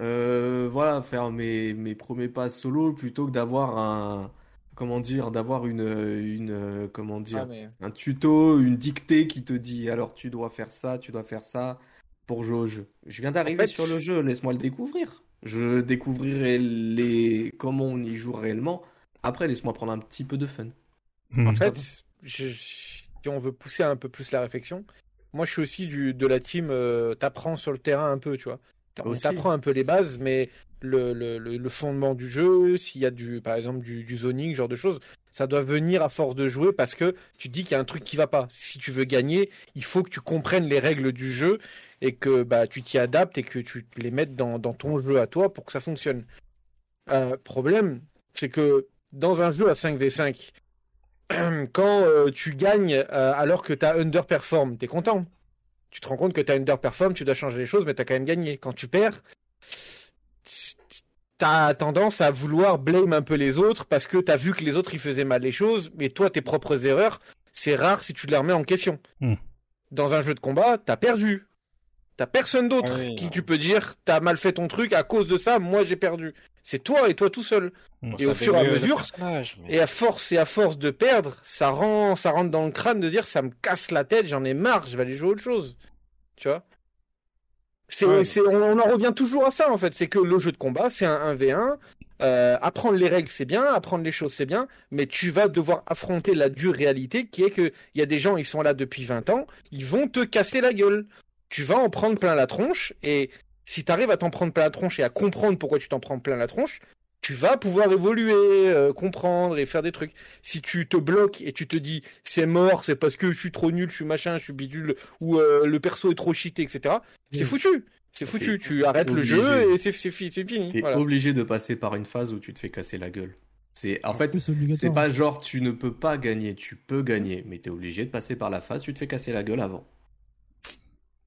euh, voilà, faire mes, mes premiers pas solo plutôt que d'avoir un, comment dire, d'avoir une, une, euh, comment dire, Ah, mais... un tuto, une dictée qui te dit, alors tu dois faire ça, tu dois faire ça pour jouer au jeu. Je viens d'arriver En fait, sur le jeu, laisse-moi le découvrir. Je découvrirai les, comment on y joue réellement. Après, laisse-moi prendre un petit peu de fun. Hmm. En fait, je- si on veut pousser un peu plus la réflexion, moi je suis aussi du, de la team euh, t'apprends sur le terrain un peu, tu vois. On Aussi. t'apprend un peu les bases, mais le, fondement du jeu, s'il y a du, par exemple du, du zoning, genre de choses, ça doit venir à force de jouer parce que tu dis qu'il y a un truc qui va pas. Si tu veux gagner, il faut que tu comprennes les règles du jeu et que bah, tu t'y adaptes et que tu les mettes dans, ton jeu à toi pour que ça fonctionne. Euh, problème, c'est que dans un jeu à 5v5, quand euh, tu gagnes euh, alors que tu as underperform, t'es content. Tu te rends compte que tu as underperform, tu dois changer les choses, mais tu as quand même gagné. Quand tu perds, tu as tendance à vouloir blame un peu les autres parce que tu as vu que les autres ils faisaient mal les choses, mais toi, tes propres erreurs, c'est rare si tu les remets en question. Hmm. Dans un jeu de combat, t'as perdu. T'as personne d'autre Ah oui, qui non. tu peux dire t'as mal fait ton truc à cause de ça, moi j'ai perdu. C'est toi et toi tout seul. Bon, Et au fur et à mesure, mais- Et à force et à force de perdre, ça rend, ça rentre dans le crâne de dire ça me casse la tête, j'en ai marre, je vais aller jouer à autre chose. Tu vois? C'est, Ouais. on, on en revient toujours à ça en fait, c'est que le jeu de combat, c'est un 1v1. euh, apprendre les règles, c'est bien, apprendre les choses, c'est bien, mais tu vas devoir affronter la dure réalité qui est que il y a des gens, ils sont là depuis 20 ans, ils vont te casser la gueule. Tu vas en prendre plein la tronche, et si tu arrives à t'en prendre plein la tronche et à comprendre pourquoi tu t'en prends plein la tronche, tu vas pouvoir évoluer, euh, comprendre et faire des trucs. Si tu te bloques et tu te dis c'est mort, c'est parce que je suis trop nul, je suis machin, je suis bidule, ou euh, le perso est trop cheaté, etc. C'est Oui. foutu. C'est foutu. Tu arrêtes le jeu et c'est c'est fi- c'est fini. T'es Voilà. obligé de passer par une phase où tu te fais casser la gueule. C'est en fait, c'est pas genre tu ne peux pas gagner, tu peux gagner, mais t'es obligé de passer par la phase, tu te fais casser la gueule avant.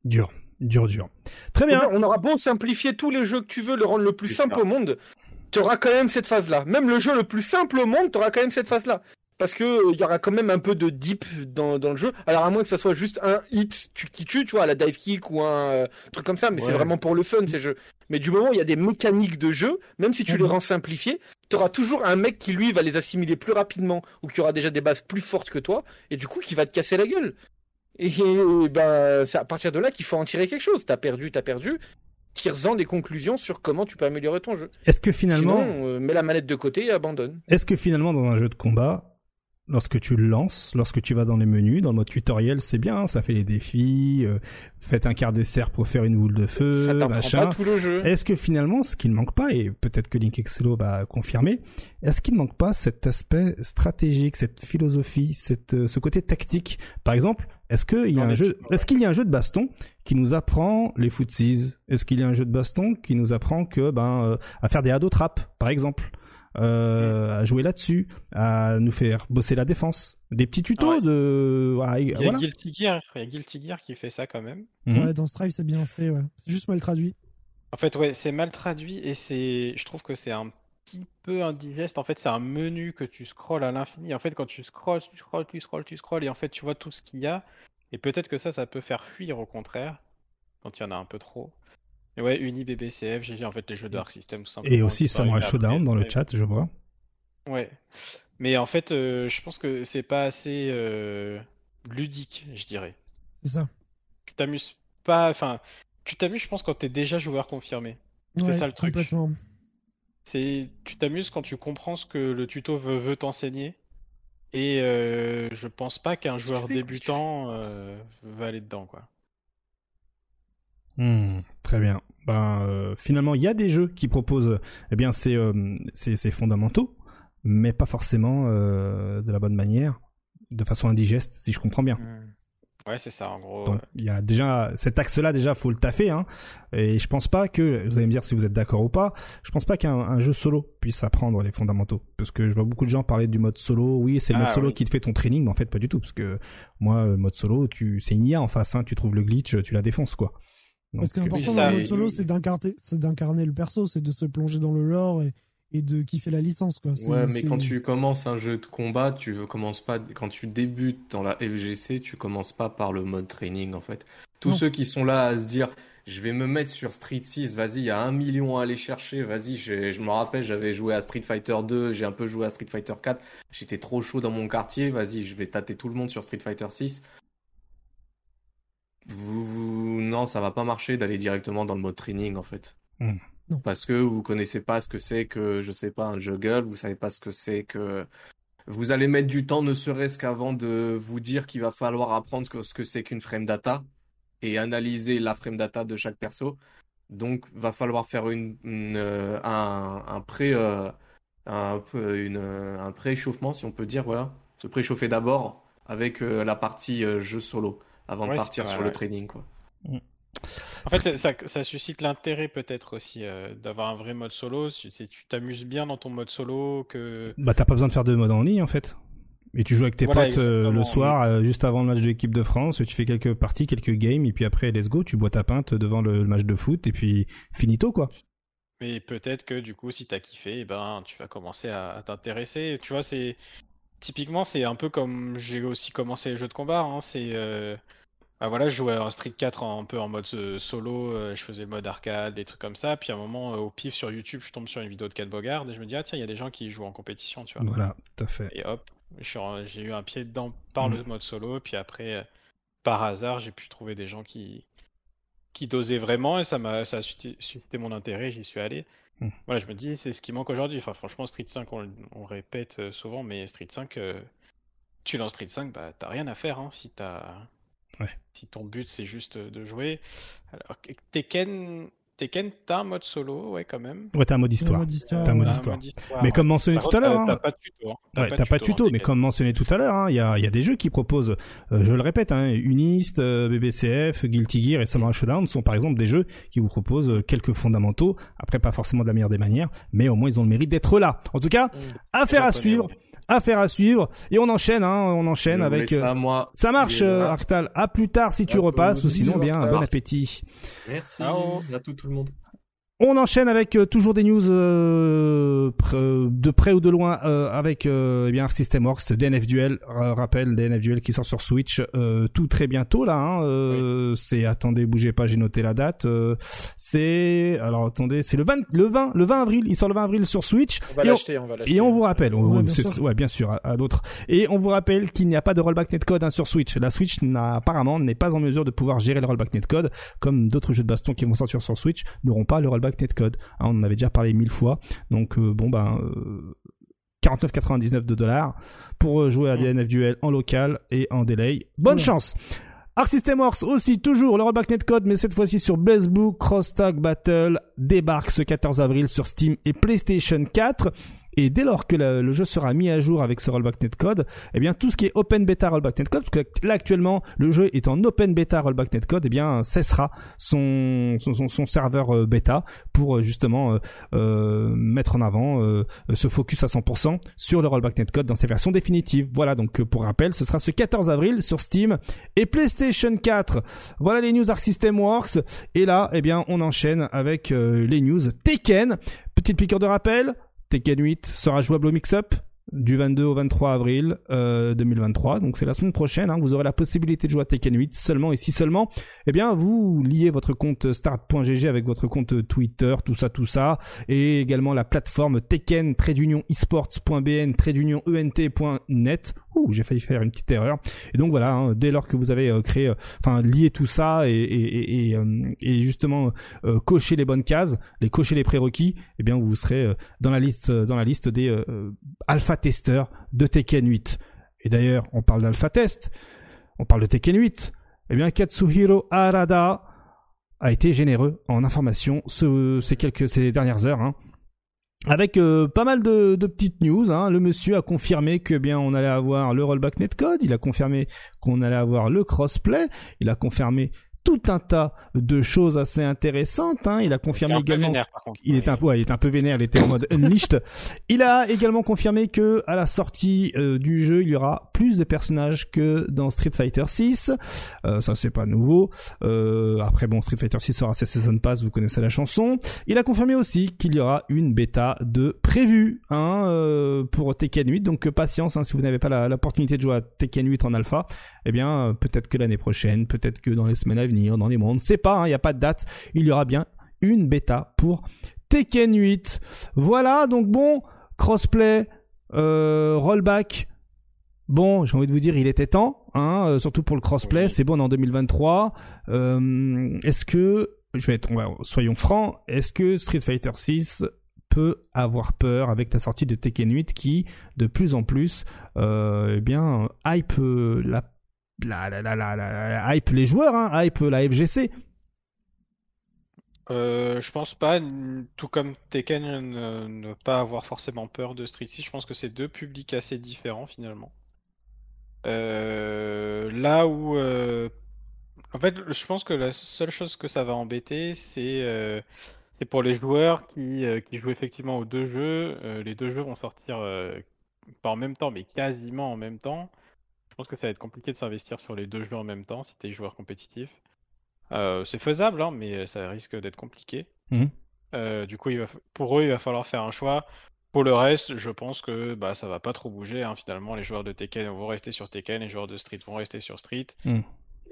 dur, dur, dur. Très bien. On aura beau simplifier tous les jeux que tu veux, le rendre le plus simple ça. au monde, tu auras quand même cette phase-là. Même le jeu le plus simple au monde, tu auras quand même cette phase-là. Parce que il y aura quand même un peu de deep dans, dans le jeu. Alors à moins que ça soit juste un hit tu- qui tue, tu vois, à la dive kick ou un euh, truc comme ça, mais c'est vraiment pour le fun ces jeux. Mais du moment où il y a des mécaniques de jeu, même si tu les Mhm. rends simplifiés, tu auras toujours un mec qui lui va les assimiler plus rapidement ou qui aura déjà des bases plus fortes que toi et du coup qui va te casser la gueule. Et ben c'est à partir de là qu'il faut en tirer quelque chose. T'as perdu, t'as perdu. Tire-en des conclusions sur comment tu peux améliorer ton jeu. Est-ce que finalement, Sinon, euh, mets la manette de côté et abandonne. est-ce que finalement dans un jeu de combat, lorsque tu le lances, lorsque tu vas dans les menus, dans le mode tutoriel, c'est bien, ça fait les défis, euh, faites un quart dessert pour faire une boule de feu, ça machin. pas tout le jeu. Est-ce que finalement, ce qui ne manque pas, et peut-être que Link Excello va confirmer, est-ce qu'il ne manque pas cet aspect stratégique, cette philosophie, cette, euh, ce côté tactique? Par exemple, est-ce qu'il y a un jeu, est-ce qu'il y a un jeu de baston qui nous apprend les footsies Est-ce qu'il y a un jeu de baston qui nous apprend que ben euh, à faire des ado traps, par exemple euh, à jouer là-dessus, à nous faire bosser la défense, des petits tutos Ouais. de voilà, Il y a voilà. Guilty Gear, il y a Guilty Gear qui fait ça quand même. Mhm. Ouais, dans Strive, c'est bien fait, ouais. C'est juste mal traduit. En fait, ouais, c'est mal traduit et c'est, je trouve que c'est un petit peu indigeste. En fait, c'est un menu que tu scrolles à l'infini. En fait, quand tu scrolles, tu scrolles, tu scrolles, tu scrolles, et en fait, tu vois tout ce qu'il y a. Et peut-être que ça, ça peut faire fuir au contraire, quand il y en a un peu trop. Et ouais, Uni, BBCF, GG, en fait, les jeux Dark System, tout simplement. Et aussi Samurai Showdown dans le chat, je vois. Ouais. Mais en fait, euh, je pense que c'est pas assez euh, ludique, je dirais. C'est ça. Tu t'amuses pas, enfin, tu t'amuses, je pense, quand t'es déjà joueur confirmé. C'est Ouais, ça, le truc. Complètement. C'est, tu t'amuses quand tu comprends ce que le tuto veut, veut t'enseigner. Et euh, je pense pas qu'un joueur fais- débutant euh, va aller dedans, quoi. Hmm, très bien. Ben, euh, finalement, il y a des jeux qui proposent eh bien, ces, euh, ces, ces fondamentaux, mais pas forcément euh, de la bonne manière, de façon indigeste, si je comprends bien. Ouais, c'est ça, en gros. Donc, il y a déjà cet axe-là, déjà, faut le taffer. Hein, et je pense pas que, vous allez me dire si vous êtes d'accord ou pas, je pense pas qu'un un jeu solo puisse apprendre les fondamentaux. Parce que je vois beaucoup de gens parler du mode solo. Oui, c'est le Ah, mode solo oui. qui te fait ton training, mais en fait, pas du tout. Parce que moi, le mode solo, tu, c'est une IA en face. Hein, tu trouves le glitch, tu la défonces, quoi. Donc, Parce qu'important dans le mode solo, c'est d'incarner, c'est d'incarner le perso, c'est de se plonger dans le lore et, et de kiffer la licence, quoi. Ouais, mais c'est- quand tu commences un jeu de combat, tu commences pas. Quand tu débutes dans la FGC, tu commences pas par le mode training en fait. Tous Non. ceux qui sont là à se dire, je vais me mettre sur Street 6, vas-y, il y a un million à aller chercher, vas-y. Je me rappelle, j'avais joué à Street Fighter 2, j'ai un peu joué à Street Fighter 4. J'étais trop chaud dans mon quartier, vas-y, je vais tâter tout le monde sur Street Fighter 6. Vous, vous- non, ça va pas marcher d'aller directement dans le mode training en fait. Hmm. Non. Parce que vous connaissez pas ce que c'est que, je sais pas, un juggle, vous savez pas ce que c'est que. Vous allez mettre du temps, ne serait-ce qu'avant de vous dire qu'il va falloir apprendre ce que ce que c'est qu'une frame data et analyser la frame data de chaque perso. Donc, va falloir faire une, une, euh, un, un pré, euh, un, une, euh, un pré-échauffement, si on peut dire, voilà. Se préchauffer d'abord avec euh, la partie euh, jeu solo avant Ouais, de partir sur ouais. le training, quoi. En fait, ça, ça suscite l'intérêt peut-être aussi euh, d'avoir un vrai mode solo. Si si tu t'amuses bien dans ton mode solo, que Bah, t'as pas besoin de faire de mode en ligne, en fait. Et tu joues avec tes Voilà, potes euh, le soir, euh, juste avant le match de l'équipe de France, tu fais quelques parties, quelques games, et puis après, let's go, tu bois ta pinte devant le, le match de foot, et puis finito, quoi. Mais peut-être que du coup, si t'as kiffé, eh ben, tu vas commencer à, à t'intéresser. Tu vois, c'est typiquement, c'est un peu comme j'ai aussi commencé les jeux de combat. Hein. C'est. Bah voilà, je jouais un Street 4 en- un peu en mode euh, solo. euh, je faisais le mode arcade, des trucs comme ça. Puis à un moment, euh, au pif sur YouTube, je tombe sur une vidéo de Cat Bogard et je me dis ah tiens, il y a des gens qui jouent en compétition, tu vois. Voilà, tout à fait. Et hop, en- j'ai eu un pied dedans par Mm. le mode solo. Puis après, par hasard, j'ai pu trouver des gens qui qui dosaient vraiment et ça m'a ça a suscité mon intérêt. J'y suis allé. Mm. Voilà, je me dis, c'est ce qui manque aujourd'hui. Enfin, franchement, Street 5, on, on répète souvent, mais Street 5, euh, tu lances Street 5, bah, t'as rien à faire hein, si t'as. Ouais. Si ton but c'est juste de jouer. Alors, Tekken, Tekken, t'as un mode solo, ouais, quand même. Ouais, t'as un mode histoire. mode histoire, T'as un mode histoire. histoire, Mais comme mentionné tout à l'heure, t'as- hein, T'as pas de tuto. hein. Ouais, t'as pas de tuto, dans mais comme mentionné tout à l'heure, hein, il y, a, il y a des jeux qui proposent, euh, je le répète, hein, Unist, euh, BBCF, Guilty Gear et Samurai Shodown sont par exemple des jeux qui vous proposent euh, quelques fondamentaux, après pas forcément de la meilleure des manières, mais au moins ils ont le mérite d'être là. En tout cas, Mm. affaire à suivre. Affaire à suivre, et on enchaîne, hein, on enchaîne Je avec... euh, moi. ça marche, euh, Arctal. À plus tard si tu À repasses, ou sinon, bien, bon appétit. Merci Ciao. à tout, tout le monde. On enchaîne avec euh, toujours des news euh, pr- de près ou de loin euh, avec euh, eh bien Arc System Works, DNF Duel, euh, rappel DNF Duel qui sort sur Switch euh, tout très bientôt là. Hein, euh, C'est attendez bougez pas, j'ai noté la date. euh, c'est alors attendez, c'est le 20 le 20 le 20 avril. Il sort le 20 avril sur Switch. On va Et on- l'acheter, on va l'acheter. Et on vous rappelle, Ouais, ouais, bien c'est- sûr. ouais, bien sûr, à, à d'autres. Et on vous rappelle qu'il n'y a pas de rollback netcode hein, sur Switch. La Switch n'a apparemment n'est pas en mesure de pouvoir gérer le rollback netcode, comme d'autres jeux de baston qui vont sortir sur Switch n'auront pas le rollback netcode. Hein, on en avait déjà parlé mille fois. Donc euh, bon ben. Euh, 49,99 de dollars pour euh, jouer à DNF Duel en local et en delay. Bonne Ouais. chance. Arc System Works aussi toujours le rollback netcode mais cette fois-ci sur BlazBlue Cross Tag Battle débarque ce 14 avril sur Steam et PlayStation 4 et dès lors que le, jeu sera mis à jour avec ce rollback netcode, eh bien tout ce qui est open beta rollback netcode, parce que là actuellement le jeu est en open beta rollback netcode, eh bien cessera son son, serveur euh, bêta pour euh, justement euh, mettre en avant ce focus à 100% sur le rollback netcode dans ses versions définitives. Voilà donc pour rappel, ce sera ce 14 avril sur Steam et PlayStation 4. Voilà les news Arc System Works et là eh bien on enchaîne avec les news Tekken. Petite piqûre de rappel, Tekken 8 sera jouable au mix-up du 22 au 23 avril euh, 2023. Donc c'est la semaine prochaine. hein. Vous aurez la possibilité de jouer à Tekken 8 seulement et si seulement, eh bien vous liez votre compte start.gg avec votre compte Twitter, tout ça, tout ça, et également la plateforme Tekken Trade Union esports.bn Trade ENT.net. Ouh, j'ai failli faire une petite erreur. Et donc voilà, hein, dès lors que vous avez euh, créé, euh, enfin lié tout ça et, et, et, et, euh, justement coché les bonnes cases, les cocher les prérequis, eh bien vous serez dans la liste dans la liste des alpha testeurs de Tekken 8. Et d'ailleurs, on parle d'alpha test, on parle de Tekken 8. Eh bien Katsuhiro Arada a été généreux en informations ce, ces quelques ces dernières heures. Hein. Avec euh, pas mal de, petites news, hein. le monsieur a confirmé que bien on allait avoir le rollback netcode, il a confirmé qu'on allait avoir le crossplay, il a confirmé tout un tas de choses assez intéressantes. Hein. Il a confirmé peu également. vénère, par contre. Il est un peu, ouais, il est un peu vénère, il était en mode unleashed. Il a également confirmé que à la sortie euh, du jeu, il y aura plus de personnages que dans Street Fighter 6. Euh, ça c'est pas nouveau. Euh, après bon, Street Fighter 6 aura ses season pass, vous connaissez la chanson. Il a confirmé aussi qu'il y aura une bêta de prévue hein, euh, pour Tekken 8. Donc euh, patience, hein, si vous n'avez pas l'opportunité de jouer à Tekken 8 en alpha, eh bien euh, peut-être que l'année prochaine, peut-être que dans les semaines à venir, dans les mois, on ne sait pas. hein, Il n'y a pas de date. Il y aura bien une bêta pour Tekken 8. Voilà, donc bon, crossplay, euh, rollback. Bon, j'ai envie de vous dire, il était temps, hein, euh, surtout pour le crossplay. C'est bon on est en 2023. Euh, est-ce que, je vais être, on va- soyons francs, est-ce que Street Fighter 6 peut avoir peur avec la sortie de Tekken 8 qui, de plus en plus, eh bien, hype la, hype les joueurs, hein, hype la FGC. Euh, je pense pas, tout comme Tekken, ne, ne pas avoir forcément peur de Street 6, je pense que c'est deux publics assez différents finalement. Euh, là où, euh, en fait, je pense que la seule chose que ça va embêter, c'est euh, pour les joueurs qui, euh, qui jouent effectivement aux deux jeux. Euh, les deux jeux vont sortir euh, pas en même temps, mais quasiment en même temps. Je pense que ça va être compliqué de s'investir sur les deux jeux en même temps si t'es joueur compétitif. Euh, c'est faisable, hein, mais ça risque d'être compliqué. Mhm. Euh, du coup, il va, fa- pour eux, il va falloir faire un choix. Pour le reste, je pense que bah, ça va pas trop bouger. hein. Finalement, les joueurs de Tekken vont rester sur Tekken, les joueurs de Street vont rester sur Street. Mhm.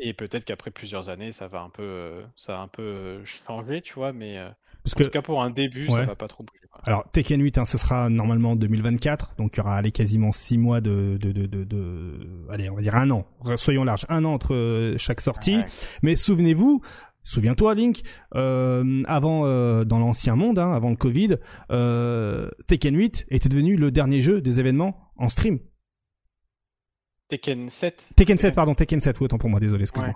Et peut-être qu'après plusieurs années, ça va un peu, euh, ça va un peu euh, changer, tu vois. Mais euh, Parce en que tout cas, pour un début, Ouais. ça va pas trop bouger. Alors Tekken 8, hein, ce sera normalement en 2024, donc il y aura allez, quasiment 6 mois de, de, de, de, de- allez, on va dire un an, soyons larges, un an entre chaque sortie. Ouais. Mais souvenez-vous, souviens-toi Link, euh, avant euh, dans l'ancien monde, hein, avant le Covid, euh, Tekken 8 était devenu le dernier jeu des événements en stream. Tekken 7. Tekken 7, pardon, Tekken 7, oui, autant pour moi, désolé, excuse-moi.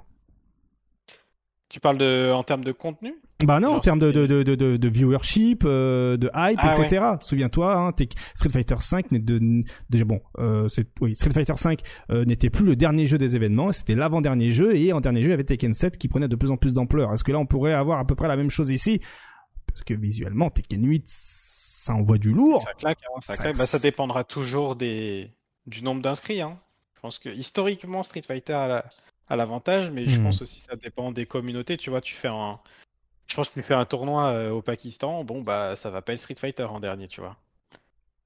Tu parles de, en termes de contenu? Bah non, en termes de, de, c'était- de, de, de, de viewership, euh, de hype, Ah etc. Souviens-toi, hein, Street Fighter 5 n'est de, déjà bon, euh, c'est oui, Street Fighter 5 euh, n'était plus le dernier jeu des événements, c'était l'avant-dernier jeu et en dernier jeu il y avait Tekken 7 qui prenait de plus en plus d'ampleur. Est-ce que là on pourrait avoir à peu près la même chose ici? Parce que visuellement Tekken 8 ça envoie du lourd. Ça claque, hein, ça, Ça- claque. Bah, ça dépendra toujours des... du nombre d'inscrits. Hein. Je pense que historiquement, Street Fighter a la- a l'avantage, mais je Mhm. pense aussi que ça dépend des communautés. Tu vois, tu fais un. Je pense que tu fais un tournoi euh, au Pakistan, bon, bah, ça va pas être Street Fighter en dernier, tu vois.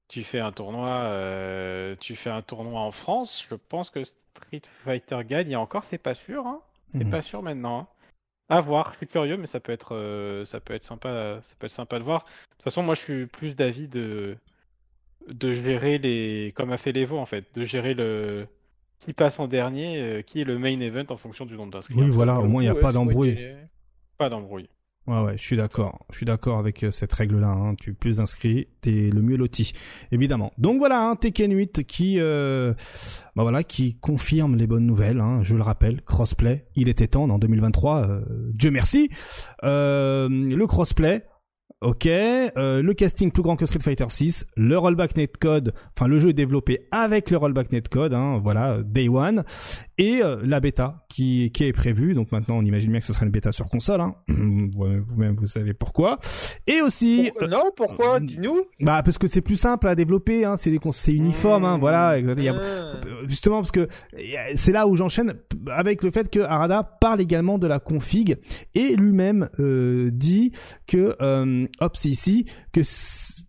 Tu fais un tournoi, euh, tu fais un tournoi en France, je pense que Street Fighter gagne, et encore, c'est pas sûr, hein. C'est Mhm. pas sûr maintenant. hein. À voir, je suis curieux, mais ça peut être, euh, ça peut être sympa, ça peut être sympa de voir. De toute façon, moi, je suis plus d'avis de, de gérer les, comme a fait l'Evo en fait, de gérer le qui passe en dernier, euh, qui est le main event en fonction du nombre d'inscrits. Oui, voilà, au moins il n'y a Ouais, pas d'embrouille. Pas d'embrouille. Ouais, ouais, je suis d'accord. Je suis d'accord avec euh, cette règle-là. Hein. Tu plus d'inscrits, t'es le mieux loti, évidemment. Donc voilà, hein, Tekken 8 qui, euh, bah voilà, qui confirme les bonnes nouvelles. Hein, je le rappelle, crossplay, il était temps en 2023. euh, Dieu merci. Euh, le crossplay. Ok, euh, le casting plus grand que Street Fighter 6, le rollback netcode, enfin le jeu est développé avec le rollback netcode, hein, voilà, day one, et euh, la bêta qui, qui est prévue. Donc maintenant, on imagine bien que ce sera une bêta sur console. Hein. Vous- Vous-même, vous savez pourquoi. Et aussi, Pourquoi- Non, pourquoi euh, Dis-nous. bah parce que c'est plus simple à développer. Hein. C'est des cons- c'est uniforme. Hein. Mmh. Voilà. Il y a- Ah. justement parce que c'est là où j'enchaîne avec le fait que Arada parle également de la config et lui-même euh, dit que euh, hop c'est ici que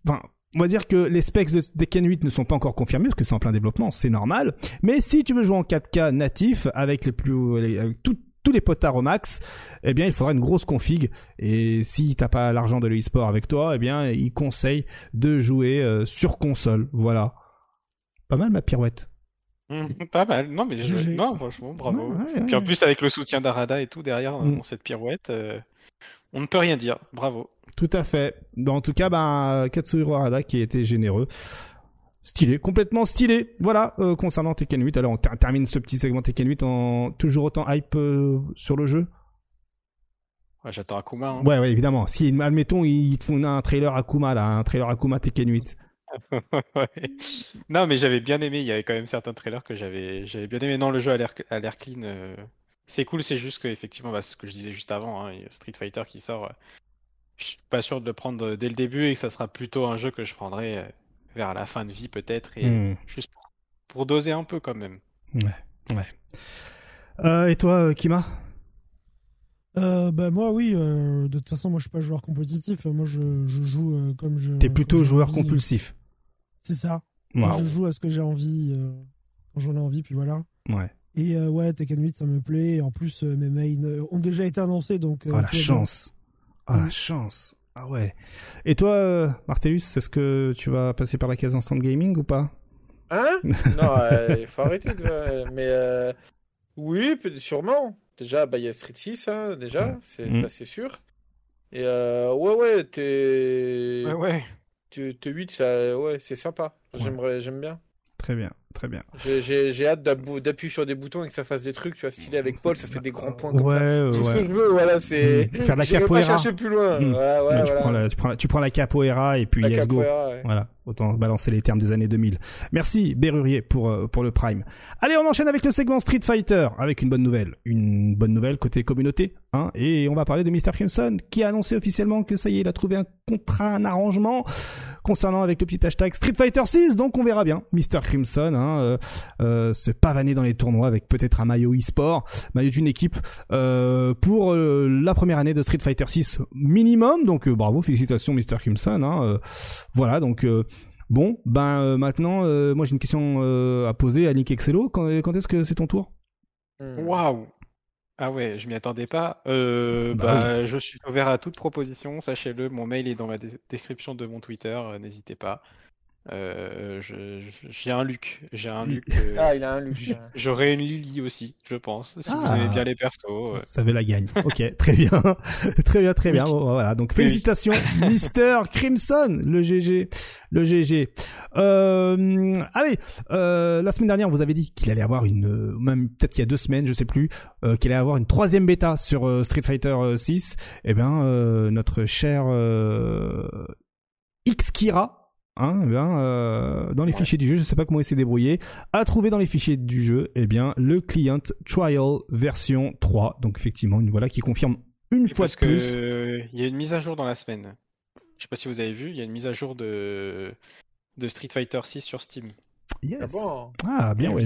enfin on va dire que les specs de Tekken 8 ne sont pas encore confirmés parce que c'est en plein développement, c'est normal. Mais si tu veux jouer en 4K natif avec les plus les- avec tout- tous les potards au max, eh bien il faudra une grosse config. Et si t'as pas l'argent de l'e-sport avec toi, eh bien il conseille de jouer euh, sur console. Voilà. Pas mal ma pirouette. Pas mal. Non, mais je- non, franchement, bravo. Ouais, ouais, Puis en ouais. plus, avec le soutien d'Arada et tout derrière Mm. dans cette pirouette, euh, on ne peut rien dire. Bravo. Tout à fait. En tout cas, ben, Katsuhiro Arada qui a été généreux. Stylé, complètement stylé. Voilà, euh, concernant Tekken 8. Alors, on ter- termine ce petit segment Tekken 8 en toujours autant hype euh, sur le jeu. Ouais, j'attends Akuma. Hein. Ouais, ouais, évidemment. Si, admettons, ils te font un trailer Akuma, là, un trailer Akuma Tekken 8. Ouais. Non, mais j'avais bien aimé. Il y avait quand même certains trailers que j'avais, j'avais bien aimé. Non, le jeu a l'air, a l'air clean. euh, C'est cool. C'est juste que effectivement, bah, ce que je disais juste avant, hein, il y a Street Fighter qui sort. euh, Je suis pas sûr de le prendre dès le début et que ça sera plutôt un jeu que je prendrai euh, vers la fin de vie peut-être et Hmm. juste pour, pour doser un peu quand même. Euh, et toi, euh, Kima? Euh, bah moi oui, euh, de toute façon moi je suis pas joueur compétitif, moi je, je joue euh, comme je. T'es plutôt joueur envie. compulsif. C'est ça. Moi. Je joue à ce que j'ai envie euh, quand j'en ai envie, puis voilà. Ouais. Et euh, ouais, Tekken 8 ça me plaît. Et en plus euh, mes mains euh, ont déjà été annoncés donc. euh, Oh la chance. Oh la Mm. chance. Ah ouais. Et toi, euh, Martellus, est-ce que tu vas passer par la case instant gaming ou pas? Hein? Non, euh, il faut arrêter. de- Mais euh, oui, sûrement. Déjà, bah, il y a Street 6, hein, déjà, c'est, Mm. ça c'est sûr. Et euh, ouais, ouais, t'es... Ouais, ouais. t'es- t'es 8, ça, ouais, c'est sympa. Ouais. J'aimerais, j'aime bien. Très bien, très bien. J'ai, hâte d'appuyer sur des boutons et que ça fasse des trucs, tu vois, stylé avec Paul, ça fait des grands points comme ouais, ça. euh, C'est ce que ouais. je veux, voilà, c'est. Mm. Faire de la J'irai pas capoeira. chercher plus loin. Voilà, Ouais, ouais, tu, voilà. prends la, tu, prends la, tu prends la capoeira et puis La let's go. capoeira, ouais. Voilà, autant balancer les termes des années 2000. Merci Berrurier pour, euh, pour le Prime. Allez, on enchaîne avec le segment Street Fighter, avec une bonne nouvelle. Une bonne nouvelle côté communauté, hein, et on va parler de Mr. Crimson, qui a annoncé officiellement que ça y est, il a trouvé un contrat, un arrangement concernant avec le petit hashtag Street Fighter 6, donc on verra bien. Mr. Crimson, hein, euh, euh, se pavaner dans les tournois avec peut-être un maillot e-sport, maillot d'une équipe, euh, pour euh, la première année de Street Fighter 6 minimum, donc euh, bravo, félicitations Mr. Crimson, hein, euh, voilà, donc euh, bon, ben euh, maintenant, euh, moi j'ai une question euh, à poser à Nick Excello. Quand, quand est-ce que c'est ton tour? Mm. Waouh. Ah ouais, je m'y attendais pas. Euh, Bah bah, je suis ouvert à toute proposition, sachez-le. Mon mail est dans la description de mon Twitter, n'hésitez pas. Euh, j'ai un Luc, j'ai un Luc. euh, Ah, il a un luxe. J'aurai une Lily aussi, je pense, si vous Ah. aimez bien les persos. euh. Ça veut la gagne. Ok, très bien, très bien, très bien. Oui. Bon, voilà, donc Oui. félicitations, Mr. Crimson, le GG, le GG. Euh, allez, euh, la semaine dernière, on vous avait dit qu'il allait avoir une, même peut-être qu'il y a deux semaines, je sais plus, euh, qu'il allait avoir une troisième bêta sur euh, Street Fighter euh, 6. Eh bien, euh, notre cher euh, Xkira. Hein, eh bien, euh, dans les Ouais. fichiers du jeu, je sais pas comment il s'est débrouillé, a trouvé dans les fichiers du jeu, eh bien, le Client Trial version 3. Donc effectivement, une voilà qui confirme une Et fois parce de plus. que euh, il y a une mise à jour dans la semaine. Je sais pas si vous avez vu, il y a une mise à jour de de Street Fighter 6 sur Steam. Yes. Ah bon Ah, bien ouais.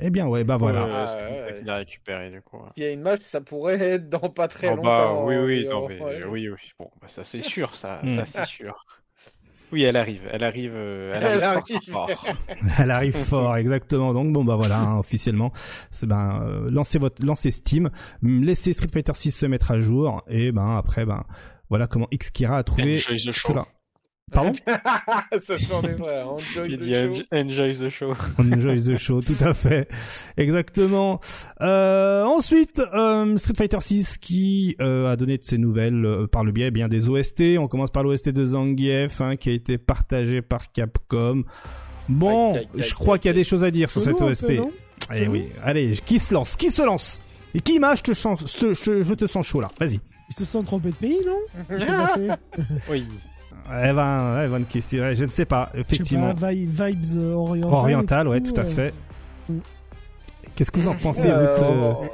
Eh bien ouais, bah voilà. Euh, Ah, c'est ouais, ça ouais. qu'il a récupéré du coup. Il y a une match, ça pourrait être dans pas très Oh, bah, longtemps. oui, oui, mais, non, mais, ouais. oui, oui. Bon, bah, ça c'est sûr, ça, Mm. ça c'est sûr. Oui, elle arrive, elle arrive, euh, elle Elle arrive, arrive. fort. Elle arrive fort, exactement. Donc bon bah voilà, hein, officiellement, c'est ben euh, lancez votre, lancez Steam, laissez Street Fighter 6 se mettre à jour et ben après ben voilà comment Xkira a trouvé cela. Pardon ça. Enjoy the show. en- enjoy the show. On enjoy the show, tout à fait. Exactement. Euh, ensuite, euh, Street Fighter 6 qui euh, a donné de ses nouvelles euh, par le biais eh bien des OST. On commence par l'OST de Zangief hein, qui a été partagé par Capcom. Bon, Aïe, aïe, aïe, je crois qu'il y a des choses à dire sur cette OST. Eh oui, allez, qui se lance Qui se lance Et qui m'a je te sens, je, te- je- je te sens chaud là. Vas-y. Ils se sont trompés de pays, non Oui. Eh ben, ouais, bonne question. Ouais, Je ne sais pas, effectivement. pas, vi- vibes euh, orientales. Oriental, et ouais, tout, tout à euh, fait. Qu'est-ce que vous en pensez Euh, vous, de ce, ouais.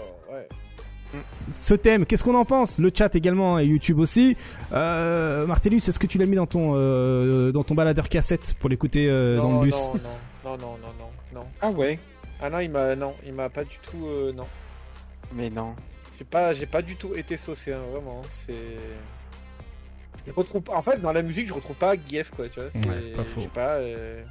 ce thème Qu'est-ce qu'on en pense? Le chat également et YouTube aussi. Euh, Martellus, est-ce que tu l'as mis dans ton euh, dans ton baladeur cassette pour l'écouter euh, dans non, le bus? non, non, non, non, non. Ah ouais. Ah non, il m'a, non, il m'a pas du tout, euh, non. Mais non. J'ai pas, j'ai pas du tout été saucé, hein, vraiment. C'est. Je retrouve, en fait, dans la musique, je retrouve pas Gief, quoi, tu vois. c'est- Ouais, pas faux. pas. euh,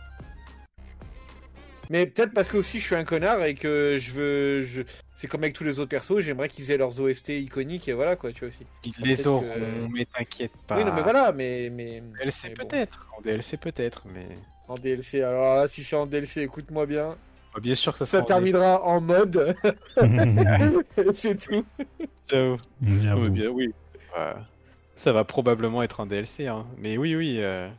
Mais peut-être parce que aussi je suis un connard et que je veux, je... c'est comme avec tous les autres persos, j'aimerais qu'ils aient leurs OST iconiques et voilà quoi, tu vois aussi. Ils les auront, que- mais t'inquiète pas. Oui, non, mais voilà, mais, mais. DLC mais bon. peut-être. En DLC peut-être, mais. En DLC, alors là, si c'est en DLC, écoute-moi bien. Bah, bien sûr que ça sera. Ça terminera en mode, c'est tout. J'avoue. J'avoue. Oui, bien, oui. Ouais. Ça va probablement être un DLC, hein. Mais oui, oui. euh,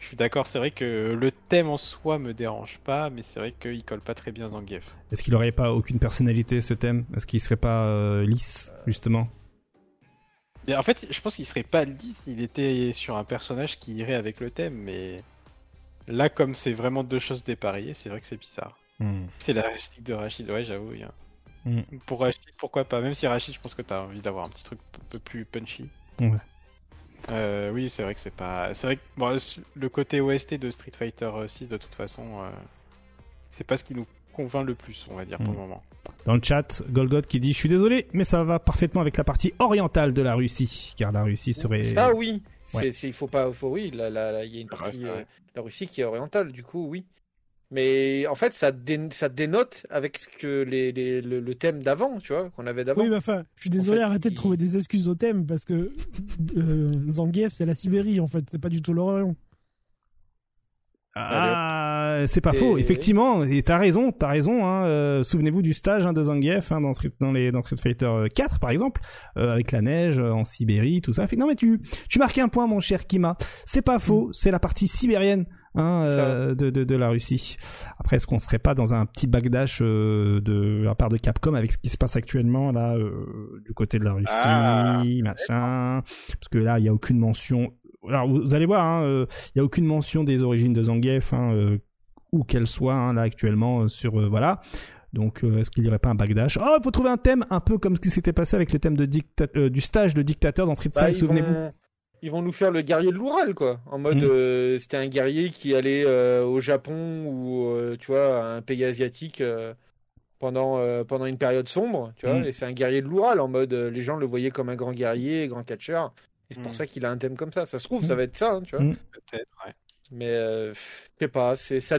Je suis d'accord, c'est vrai que le thème en soi me dérange pas, mais c'est vrai qu'il colle pas très bien Zangief. Est-ce qu'il aurait pas aucune personnalité ce thème? Est-ce qu'il serait pas euh, lisse justement? Mais en fait, je pense qu'il serait pas dit s'il était sur un personnage qui irait avec le thème, mais là, comme c'est vraiment deux choses dépareillées, c'est vrai que c'est bizarre. Hmm. C'est la rustique de Rachid, ouais, j'avoue. hein. Mm. Pour Rachid, pourquoi pas? Même si Rachid, je pense que t'as envie d'avoir un petit truc un peu plus punchy. Ouais. Euh, oui, c'est vrai que c'est pas. C'est vrai que bon, le côté OST de Street Fighter 6, de toute façon, euh, c'est pas ce qui nous convainc le plus, on va dire, pour Mm. le moment. Dans le chat, Golgot qui dit Je suis désolé, mais ça va parfaitement avec la partie orientale de la Russie, car la Russie serait. Ça, oui. Ouais. Il faut pas, faut, oui, il y a une Ouais, partie euh, la Russie qui est orientale, du coup, oui. Mais en fait, ça, dé- ça dénote avec ce que les, les- le, le thème d'avant, tu vois, qu'on avait d'avant. Oui, mais enfin, je suis désolé, fait, arrêtez de trouver des excuses au thème parce que euh, Zangief, c'est la Sibérie en fait, c'est pas du tout l'Orient. Ah, c'est pas Et- faux, effectivement. Et t'as raison, t'as raison. Hein, euh, Souvenez-vous du stage hein, de Zangief hein, dans, Street, dans, les, dans Street Fighter 4, par exemple, euh, avec la neige euh, en Sibérie, tout ça. Non mais tu, tu marques un point, mon cher Kima. C'est pas faux, c'est la partie sibérienne. Hein, euh, de, de, de la Russie. Après, est-ce qu'on serait pas dans un petit bagdash euh, de la part de Capcom avec ce qui se passe actuellement là euh, du côté de la Russie, Ah. machin? Parce que là, il y a aucune mention. Alors, vous allez voir, hein, il y a aucune mention des origines de Zangief, hein, où qu'elles soient hein, là actuellement sur voilà. Donc, euh, est-ce qu'il n'y aurait pas un bagdash? Oh, il faut trouver un thème un peu comme ce qui s'était passé avec le thème de dicta- euh, du stage de dictateur dans Street Bah, 5, ils souvenez-vous vont- Ils vont nous faire le guerrier de l'Oural, quoi. En mode, Mm. euh, c'était un guerrier qui allait euh, au Japon ou, euh, tu vois, à un pays asiatique euh, pendant, euh, pendant une période sombre, tu vois. Mm. Et c'est un guerrier de l'Oural, en mode, euh, les gens le voyaient comme un grand guerrier, grand catcheur. Et c'est pour Mm. ça qu'il a un thème comme ça. Ça se trouve, ça va être ça, hein, tu vois. Peut-être, ouais. Mais euh, je sais pas, c'est ça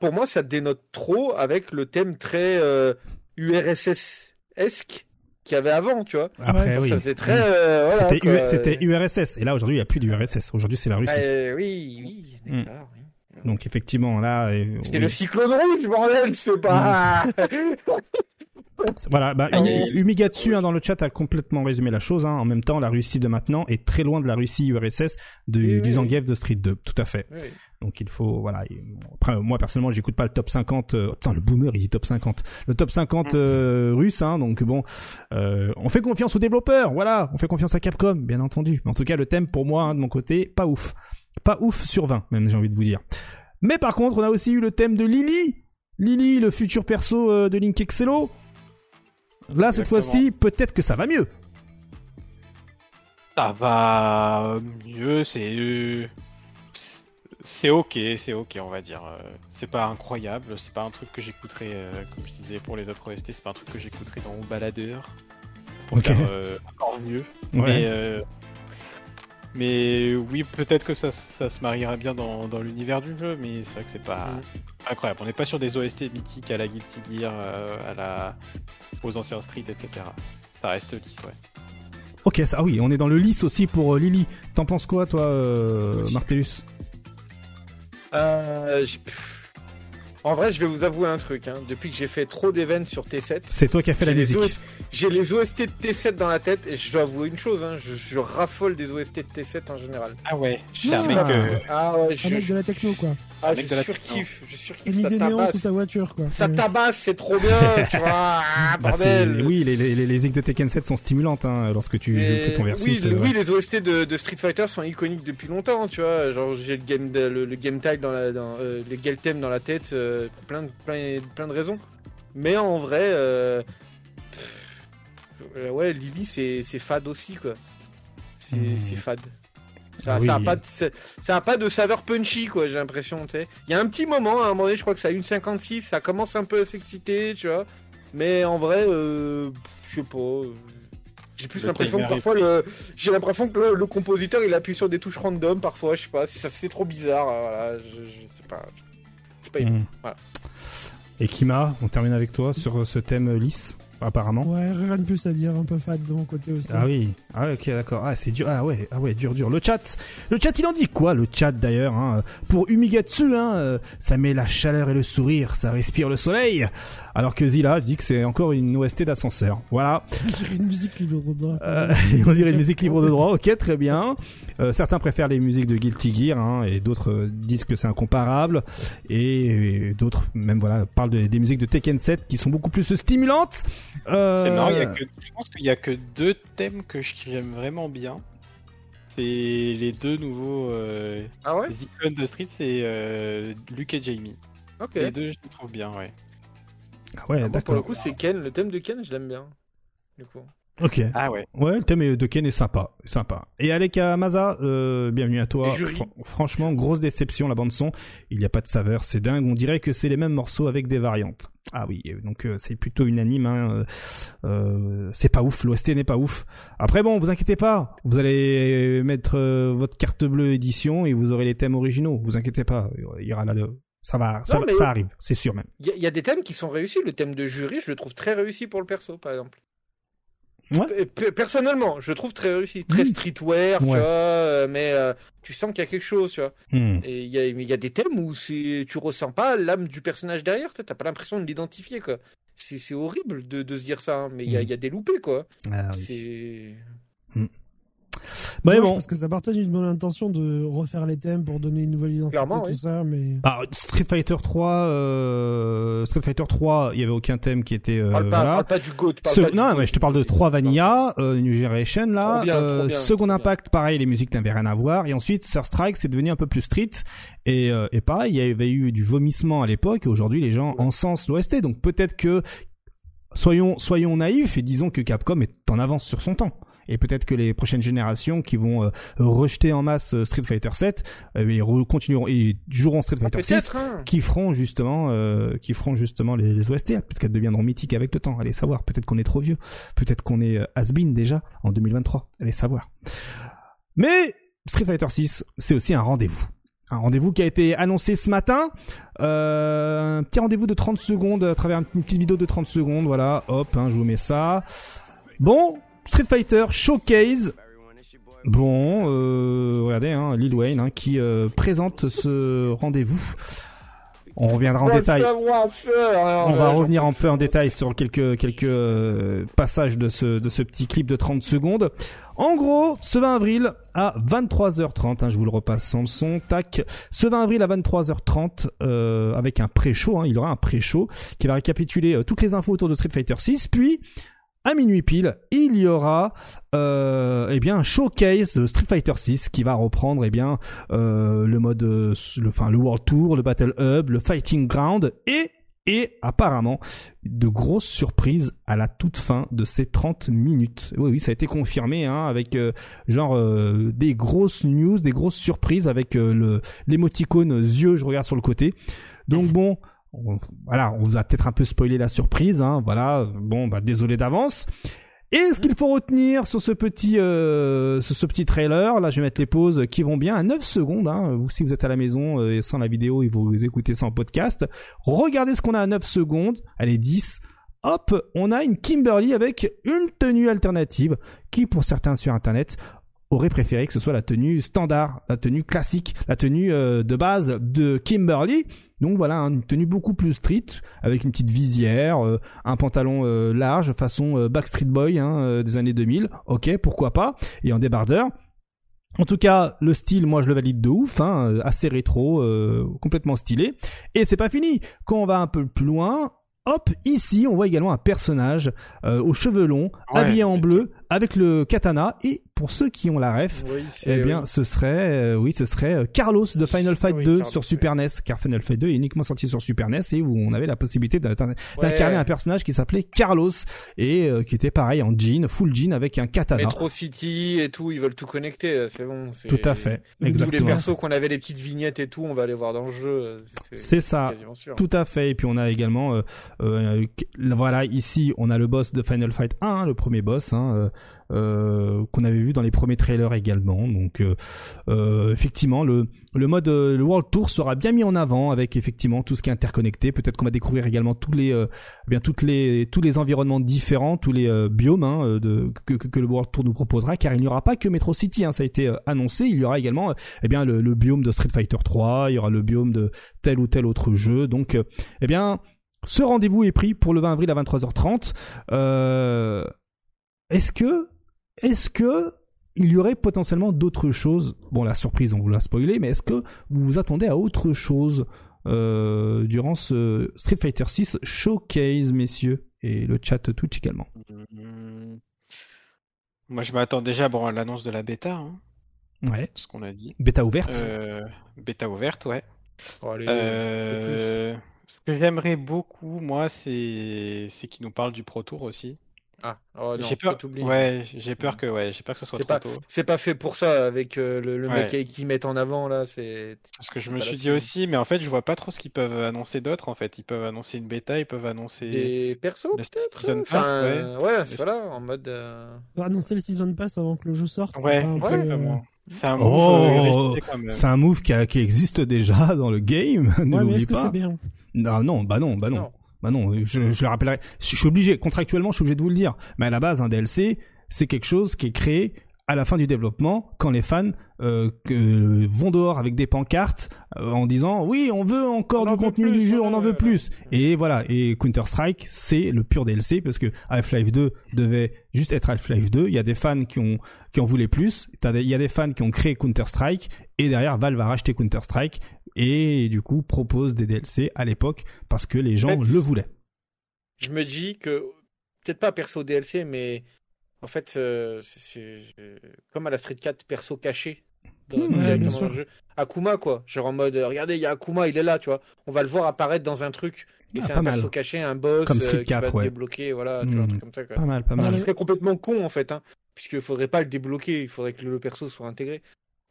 pour moi ça dénote trop avec le thème très euh, URSS-esque qu'il y avait avant, tu vois. Après, oui. Ça faisait très euh, voilà, C'était. U- C'était URSS. Et là, aujourd'hui, il n'y a plus d'URSS. Aujourd'hui, c'est la Russie. Euh, oui, oui, Mm. d'accord. oui. Donc, effectivement, là. euh, C'est oui. le cyclone rouge, bordel, c'est pas. Voilà, bah, Ah. Umigatsu hein, dans le chat a complètement résumé la chose. Hein. En même temps, la Russie de maintenant est très loin de la Russie URSS de, Oui, du oui. Zangief de Street 2. Tout à fait. Oui. Donc il faut, voilà. Après, moi personnellement, j'écoute pas le top 50. Euh... Putain, le boomer, il dit top 50. Le top 50 euh, russe, hein. Donc bon, euh, on fait confiance aux développeurs. Voilà, on fait confiance à Capcom, bien entendu. Mais en tout cas, le thème pour moi, hein, de mon côté, pas ouf, pas ouf sur 20, même j'ai envie de vous dire. Mais par contre, on a aussi eu le thème de Lily. Lily, le futur perso de Link Excello. Là, cette fois-ci, peut-être que ça va mieux. Ça va mieux, c'est. c'est- C'est ok, c'est ok, on va dire. Euh, C'est pas incroyable, c'est pas un truc que j'écouterais, euh, comme je disais pour les autres OST, c'est pas un truc que j'écouterais dans mon baladeur pour Ok. faire euh, encore mieux. Mais, euh, mais oui, peut-être que ça, ça se mariera bien dans, dans l'univers du jeu, mais c'est vrai que c'est pas Mm. incroyable. On n'est pas sur des OST mythiques à la Guilty Gear, euh, à la aux anciens Street, etc. Ça reste lisse, ouais. Ok, ça, ah oui, on est dans le lisse aussi pour euh, Lily. T'en penses quoi, toi, euh, Aussi. Martellus? Euh. En vrai, je vais vous avouer un truc. Hein. Depuis que j'ai fait trop d'events sur T7, C'est toi qui as fait la j'ai les, musique. OS j'ai les OST de T7 dans la tête et je dois avouer une chose. Hein. Je, je raffole des OST de T7 en général. Ah ouais, Je c'est un mec. euh, Ah ouais, Un je, mec de la techno quoi. Ah, un je mec de la surkiffe. Je T'as surkiffe. mis des néons sous tabasse. ta voiture quoi. Ça Ouais. tabasse, c'est trop bien, tu vois. Ah, Bah, bordel. oui, les, les, les, les de Tekken 7 sont stimulantes hein, lorsque tu Et- fais ton versus. oui, le- euh, oui, les OST de, de Street Fighter sont iconiques depuis longtemps, tu vois. Genre j'ai le game le, le game tile dans la dans, euh, les game theme dans la tête, euh, pour plein de plein, plein de raisons. Mais en vrai, euh, pff, ouais, Lily c'est c'est fade aussi quoi. C'est c'est fade. Ça, Ah oui. ça a pas de, ça ça a pas de saveur punchy quoi, j'ai l'impression, tu sais. Il y a un petit moment, à un moment donné, je crois que c'est à 1.56, ça commence un peu à s'exciter, tu vois. Mais en vrai, euh, je sais pas. euh, J'ai plus l'impression que parfois le, j'ai l'impression que le, le compositeur il appuie sur des touches random parfois, je sais pas, si ça c'est trop bizarre, euh, voilà, je, je sais pas. Je sais pas. hmm. Voilà. Et Kima, on termine avec toi sur euh, ce thème lisse, apparemment. Ouais, rien de plus à dire, un peu fade de mon côté aussi. Ah oui, ah ok d'accord, ah c'est dur, ah ouais, ah ouais, dur dur. Le chat, le chat il en dit quoi le chat d'ailleurs hein? Pour Umigatsu, hein, euh, ça met la chaleur et le sourire, ça respire le soleil. Alors que Zilla dit que c'est encore une OST d'ascenseur. Voilà. On dirait une musique libre de droit. Euh, on dirait une musique libre de droit, ok, très bien. Euh, certains préfèrent les musiques de Guilty Gear, hein, et d'autres euh, disent que c'est incomparable, et, et d'autres même voilà parlent de- des musiques de Tekken 7 qui sont beaucoup plus stimulantes. Euh, C'est marrant, il y a que, je pense qu'il y a que deux thèmes que j'aime vraiment bien. C'est les deux nouveaux euh, Ah ouais? les icônes de Street, c'est euh, Luke et Jamie. Ok. Les deux, je les trouve bien, ouais. Ah ouais, Ah, pour d'accord. le coup, c'est Ken. Le thème de Ken, je l'aime bien. Du coup. Ok. Ah ouais. Ouais, le thème de Ken est sympa, sympa. Et Aleka Maza, euh, bienvenue à toi. Franchement, grosse déception la bande son. Il n'y a pas de saveur, c'est dingue. On dirait que c'est les mêmes morceaux avec des variantes. Ah oui, donc euh, c'est plutôt unanime. Hein. euh, euh, c'est pas ouf, l'OST n'est pas ouf. Après bon, vous inquiétez pas, vous allez mettre euh, votre carte bleue édition et vous aurez les thèmes originaux. Vous inquiétez pas, il y aura là, ça va, ça, Non, va- mais- ça arrive, c'est sûr même. Il y, a- il y a des thèmes qui sont réussis. Le thème de jury, je le trouve très réussi pour le perso, par exemple. Ouais. Personnellement, je le trouve très réussi. Très Mm. streetwear, tu vois, euh, mais euh, tu sens qu'il y a quelque chose, tu vois. Hmm. Et il y a, mais il y a des thèmes où tu ressens pas l'âme du personnage derrière, tu t'as pas l'impression de l'identifier, quoi. C'est horrible de, de se dire ça, hein, mais il y, a- Mm. il y a des loupés, quoi. Ah oui. C'est. Mais Dommage, bon, Parce que ça partait d'une bonne intention de refaire les thèmes pour donner une nouvelle identité, Clairement, tout oui. ça, mais. Bah, Street Fighter 3, euh, Street Fighter 3, il y avait aucun thème qui était euh, Parle, pas, voilà. parle pas du GOAT. parle Ce- pas du non, mais je te parle de 3 Vanilla, euh, New Generation là, Trop bien, euh, trop bien, Second trop bien. Impact, pareil, les musiques n'avaient rien à voir, et ensuite Sur Strike, c'est devenu un peu plus street, et, euh, et pareil, il y avait eu du vomissement à l'époque, et aujourd'hui les gens Ouais. encensent l'OST, donc peut-être que soyons soyons naïfs et disons que Capcom est en avance sur son temps. Et peut-être que les prochaines générations qui vont euh, rejeter en masse euh, Street Fighter 7, euh, et continueront et joueront Street Ah, Fighter 6 Peut-être, hein. qui feront justement euh, qui feront justement les, les OST peut-être qu'elles deviendront mythiques avec le temps. Allez savoir. Peut-être qu'on est trop vieux. Peut-être qu'on est euh, has-been déjà en 2023 allez savoir. Mais Street Fighter 6 c'est aussi un rendez-vous. Un rendez-vous qui a été annoncé ce matin. Euh, un petit rendez-vous de 30 secondes à travers une petite vidéo de 30 secondes. Voilà. Hop hein, je vous mets ça. Bon Street Fighter Showcase Bon, euh, regardez, hein, Lil Wayne hein, qui euh, présente ce rendez-vous. On reviendra en détail. On va revenir un peu en détail sur quelques quelques euh, passages de ce de ce petit clip de 30 secondes. En gros, ce 20 avril à 23h30, hein, je vous le repasse sans le son, tac. Ce 20 avril à 23h30, euh, avec un pré-show, hein, il y aura un pré-show qui va récapituler euh, toutes les infos autour de Street Fighter 6, puis à minuit pile, il y aura euh, eh bien un showcase Street Fighter 6 qui va reprendre eh bien euh, le mode euh, le enfin le World Tour, le Battle Hub, le Fighting Ground et et apparemment de grosses surprises à la toute fin de ces 30 minutes. Oui oui, ça a été confirmé hein, avec euh, genre euh, des grosses news, des grosses surprises avec euh, le l'émoticône yeux, je regarde sur le côté. Donc bon, voilà, on vous a peut-être un peu spoilé la surprise, hein, voilà, bon, bah désolé d'avance. Et ce qu'il faut retenir sur ce petit, euh, ce petit trailer, là je vais mettre les pauses qui vont bien à 9 secondes, hein, vous si vous êtes à la maison euh, et sans la vidéo et vous écoutez ça en podcast, regardez ce qu'on a à 9 secondes, allez 10, hop, on a une Kimberly avec une tenue alternative qui pour certains sur internet aurait préféré que ce soit la tenue standard, la tenue classique, la tenue euh, de base de Kimberly. Donc voilà, hein, une tenue beaucoup plus street, avec une petite visière, euh, un pantalon euh, large, façon euh, Backstreet Boy hein, des années 2000. Ok, pourquoi pas. Et en débardeur. En tout cas, le style, moi je le valide de ouf, hein, assez rétro, complètement stylé. Et c'est pas fini. Quand on va un peu plus loin, hop, ici on voit également un personnage euh, aux cheveux longs, Ouais, habillé en bleu, avec le katana. Et pour ceux qui ont la ref, Oui, eh bien, oui. ce serait, euh, oui, ce serait euh, Carlos de Final Fight Oui, 2 Carlos, sur Super NES, car Final Fight 2 est uniquement sorti sur Super NES et où on avait la possibilité d'incarner Ouais. un personnage qui s'appelait Carlos et euh, qui était pareil en jean, full jean avec un katana. Metro City et tout, ils veulent tout connecter, là, c'est bon. Tout à fait, Tous les exactement. persos qu'on avait les petites vignettes et tout, on va les voir dans le jeu. C'est ça. Tout à fait. Et puis on a également, euh, euh, voilà, ici on a le boss de Final Fight 1, hein, le premier boss, hein, euh, euh, qu'on avait vu dans les premiers trailers également. Donc euh, euh, effectivement, le le mode euh, le World Tour sera bien mis en avant avec effectivement tout ce qui est interconnecté. Peut-être qu'on va découvrir également tous les euh, eh bien toutes les tous les environnements différents, tous les euh, biomes hein, euh, de que, que, le World Tour nous proposera, car il n'y aura pas que Metro City. Hein, ça a été euh, annoncé. Il y aura également euh, eh bien le, le biome de Street Fighter 3. Il y aura le biome de tel ou tel autre jeu. Donc euh, eh bien ce rendez-vous est pris pour le 20 avril à 23h30. Euh, est-ce que, est-ce que il y aurait potentiellement d'autres choses? Bon, la surprise, on vous l'a spoilé, mais est-ce que vous vous attendez à autre chose euh, durant ce Street Fighter 6 showcase, messieurs, et le chat Twitch également Hmm. Moi, je m'attends déjà bon, à l'annonce de la bêta, hein, Ouais. ce qu'on a dit. Bêta ouverte. Euh, bêta ouverte, ouais. Oh, allez, Euh, ce que j'aimerais beaucoup, moi, c'est c'est qu'ils nous parlent du Pro Tour aussi. Ah, oh, non, j'ai peur. Ouais, j'ai peur que ouais, j'ai peur que ce soit C'est trop pas- tôt. C'est pas fait pour ça avec euh, le, le Ouais. mec qu'ils mettent en avant là. C'est Parce que je me suis dit aussi, mais en fait, je vois pas trop ce qu'ils peuvent annoncer d'autre. En fait, ils peuvent annoncer une bêta, ils peuvent annoncer. des persos le. Season Pass, Enfin, ouais, c'est Le- voilà, en mode. euh, On va annoncer le Season Pass avant que le jeu sorte. c'est Ouais, exactement. C'est un move Oh, euh. C'est un move qui, a- qui existe déjà dans le game, euh, ne Ouais, l'oublie est-ce que pas. c'est bien? Non, non, bah non, bah non. non. Bah non, je, je le rappellerai. Je suis obligé, contractuellement, je suis obligé de vous le dire. Mais à la base, un DLC, c'est quelque chose qui est créé à la fin du développement, quand les fans euh, que- vont dehors avec des pancartes euh, en disant oui, on veut encore On du contenu plus, du jeu, on en veut plus. Et voilà, et Counter Strike, c'est le pur DLC parce que Half-Life 2 devait juste être Half-Life 2. Il y a des fans qui ont qui en voulaient plus. Il y a des fans qui ont créé Counter Strike et derrière Valve va racheter Counter Strike et du coup propose des DLC à l'époque parce que les gens fait, le voulaient. Je me dis que peut-être pas perso DLC, mais en fait, euh, c'est c'est- comme à la Street 4 perso caché. Dans, Mmh, ouais, bien sûr. jeu. Akuma quoi, genre en mode euh, regardez il y a Akuma il est là tu vois, on va le voir apparaître dans un truc et Ah, c'est un perso caché, un boss Comme euh, Street qui va 4, te ouais. débloquer voilà, tu vois, un truc comme ça quoi. Pas mal, pas Ce mal. qui serait complètement con en fait, hein, puisqu'il faudrait pas le débloquer, il faudrait que le perso soit intégré.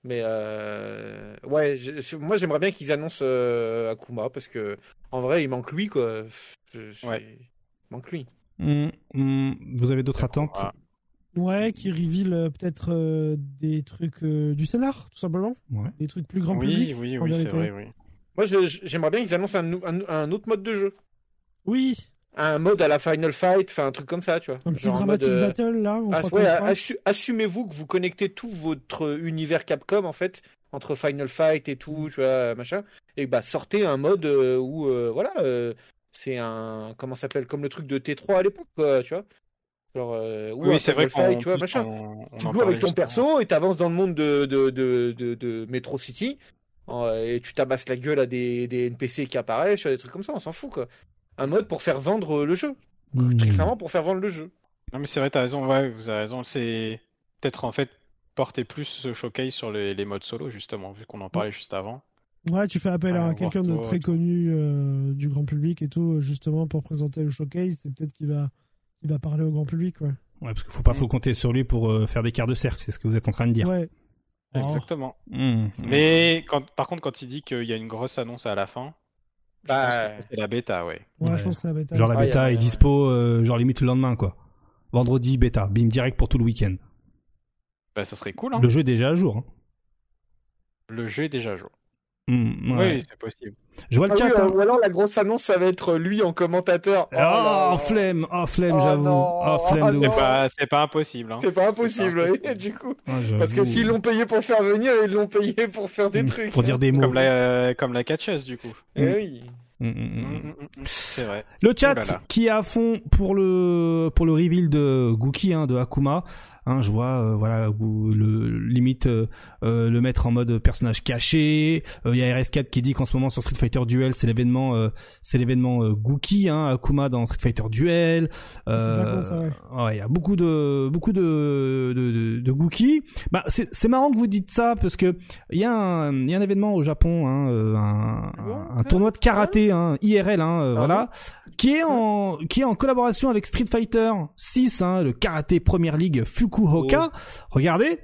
Mais euh, ouais, je- moi j'aimerais bien qu'ils annoncent euh, Akuma parce que en vrai il manque lui quoi. Je- Ouais. Il manque lui. Hum, hum, vous avez d'autres attentes? Ouais, qui reveal euh, peut-être euh, des trucs euh, du scénar, tout simplement. Ouais. Des trucs plus grand oui, public. oui, en oui, c'est vrai, oui. Moi j'aimerais bien qu'ils annoncent un, nou- un- un autre mode de jeu, Oui, un mode à la Final Fight, enfin un truc comme ça, tu vois. un petit dramatique mode, euh, battle là. on Ah, ouais, assu- assumez-vous que vous connectez tout votre univers Capcom en fait entre Final Fight et tout, tu vois, machin, et bah sortez un mode euh, où euh, voilà, euh, c'est un comment ça s'appelle comme le truc de T3 à l'époque, tu vois. Genre, euh, Oui, c'est vrai Fight, tu vois, plus, machin. on, on Tu en joues avec ton perso et t'avances dans le monde de, de, de, de, de Metro City euh, et tu tabasses la gueule à des, des NPC qui apparaissent, tu vois, des trucs comme ça, on s'en fout quoi. Un mode pour faire vendre le jeu, Hum. très clairement pour faire vendre le jeu. Non, mais c'est vrai, t'as raison, ouais, vous avez raison. C'est peut-être en fait porter plus ce showcase sur les, les modes solo, justement, vu qu'on en parlait juste avant. Ouais, tu fais appel Ah, à voir quelqu'un de très tout. connu euh, du grand public et tout, justement pour présenter le showcase. C'est peut-être qu'il va, il va parler au grand public, ouais. Ouais, parce qu'il faut pas trop compter sur lui pour euh, faire des quarts de cercle, c'est ce que vous êtes en train de dire. Ouais. Oh. Exactement. Hum. Mais quand, par contre, quand il dit qu'il y a une grosse annonce à la fin, je Bah, pense que c'est la bêta, ouais. Ouais, Ouais. je pense que ça va être. Genre la Ah, bêta est dispo, euh, genre limite le lendemain quoi. Vendredi bêta, bim direct pour tout le week-end. Bah, ça serait cool, hein. Le jeu est déjà à jour. hein. Le jeu est déjà à jour. Ouais. Oui, c'est possible. Je vois le Ah chat. oui, hein. ou alors la grosse annonce, ça va être lui en commentateur. Oh, là. flemme, oh flemme, Oh, j'avoue. Oh flemme Oh, de. C'est ouf. pas, c'est pas impossible, hein. C'est pas impossible, C'est pas oui, impossible. du coup. Ah, Parce que s'ils l'ont payé pour faire venir, ils l'ont payé pour faire des Hum, trucs. Pour dire des mots. Comme la, comme la catcheuse, du coup. Eh oui. Mm, mm, mm. C'est vrai. Le chat là là. qui est à fond pour le pour le reveal de Gookie hein, de Akuma. Hein, je vois euh, voilà le limite euh, euh, le mettre en mode personnage caché. Euh, Il y a RS4 qui dit qu'en ce moment sur Street Fighter Duel c'est l'événement euh, c'est l'événement euh, Gookie hein, Akuma dans Street Fighter Duel. Con, ça, ouais. ouais, il y a beaucoup de beaucoup de de, de, de Gookie. Bah c'est c'est marrant que vous dites ça parce que il y a un il y a un événement au Japon hein, euh, un, un, un tournoi de karaté hein, IRL hein, euh, Ah voilà qui est en qui est en collaboration avec Street Fighter 6 hein, le karaté Première League Fukuoka. Regardez,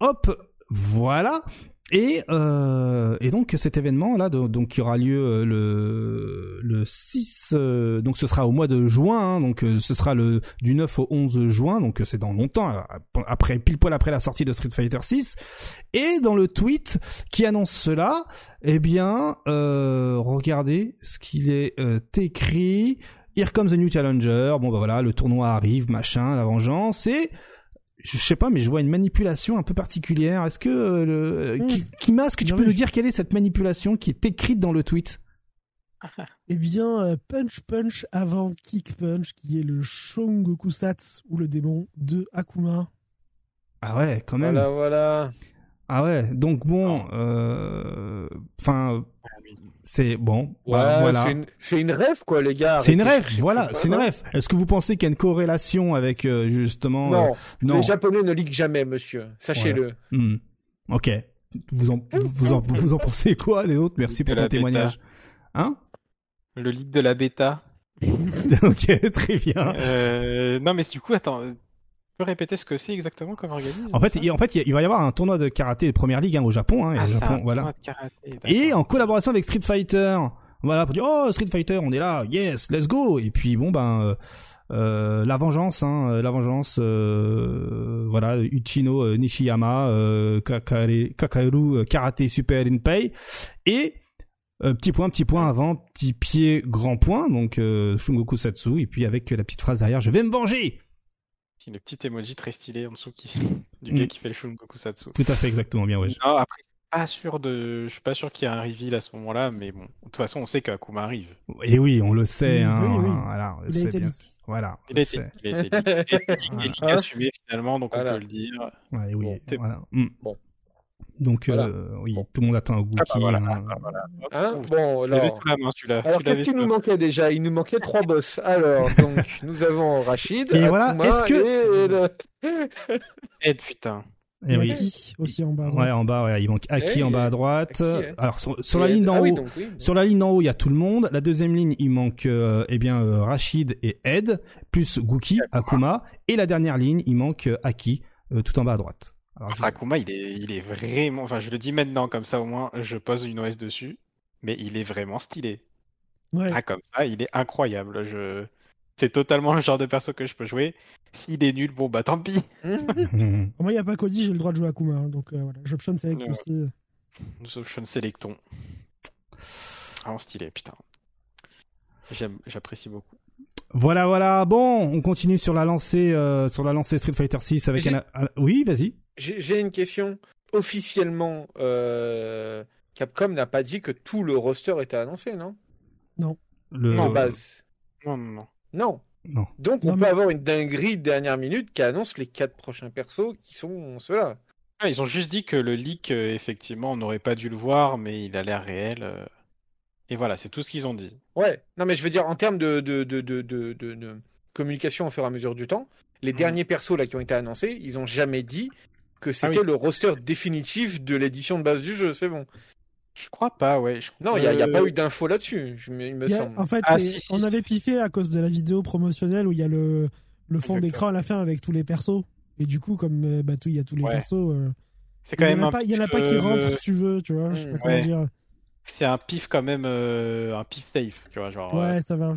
hop, voilà. Et, euh, et donc cet événement là do- donc qui aura lieu euh, le le 6 euh, donc ce sera au mois de juin hein, donc euh, ce sera le du 9 au 11 juin donc euh, c'est dans longtemps après pile poil après la sortie de Street Fighter 6 et dans le tweet qui annonce cela eh bien euh, regardez ce qu'il est euh, écrit Here comes the new challenger bon bah voilà le tournoi arrive machin la vengeance et je sais pas, mais je vois une manipulation un peu particulière. Est-ce que euh, le Mm. qui, qui masque, tu Bien peux nous dire quelle est cette manipulation qui est écrite dans le tweet? Eh bien, euh, Punch Punch avant Kick Punch, qui est le Shongoku Sats ou le démon de Akuma. Ah ouais, quand même. Voilà, voilà. Ah ouais, donc bon, euh, enfin, c'est bon, Ouais, bah, voilà. c'est une, rêve, quoi, les gars. C'est une rêve, voilà, c'est une rêve. Est-ce que vous pensez qu'il y a une corrélation avec euh, justement Non, euh, non. les Japonais ne liguent jamais, monsieur. Sachez-le. Hmm. Ok. Vous en, vous en, vous en pensez quoi, les autres? Merci pour ton témoignage. Hein? Le leak de la bêta. Ok, très bien. Euh, non, mais du coup, attends. Peux répéter ce que c'est exactement comme organisme En fait, il, en fait, il va y avoir un tournoi de karaté de première ligue hein, au Japon. Hein, et ah, au c'est Japon, un voilà. tournoi de karaté, Et d'accord. en collaboration avec Street Fighter. Voilà, pour dire oh Street Fighter, on est là, yes, let's go. Et puis bon ben euh, euh, la vengeance, hein, euh, la vengeance, euh, voilà, Uchino Nishiyama, euh, Kakare- Kakaru Karaté Super Inpei et euh, petit point, petit point avant, petit pied, grand point, donc Shungoku Satsu, et puis avec la petite phrase derrière, je vais me venger. Puis le petit emoji très stylé en dessous qui... du Mm. gars qui fait le Shungoku Satsu. Tout à fait, exactement bien, ouais. Non, après, pas sûr de... je suis pas sûr qu'il y ait un reveal à ce moment-là, mais bon, de toute façon, on sait qu'Akuma arrive. Et oui, on le sait, Oui, hein, oui, oui. voilà, on le sait bien. Voilà, Il a été, sait. il a été, il a été, il a été assumé finalement, donc Voilà. on peut le dire. Ouais, oui, Bon, voilà. Mm. bon. Donc, Voilà. euh, oui, Bon. tout le monde attend un Gookie. Ah bah voilà, hein. ah bah voilà. Hein bon, alors. main. Alors, qu'est-ce qui nous manquait déjà? Il nous manquait trois boss. Alors, donc, nous avons Rachid, Et voilà, est-ce que- et le- Eh, putain. Eh Et oui. Aki aussi en bas. à Ouais, droite. en bas, ouais, il manque Aki Eh, en bas à droite. Aki. Alors, sur, sur la et- ligne d'en ah haut, oui, donc oui. sur la ligne d'en haut, il y a tout le monde. La deuxième ligne, il manque, euh, eh bien, euh, Rachid et Ed, plus Gookie, Akuma. Et la dernière ligne, il manque euh, Aki, euh, tout en bas à droite. Alors, Contre Akuma, il est, il est vraiment. Enfin, je le dis maintenant, comme ça au moins, je pose une OS dessus. Mais il est vraiment stylé. Ouais. Ah, comme ça, il est incroyable. Je... C'est totalement le genre de perso que je peux jouer. S'il est nul, bon bah tant pis. Moi, il n'y a pas Cody, j'ai le droit de jouer Akuma. hein, donc euh, voilà. J'option select Ouais. aussi. Nous option Selecton. Vraiment stylé, putain. J'aime, j'apprécie beaucoup. Voilà, voilà. Bon, on continue sur la lancée, euh, sur la lancée Street Fighter 6 avec un- Oui, vas-y. J'ai une question. Officiellement, euh, Capcom n'a pas dit que tout le roster était annoncé, non? Le... De base. Non, non, non. Non. Non. Donc, on Non, peut mais- avoir une dinguerie de dernière minute qui annonce les quatre prochains persos qui sont ceux-là. Ah, ils ont juste dit que le leak, euh, effectivement, on n'aurait pas dû le voir, mais il a l'air réel. euh. Et voilà, c'est tout ce qu'ils ont dit. Ouais. Non, mais je veux dire, en termes de, de, de, de, de, de- de communication au fur et à mesure du temps, les Mhm. derniers persos là qui ont été annoncés, ils ont jamais dit que c'était Ah oui. le roster définitif de l'édition de base du jeu. C'est bon. Je crois pas, ouais. je- Non, il n'y a, il y a Euh, pas eu d'infos là-dessus, il me Il a- semble. en fait, Ah, c'est- si, si, on si, avait piffé à cause de la vidéo promotionnelle où il y a le, le fond d'écran à la fin avec tous les persos. Et du coup, comme euh, bah, tout- il y a tous les Ouais. persos, euh, C'est il quand même pas, il y en a pas qui rentrent si tu veux, tu vois. Je sais pas Mm, comment dire. C'est un pif quand même, euh, un pif safe, tu vois, genre. euh, Ouais, ça va.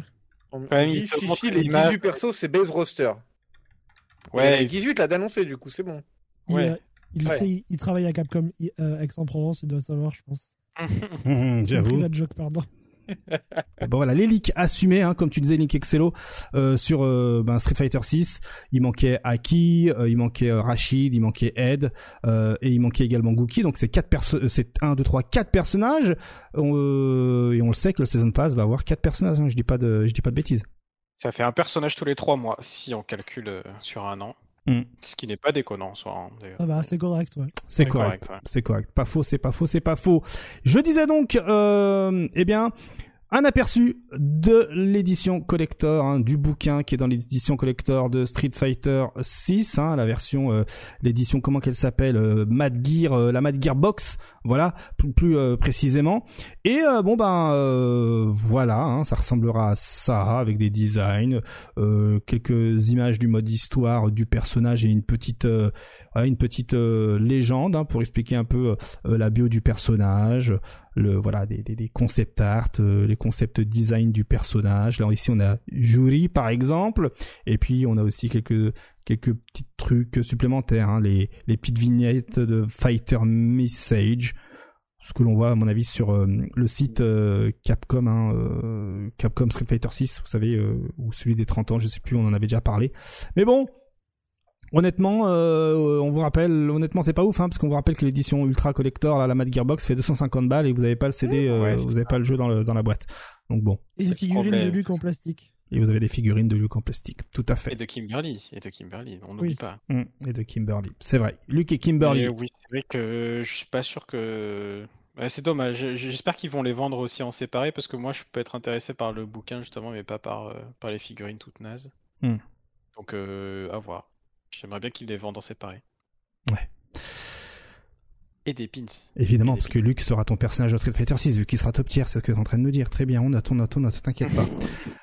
On quand même, il si, si, les l'image. 18 persos, c'est base roster. Il y en a ouais, 18 là d'annoncer, du coup, c'est bon. Il, Ouais. il, Ouais. sait, il- il travaille à Capcom euh, Aix-en-Provence, il doit savoir, je pense. J'avoue. private joke, pardon. Bon voilà, les leaks assumés, hein, comme tu disais, Link Excello, euh, sur euh, ben, Street Fighter 6, il manquait Aki, euh, il manquait euh, Rachid, il manquait Ed, euh, et il manquait également Gookie. Donc c'est quatre perso euh, c'est un, deux, trois, quatre personnages. Euh, et on le sait que le Season Pass va avoir quatre personnages. hein, je dis pas de, je dis pas de bêtises. ça fait un personnage tous les trois mois, si on calcule euh, sur un an. Mm. Ce qui n'est pas déconnant en soi, hein. Ça va, c'est correct, ouais. C'est C'est correct. ouais. C'est correct. Pas faux, c'est pas faux, c'est pas faux. Je disais donc, euh, eh bien, un aperçu de l'édition collector hein, du bouquin qui est dans l'édition collector de Street Fighter 6, hein, la version, euh, l'édition comment qu'elle s'appelle, euh, Mad Gear, euh, la Mad Gear Box, voilà, plus, euh, précisément. Et euh, bon ben euh, voilà, hein, ça ressemblera à ça avec des designs, euh, quelques images du mode histoire du personnage et une petite euh, voilà, une petite euh, légende hein, pour expliquer un peu la bio du personnage, le voilà des, des, des concept art, les concepts design du personnage. Là ici on a Juri par exemple, et puis on a aussi quelques quelques petits trucs supplémentaires, hein, les les petites vignettes de Fighter Message. Ce que l'on voit à mon avis sur euh, le site euh, Capcom, hein, euh, Capcom Street Fighter 6, vous savez, euh, ou celui des 30 ans, je sais plus, on en avait déjà parlé. Mais bon, Honnêtement, euh, on vous rappelle, honnêtement, c'est pas ouf, hein, parce qu'on vous rappelle que l'édition Ultra Collector, là, la Mad Gearbox, fait 250 balles et vous avez pas le CD, euh, Ouais, vous c'est avez pas le jeu dans, le, dans la boîte. Donc bon, Et figurines problème, de Luc en que- plastique. Et vous avez des figurines de Luke en plastique, tout à Et fait. de Kimberly, et de Kimberly, on n'oublie Oui. pas. Mm, Et de Kimberly, c'est vrai. Luke et Kimberly. Mais oui, c'est vrai que je suis pas sûr que. Ouais, c'est dommage. J'espère qu'ils vont les vendre aussi en séparé parce que moi je peux être intéressé par le bouquin justement, mais pas par, euh, par les figurines toutes nazes. Hmm. Donc euh, à voir. J'aimerais bien qu'ils les vendent en séparé. Ouais. Et des pins. Évidemment, Et des parce que Luke sera ton personnage de Street Fighter 6, vu qu'il sera top tier, c'est ce que tu es en train de nous dire. Très bien, on note, on note, on note, t'inquiète pas.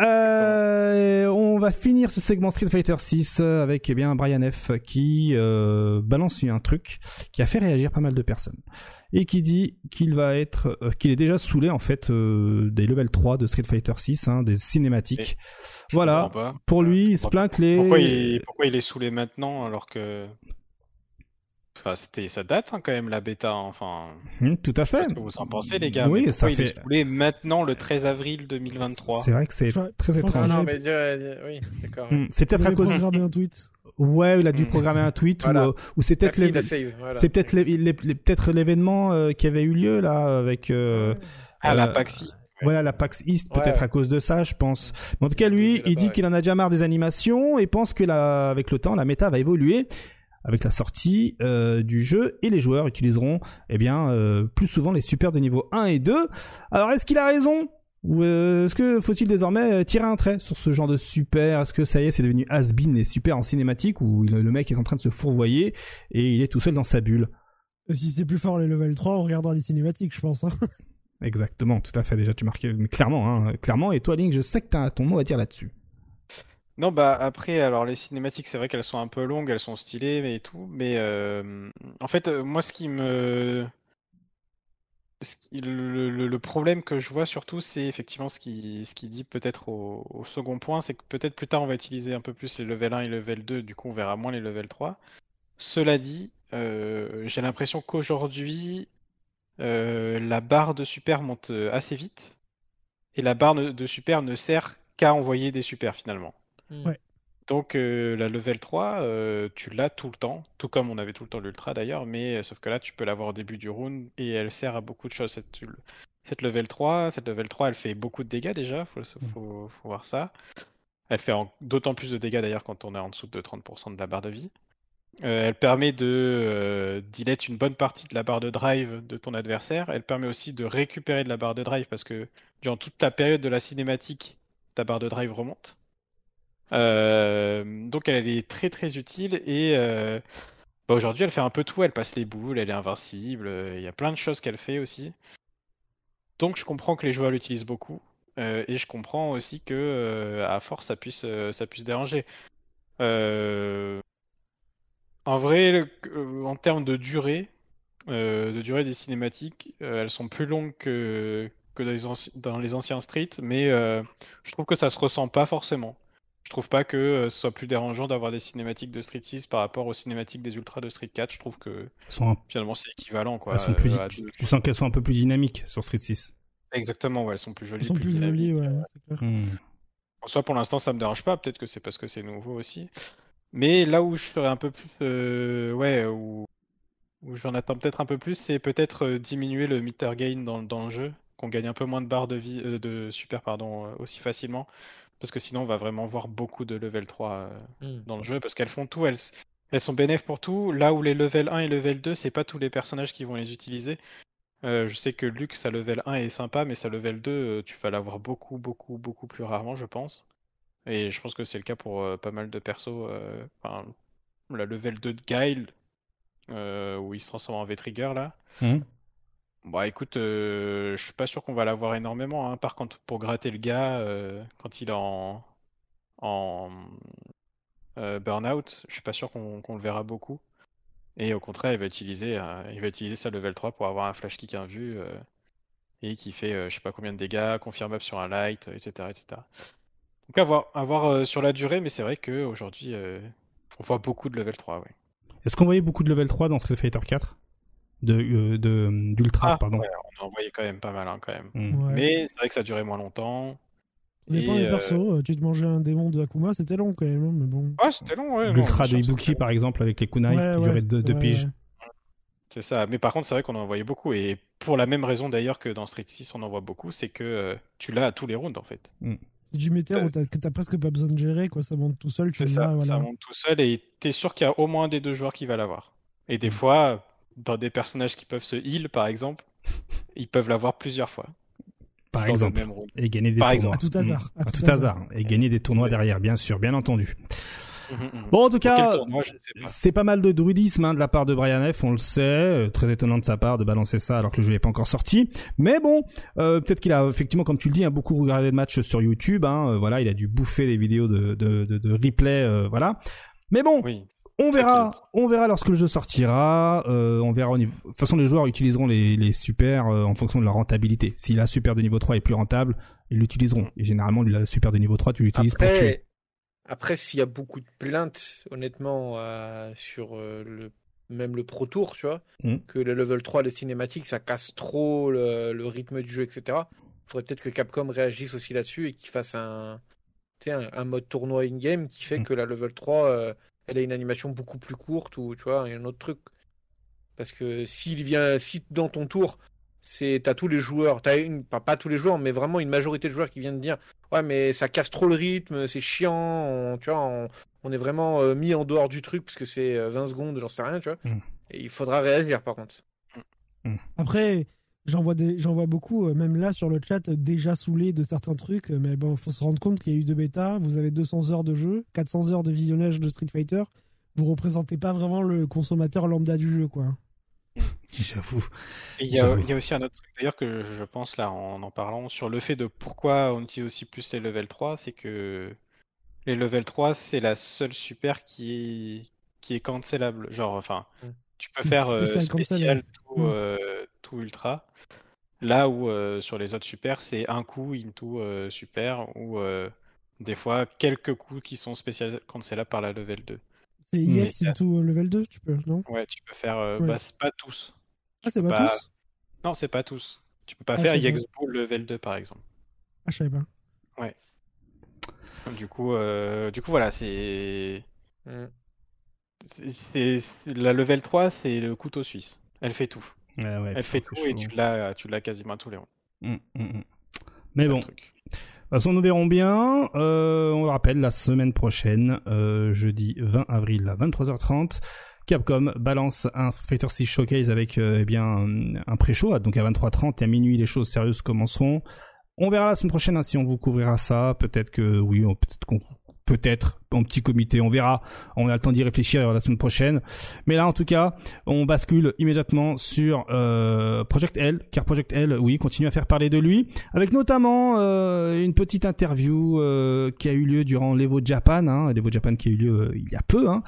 Euh, on va finir ce segment Street Fighter 6 avec eh bien Brian F qui euh, balance un truc qui a fait réagir pas mal de personnes et qui dit qu'il va être euh, qu'il est déjà saoulé en fait euh, des level 3 de Street Fighter 6 hein, des cinématiques. Voilà. Pour lui, il se Pourquoi- plaint que les Pourquoi il, pourquoi il est saoulé maintenant alors que. Enfin, c'était, ça date hein, quand même la bêta. hein. Enfin, Hmm, tout à je sais pas fait. ce que vous en pensez les gars? Oui, mais ça il fait- est saoulé maintenant le 13 avril 2023 C'est vrai que c'est très étrange. que- Ah non, j'avais- mais euh, oui, d'accord. Hmm, C'est peut-être à cause programmé un tweet. Ouais, il a dû Hmm. programmer un tweet Voilà. ou, ou c'est peut-être Merci, les- la save, voilà. c'est peut-être les- les- les- peut-être l'événement euh, qui avait eu lieu là avec euh, à la euh, PAX East. voilà la PAX East peut-être ouais. à cause de ça, je pense. Mais en tout cas, lui, il dit qu'il en a déjà marre des animations et pense que la, avec le temps, la méta va évoluer avec la sortie euh, du jeu et les joueurs utiliseront eh bien euh, plus souvent les super de niveau 1 et 2. Alors est-ce qu'il a raison ou euh, est-ce que faut-il désormais tirer un trait sur ce genre de super? Est-ce que ça y est, c'est devenu has-been les super en cinématique où le mec est en train de se fourvoyer et il est tout seul dans sa bulle? Si c'est plus fort les level 3, on regardera des cinématiques, je pense. hein. Exactement, tout à fait. Déjà, tu marques mais clairement, hein, clairement. Et toi, Link, je sais que t'as ton mot à dire là-dessus. Non, bah après, alors les cinématiques, c'est vrai qu'elles sont un peu longues, elles sont stylées mais et tout, mais euh, en fait, euh, moi, ce qui me, le, problème que je vois surtout, c'est effectivement ce qui, dit peut-être au, second point, c'est que peut-être plus tard on va utiliser un peu plus les level 1 et level 2, du coup on verra moins les level 3. Cela dit, euh, j'ai l'impression qu'aujourd'hui, la barre de super monte assez vite, et la barre de de super ne sert qu'à envoyer des super finalement. Ouais. Donc euh, la level 3, euh, tu l'as tout le temps, tout comme on avait tout le temps l'ultra d'ailleurs, mais euh, sauf que là tu peux l'avoir au début du round et elle sert à beaucoup de choses. Cette, cette level 3, cette level 3, elle fait beaucoup de dégâts déjà, faut, faut, faut voir ça. Elle fait d'autant plus de dégâts d'ailleurs quand on est en dessous de 30% de la barre de vie. Euh, elle permet de euh, delete une bonne partie de la barre de drive de ton adversaire. Elle permet aussi de récupérer de la barre de drive parce que durant toute la période de la cinématique, ta barre de drive remonte. Euh, donc elle, est très très utile et euh, bah, aujourd'hui elle fait un peu tout, elle passe les boules, elle est invincible, euh, il y a plein de choses qu'elle fait aussi. Donc je comprends que les joueurs l'utilisent beaucoup et je comprends aussi que à force ça puisse déranger. En vrai, en termes de durée, de durée des cinématiques, elles sont plus longues que, dans, les anciens Street, mais je trouve que ça se ressent pas forcément. Je trouve pas que euh, ce soit plus dérangeant d'avoir des cinématiques de Street 6 par rapport aux cinématiques des Ultras de Street 4. Je trouve que Elles sont un- finalement c'est équivalent quoi. elles sont plus, euh, à tu, deux- tu sens qu'elles sont un peu plus dynamiques sur Street 6. Exactement, ouais, elles sont plus jolies, Ils sont plus dynamiques. jolis, ouais, c'est clair. Hmm. En soi, pour l'instant, ça me dérange pas. Peut-être que c'est parce que c'est nouveau aussi. Mais là où je serais un peu plus, euh, ouais, où, où j'en attends peut-être un peu plus, c'est peut-être euh, diminuer le meter gain dans, dans le jeu, qu'on gagne un peu moins de barres de vie, euh, de super, pardon, euh, aussi facilement, parce que sinon on va vraiment voir beaucoup de level 3 euh, Hmm. dans le jeu, parce qu'elles font tout, elles, elles sont bénéfiques pour tout. Là où les level 1 et level 2, c'est pas tous les personnages qui vont les utiliser. Euh, je sais que Luke, sa level 1 est sympa, mais sa level 2, euh, tu vas l'avoir beaucoup, beaucoup, beaucoup plus rarement, je pense. Et je pense que c'est le cas pour euh, pas mal de persos. euh, enfin, la level 2 de Guile, euh, où il se transforme en V-Trigger là. Hmm. Bah écoute, euh, je suis pas sûr qu'on va l'avoir énormément. Hein. Par contre, pour gratter le gars, euh, quand il est en, en euh, burn-out, je suis pas sûr qu'on le verra beaucoup. Et au contraire, il va utiliser, sa level 3 pour avoir un flash kick invu et qui fait je sais pas combien de dégâts, confirmable sur un light, etc. etc. Donc à voir, sur la durée, mais c'est vrai qu'aujourd'hui, on voit beaucoup de level 3. Ouais. Est-ce qu'on voyait beaucoup de level 3 dans Street Fighter 4 de, euh, de, d'Ultra, Ah, pardon. ouais, on en voyait quand même pas mal, hein, quand même. Ouais. Mais c'est vrai que ça durait moins longtemps. Ça dépend Et, des euh, persos. euh, Tu te mangeais un démon de Akuma, c'était long quand même, hein, mais bon. Ouais, c'était long, ouais. L'ultra de Ibuki, par exemple, avec les kunai Ouais, qui ouais, duraient deux, piges. C'est ça. Mais par contre, c'est vrai qu'on en voyait beaucoup. Et pour la même raison d'ailleurs que dans Street 6, on en voit beaucoup, c'est que euh, tu l'as à tous les rounds en fait. C'est du météo Euh, où t'as- que t'as presque pas besoin de gérer, quoi. Ça monte tout seul, tu C'est ça, voilà. ça monte tout seul et t'es sûr qu'il y a au moins un des deux joueurs qui va l'avoir. Et des fois, dans des personnages qui peuvent se heal, par exemple, ils peuvent l'avoir plusieurs fois. Par exemple. même. Et gagner des Par tournois. À tout hasard. Mm. À tout hasard. Et gagner des tournois Ouais. derrière, bien sûr, bien entendu. Mhm, mhm. Bon, en tout cas, c'est pas mal de druidisme hein, de la part de Brian F, on le sait. Euh, Très étonnant de sa part de balancer ça alors que le jeu n'est pas encore sorti. Mais bon, euh, peut-être qu'il a effectivement, comme tu le dis, hein, beaucoup regardé de matchs sur YouTube. Hein, euh, voilà, il a dû bouffer des vidéos de, de, de, de replay. euh, voilà. Mais bon, Oui. On verra, on verra lorsque le jeu sortira. Euh, on verra au niveau. De toute façon, les joueurs utiliseront les, les super euh, en fonction de leur rentabilité. Si la super de niveau 3 est plus rentable, ils l'utiliseront. Et généralement, la super de niveau 3, tu l'utilises pour tuer. Après, après s'il y a beaucoup de plaintes, honnêtement, euh, sur euh, le même le Pro Tour, tu vois, Mm. que le level 3, les cinématiques, ça casse trop le, le rythme du jeu, etc. faudrait peut-être que Capcom réagisse aussi là-dessus et qu'il fasse un, tu sais, un, un mode tournoi in-game qui fait Mm. que la level 3, euh, elle a une animation beaucoup plus courte ou tu vois, il y a un autre truc. Parce que s'il vient, si dans ton tour, c'est t'as tous les joueurs, t'as une, pas, pas tous les joueurs, mais vraiment une majorité de joueurs qui viennent dire ouais mais ça casse trop le rythme, c'est chiant, on, tu vois, on, on est vraiment euh, mis en dehors du truc parce que c'est euh, 20 secondes, j'en sais rien, tu vois. Mm. Et il faudra réagir par contre. Après, j'en vois, des, j'en vois beaucoup, euh, même là sur le chat, euh, déjà saoulés de certains trucs. euh, Mais bon, faut se rendre compte qu'il y a eu deux bêtas. Vous avez 200 heures de jeu, 400 heures de visionnage de Street Fighter. Vous représentez pas vraiment le consommateur lambda du jeu, quoi. J'avoue. Et il y, a, J'avoue. il y a aussi un autre truc d'ailleurs que je pense là en en parlant sur le fait de pourquoi on utilise aussi plus les level 3, c'est que les level 3 c'est la seule super qui est, qui est cancelable. Genre, enfin, tu peux faire euh, Spécial tout, Mm. euh, tout ultra. Là où euh, sur les autres super c'est un coup into euh, super ou euh, des fois quelques coups qui sont spécial cancelables par la level 2. C'est Mm. EX into level 2, tu peux, non? Ouais, tu peux faire, euh, Ouais. bah, c'est pas tous. Ah, c'est pas tous? Non, c'est pas tous. Tu peux pas Ah, faire. EX level 2 par exemple. Ah, je savais pas. Du coup, euh, du coup voilà, c'est Mm. c'est- c'est la level 3, c'est le couteau suisse. Elle fait tout. Ouais, Elle fait tout et tu l'as, tu l'as quasiment tous les ronds. Mm, mm, mm. Mais bon, de toute façon, nous verrons bien. Euh, on le rappelle, la semaine prochaine, euh, jeudi 20 avril à 23h30, Capcom balance un Street Fighter 6 Showcase avec euh, eh bien un, pré-show. Donc à 23h30 et à minuit, les choses sérieuses commenceront. On verra la semaine prochaine hein, si on vous couvrira ça. Peut-être que oui, peut-être qu'on peut-être en petit comité, on verra. On a le temps d'y réfléchir la semaine prochaine. Mais là, en tout cas, on bascule immédiatement sur euh, Project L, car Project L, oui, continue à faire parler de lui, avec notamment euh, une petite interview euh, qui a eu lieu durant l'Evo Japan, hein, l'Evo Japan qui a eu lieu euh, il y a peu, hein,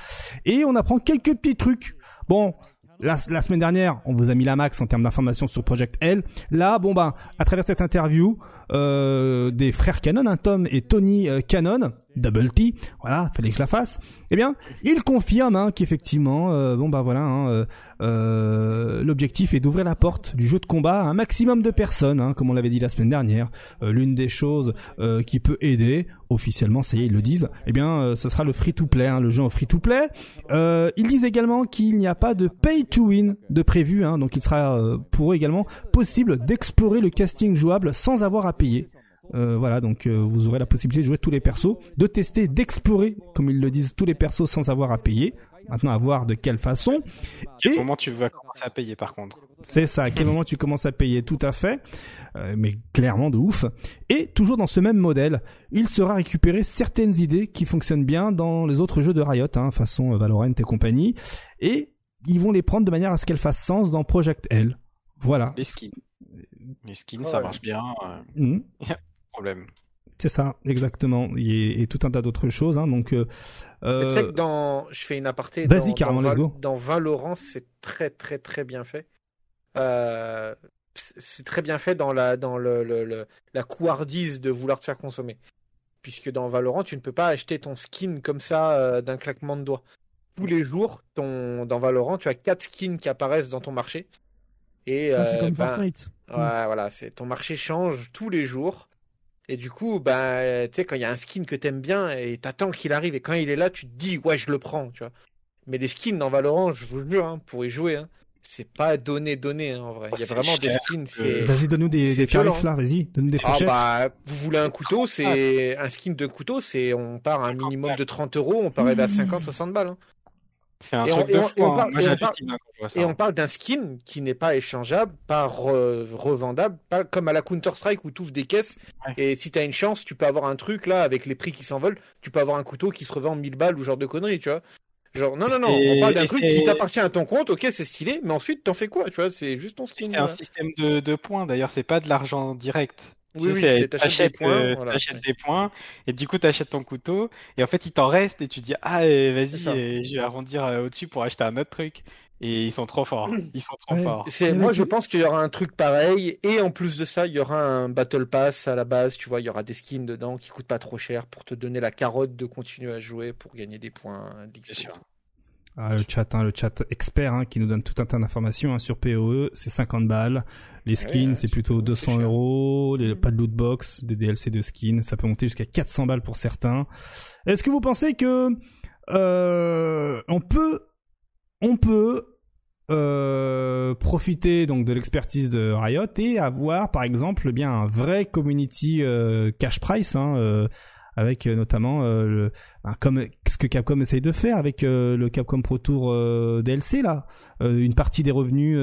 et on apprend quelques petits trucs. Bon. La, la semaine dernière, on vous a mis la max en termes d'informations sur Project L. Là, bon bah, à travers cette interview, euh, des frères Canon, hein, Tom et Tony euh, Canon, Double T, voilà, fallait que je la fasse. Eh bien, ils confirment hein, qu'effectivement, euh, bon bah voilà, hein, euh, euh, l'objectif est d'ouvrir la porte du jeu de combat à un maximum de personnes, hein, comme on l'avait dit la semaine dernière. L'une des choses qui peut aider, officiellement, ça y est, ils le disent, eh bien, ce sera le free-to-play, hein, le jeu en free-to-play. Ils disent également qu'il n'y a pas de pay-to-win de prévu, donc il sera pour eux également possible d'explorer le casting jouable sans avoir à payer. Euh, voilà, donc euh, vous aurez la possibilité de jouer tous les persos, de tester, d'explorer, comme ils le disent, tous les persos sans avoir à payer. Maintenant, à voir de quelle façon. Quel Et- moment tu vas commencer à payer par contre C'est ça, à quel moment tu commences à payer, tout à fait, Euh, mais clairement de ouf. Et toujours dans ce même modèle, il sera récupéré certaines idées qui fonctionnent bien dans les autres jeux de Riot, hein, façon Valorant et compagnie, et ils vont les prendre de manière à ce qu'elles fassent sens dans Project L. Voilà. Les skins. Les skins, ça marche bien. Mhm. problème. C'est ça, exactement. Et, et tout un tas d'autres choses. Hein, donc, euh, Mais tu sais euh, que dans. Je fais une aparté. Vas-y, dans- carrément, dans let's go. Dans Valorant, c'est très, très, très bien fait. Euh, c'est très bien fait dans la, dans le, le- le- la couardise de vouloir te faire consommer. Puisque dans Valorant, tu ne peux pas acheter ton skin comme ça euh, d'un claquement de doigts. Tous les jours, ton, dans Valorant, tu as quatre skins qui apparaissent dans ton marché. Et Ah, c'est euh, comme ben, Fortnite. Ouais, voilà, c'est ton marché change tous les jours. Et du coup, bah, tu sais, quand il y a un skin que t'aimes bien et t'attends qu'il arrive et quand il est là, tu te dis, ouais, je le prends, tu vois. Mais les skins dans Valorant, je vous le jure, hein, pour y jouer, hein, c'est pas donné, donné, hein, en vrai. Il y a vraiment des skins, que- c'est. Vas-y, donne-nous des, des tarifs là, vas-y, donne-nous des Ah fourchettes. bah, vous voulez un couteau, c'est un skin de couteau, c'est on part à un minimum de 30 euros, on part arriver à 50, 60 balles. C'est un Et truc on- et de on- fou. et on parle- d'un skin qui n'est pas échangeable, pas re- revendable, pas comme à la Counter-Strike où tu ouvres des caisses Ouais. et si tu as une chance, tu peux avoir un truc là avec les prix qui s'envolent, tu peux avoir un couteau qui se revend 1000 balles ou genre de conneries, tu vois. Genre, non, non, non, on parle d'un truc qui t'appartient à ton compte, ok, c'est stylé, mais ensuite t'en fais quoi, tu vois, c'est juste ton skin. C'est un système de, de points d'ailleurs, c'est pas de l'argent direct. Oui, Tu sais, t'achètes t'achètes des points, euh, voilà. t'achètes Ouais. des points et du coup t'achètes ton couteau et en fait il t'en reste et tu dis ah vas-y je vais arrondir euh, au-dessus pour acheter un autre truc et ils sont trop forts, ils sont trop Ouais. forts. Moi, je pense qu'il y aura un truc pareil, et en plus de ça, il y aura un Battle Pass à la base, tu vois, il y aura des skins dedans qui coûtent pas trop cher pour te donner la carotte de continuer à jouer pour gagner des points. Bien sûr. Ah, le chat, hein, le chat expert hein, qui nous donne tout un tas d'informations hein, sur PoE, c'est 50 balles. Les Ah skins, ouais, c'est c'est- plutôt c'est 200 cher. euros. Les, pas de loot box, des DLC de skins, ça peut monter jusqu'à 400 balles pour certains. Est-ce que vous pensez que euh, on peut, on peut euh, profiter donc de l'expertise de Riot et avoir par exemple bien un vrai community euh, cash price hein, euh, avec euh, notamment euh, le, un- comme ce que Capcom essaye de faire avec euh, le Capcom Pro Tour DLC là une partie des revenus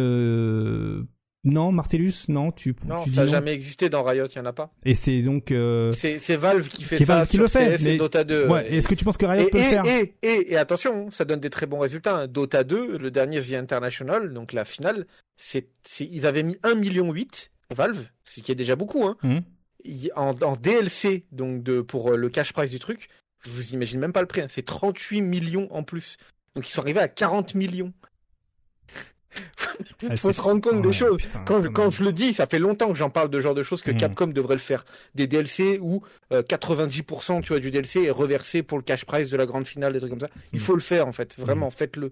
non Martellus non tu, Non, tu ça n'a jamais existé dans Riot, il n'y en a pas. et c'est donc euh, C'est, Valve qui fait ça Valve qui sur le fait, CS mais- et Dota 2. ouais est-ce que tu penses que Riot Et, peut le et, faire et, et- et attention, ça donne des très bons résultats. hein. Dota 2, le dernier The International, donc la finale, c'est, ils avaient mis 1,8 million Valve, ce qui est déjà beaucoup. Hein. Il- en, en DLC, donc de, pour euh, le cash price du truc, je vous imagine même pas le prix, hein, c'est 38 millions en plus. Donc ils sont arrivés à 40 millions. Il Ah, faut se rendre compte Ouais, des choses. putain, Quand, je le dis, ça fait longtemps que j'en parle de genre de choses que Mhm. Capcom devrait le faire. Des DLC où euh, 90% tu vois, du DLC est reversé pour le cash price de la grande finale, des trucs comme ça. Il Mhm. faut le faire en fait. Vraiment, faites-le.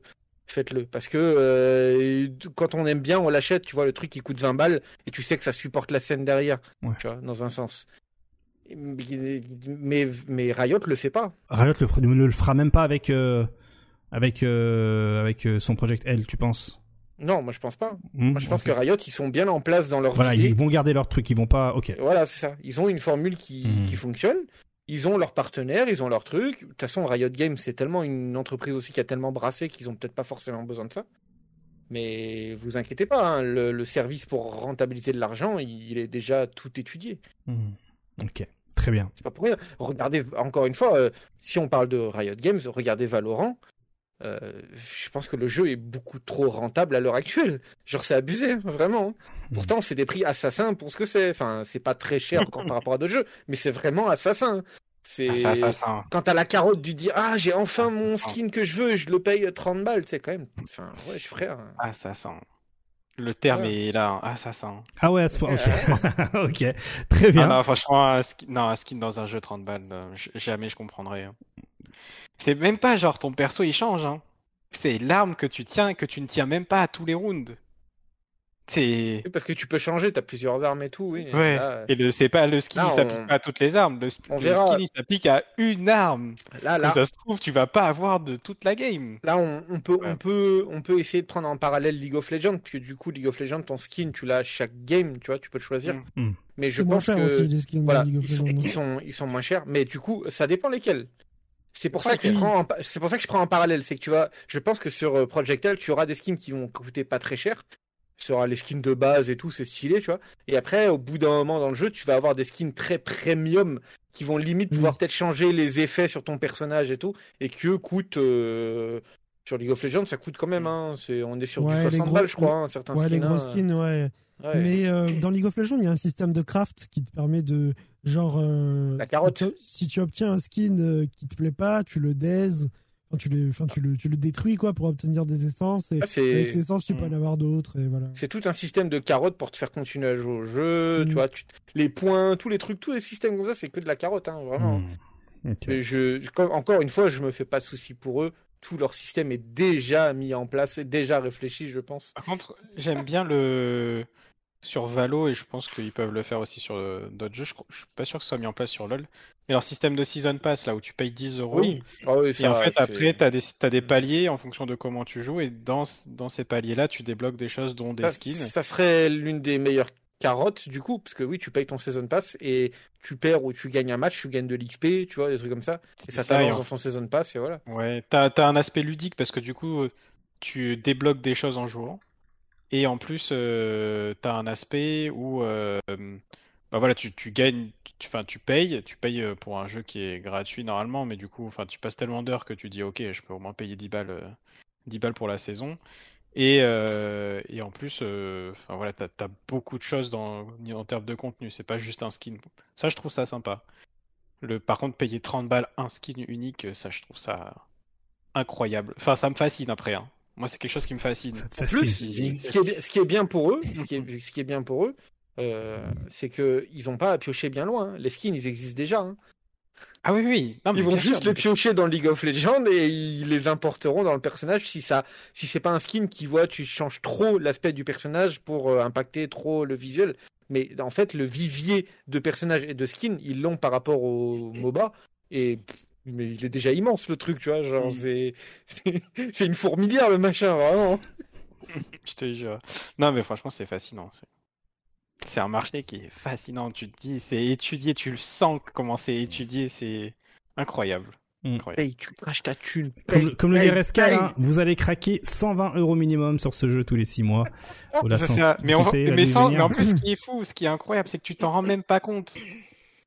Faites-le. Parce que euh, quand on aime bien, on l'achète. Tu vois, le truc qui coûte 20 balles et tu sais que ça supporte la scène derrière. Ouais. Tu vois, dans un sens. Mais, mais Riot le fait pas. Riot le ne le fera même pas avec euh, avec euh, avec son Project L tu penses? Non, moi je pense pas. Hmm, Moi je pense que Riot, ils sont bien en place dans leur voilà idée. ils vont garder leur truc ils vont pas ok Voilà, c'est ça. Ils ont une formule qui, qui fonctionne. Ils ont leurs partenaires, ils ont leurs trucs. De toute façon, Riot Games, c'est tellement une entreprise aussi qui a tellement brassé qu'ils ont peut-être pas forcément besoin de ça. Mais vous inquiétez pas, hein, le, le service pour rentabiliser de l'argent, il, il est déjà tout étudié. Hmm. ok très bien C'est pas pour rien. Regardez, encore une fois, euh, si on parle de Riot Games, regardez Valorant. Euh, je pense que le jeu est beaucoup trop rentable à l'heure actuelle. Genre, c'est abusé, hein, vraiment. hein. Pourtant, c'est des prix assassins pour ce que c'est. Enfin, c'est pas très cher encore par rapport à d'autres jeux, mais c'est vraiment assassin. C'est Ah, ça. quand t'as la carotte du dire ah j'ai enfin Ah, mon skin que je veux, je le paye 30 balles, c'est quand même. Enfin ouais, je frère. Sent. Le terme Ouais. est là. Sent. ah ouais à ce point ok ok très bien Ah non, franchement, un skin, non, un skin dans un jeu 30 balles, euh, jamais je comprendrais. hein. C'est même pas genre ton perso il change, hein. C'est l'arme que tu tiens et que tu ne tiens même pas à tous les rounds. C'est. Parce que tu peux changer, t'as plusieurs armes et tout, oui. Ouais. Là, Et le, c'est pas le skin, Là, il s'applique on- pas à toutes les armes. Le, On le verra. skin, il s'applique à une arme. là, Donc là, ça se trouve, tu vas pas avoir de toute la game. là, on, on peut, Ouais. on peut, on peut essayer de prendre en parallèle League of Legends, puisque du coup, League of Legends, ton skin, tu l'as à chaque game, tu vois, tu peux le choisir. Mm. Mm. Mais je pense que aussi les skins de voilà, ils sont, ils sont, ils sont moins chers, mais du coup, ça dépend lesquels. C'est pour ça que je Oui. prends, en c'est pour ça que je prends en parallèle, c'est que tu vas, je pense que sur euh, Project L, tu auras des skins qui vont coûter pas très cher. Auras les skins de base et tout, c'est stylé, tu vois. Et après, au bout d'un moment dans le jeu, tu vas avoir des skins très premium qui vont limite Oui. pouvoir peut-être changer les effets sur ton personnage et tout, et qui eux coûtent euh, sur League of Legends, ça coûte quand même. Hein, c'est, on est sur Ouais, du les 60 gros- balles, je crois, hein, certains Ouais, les skins. gros hein. skins, ouais. Ouais. Mais euh, dans League of Legends, il y a un système de craft qui te permet de. Genre. euh, La carotte. Si tu, obtiens un skin qui te plaît pas, tu le daise. Enfin, tu, le, enfin, tu, le, tu le détruis quoi pour obtenir des essences. Et Ah, avec ces essences, tu peux Mm. en avoir d'autres. Et voilà. C'est tout un système de carottes pour te faire continuer à jouer au jeu, Mm. tu vois, tu- les points, tous les trucs, tous les systèmes comme ça, c'est que de la carotte, hein, vraiment. Hmm. Je, encore une fois, je me fais pas de soucis pour eux. Tout leur système est déjà mis en place, est déjà réfléchi, je pense. Par contre, j'aime bien le sur Valo et je pense qu'ils peuvent le faire aussi sur euh, d'autres jeux. Je, je suis pas sûr que ce soit mis en place sur LoL. Et leur système de Season Pass, là où tu payes 10 euros. Oui. Oui, Et en fait, après, tu as, des des paliers en fonction de comment tu joues. Et dans, dans ces paliers-là, tu débloques des choses, dont des ça, skins. ça serait l'une des meilleures carottes du coup, parce que oui, tu payes ton season pass et tu perds ou tu gagnes un match, tu gagnes de l'XP, tu vois, des trucs comme ça. Et ça C'est ça, et t'avance en- dans ton season pass et voilà. Ouais, t'as, t'as un aspect ludique parce que du coup, tu débloques des choses en jouant. Et en plus, euh, t'as un aspect où euh, bah voilà, tu, tu gagnes, tu, tu payes, tu payes euh, pour un jeu qui est gratuit normalement, mais du coup, tu passes tellement d'heures que tu dis, ok, je peux au moins payer 10 balles, euh, 10 balles pour la saison. Et, euh, et en plus, enfin voilà, t'as, t'as beaucoup de choses dans, en termes de contenu, c'est pas juste un skin. Ça, je trouve ça sympa. Le, par contre, payer 30 balles un skin unique, ça, je trouve ça incroyable. Enfin, ça me fascine après. Hein. Moi, c'est quelque chose qui me fascine. Ça te En plus, ce qui est, bien- ce qui est bien pour eux, ce qui est, ce qui est bien pour eux, euh, c'est que ils ont pas à piocher bien loin. hein. Les skins, ils existent déjà. hein. Ah oui, oui. Non, mais Ils vont bien juste sûr, les mais- piocher dans League of Legends et ils les importeront dans le personnage si ça, si c'est pas un skin qui voit, tu changes trop l'aspect du personnage pour euh, impacter trop le visuel. Mais en fait, le vivier de personnages et de skins, ils l'ont par rapport au MOBA et pff, mais il est déjà immense le truc, tu vois. Genre, Mm. c'est, c'est, c'est une fourmilière le machin, vraiment. Je te jure. Non, mais franchement, c'est fascinant. C'est... c'est un marché qui est fascinant. Tu te dis, c'est étudié, tu le sens comment c'est étudié, c'est incroyable. Mm. Incroyable. Paye, tu craches ta thune. Comme, paye, comme le paye, dit Rescal, hein, vous allez craquer 120 euros minimum sur ce jeu tous les 6 mois. Ça. Mais, on- mais, sans- vie mais en plus, ce qui est fou, ce qui est incroyable, c'est que tu t'en rends même pas compte.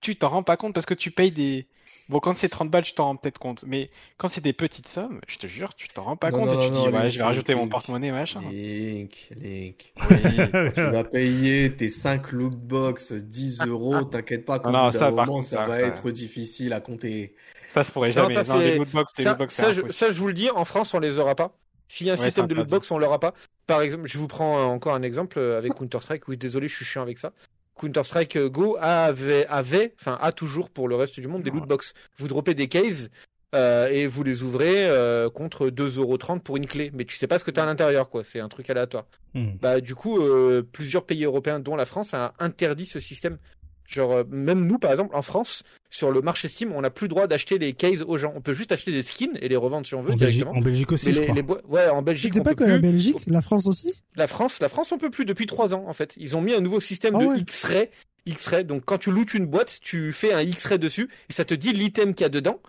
Tu t'en rends pas compte parce que tu payes des. Bon, quand c'est 30 balles, tu t'en rends peut-être compte. Mais quand c'est des petites sommes, je te jure, tu t'en rends pas Non, compte non, et tu non, dis, non, ouais, Link, je vais rajouter Link, mon porte-monnaie, machin. Link, Link. Oui. Tu vas payer tes 5 lootbox 10 euros, t'inquiète pas, qu'au Non, ça, moment, contre, ça ça, va ça- être difficile à compter. Ça, je pourrais Non, jamais. ça, Non, les Ça, lootbox, c'est ça, je, impossible. ça, je vous le dis, en France, on les aura pas. S'il y a un Ouais, système de lootbox, on l'aura pas. Par exemple, je vous prends encore un exemple avec Counter-Strike. Oui, désolé, je suis chiant avec ça. Counter-Strike euh, Go avait, avait, enfin, a toujours pour le reste du monde des Ouais. lootbox. Vous droppez des cases euh, et vous les ouvrez euh, contre 2,30€ pour une clé. Mais tu sais pas ce que tu as à l'intérieur, quoi. C'est un truc aléatoire. Hmm. Bah, du coup, euh, plusieurs pays européens, dont la France, a interdit ce système. Genre, euh, même nous, par exemple, en France, sur le marché Steam, on n'a plus le droit d'acheter les cases aux gens. On peut juste acheter des skins et les revendre si on veut En Belgique, directement. en Belgique aussi, Mais je les, crois. les ouais, en Belgique, C'était on pas que la. Belgique, la France aussi? La France, la France, on peut plus depuis trois ans en fait. Ils ont mis un nouveau système Ah de ouais. X-ray. X-ray. Donc quand tu lootes une boîte, tu fais un X-ray dessus et ça te dit l'item qu'il y a dedans.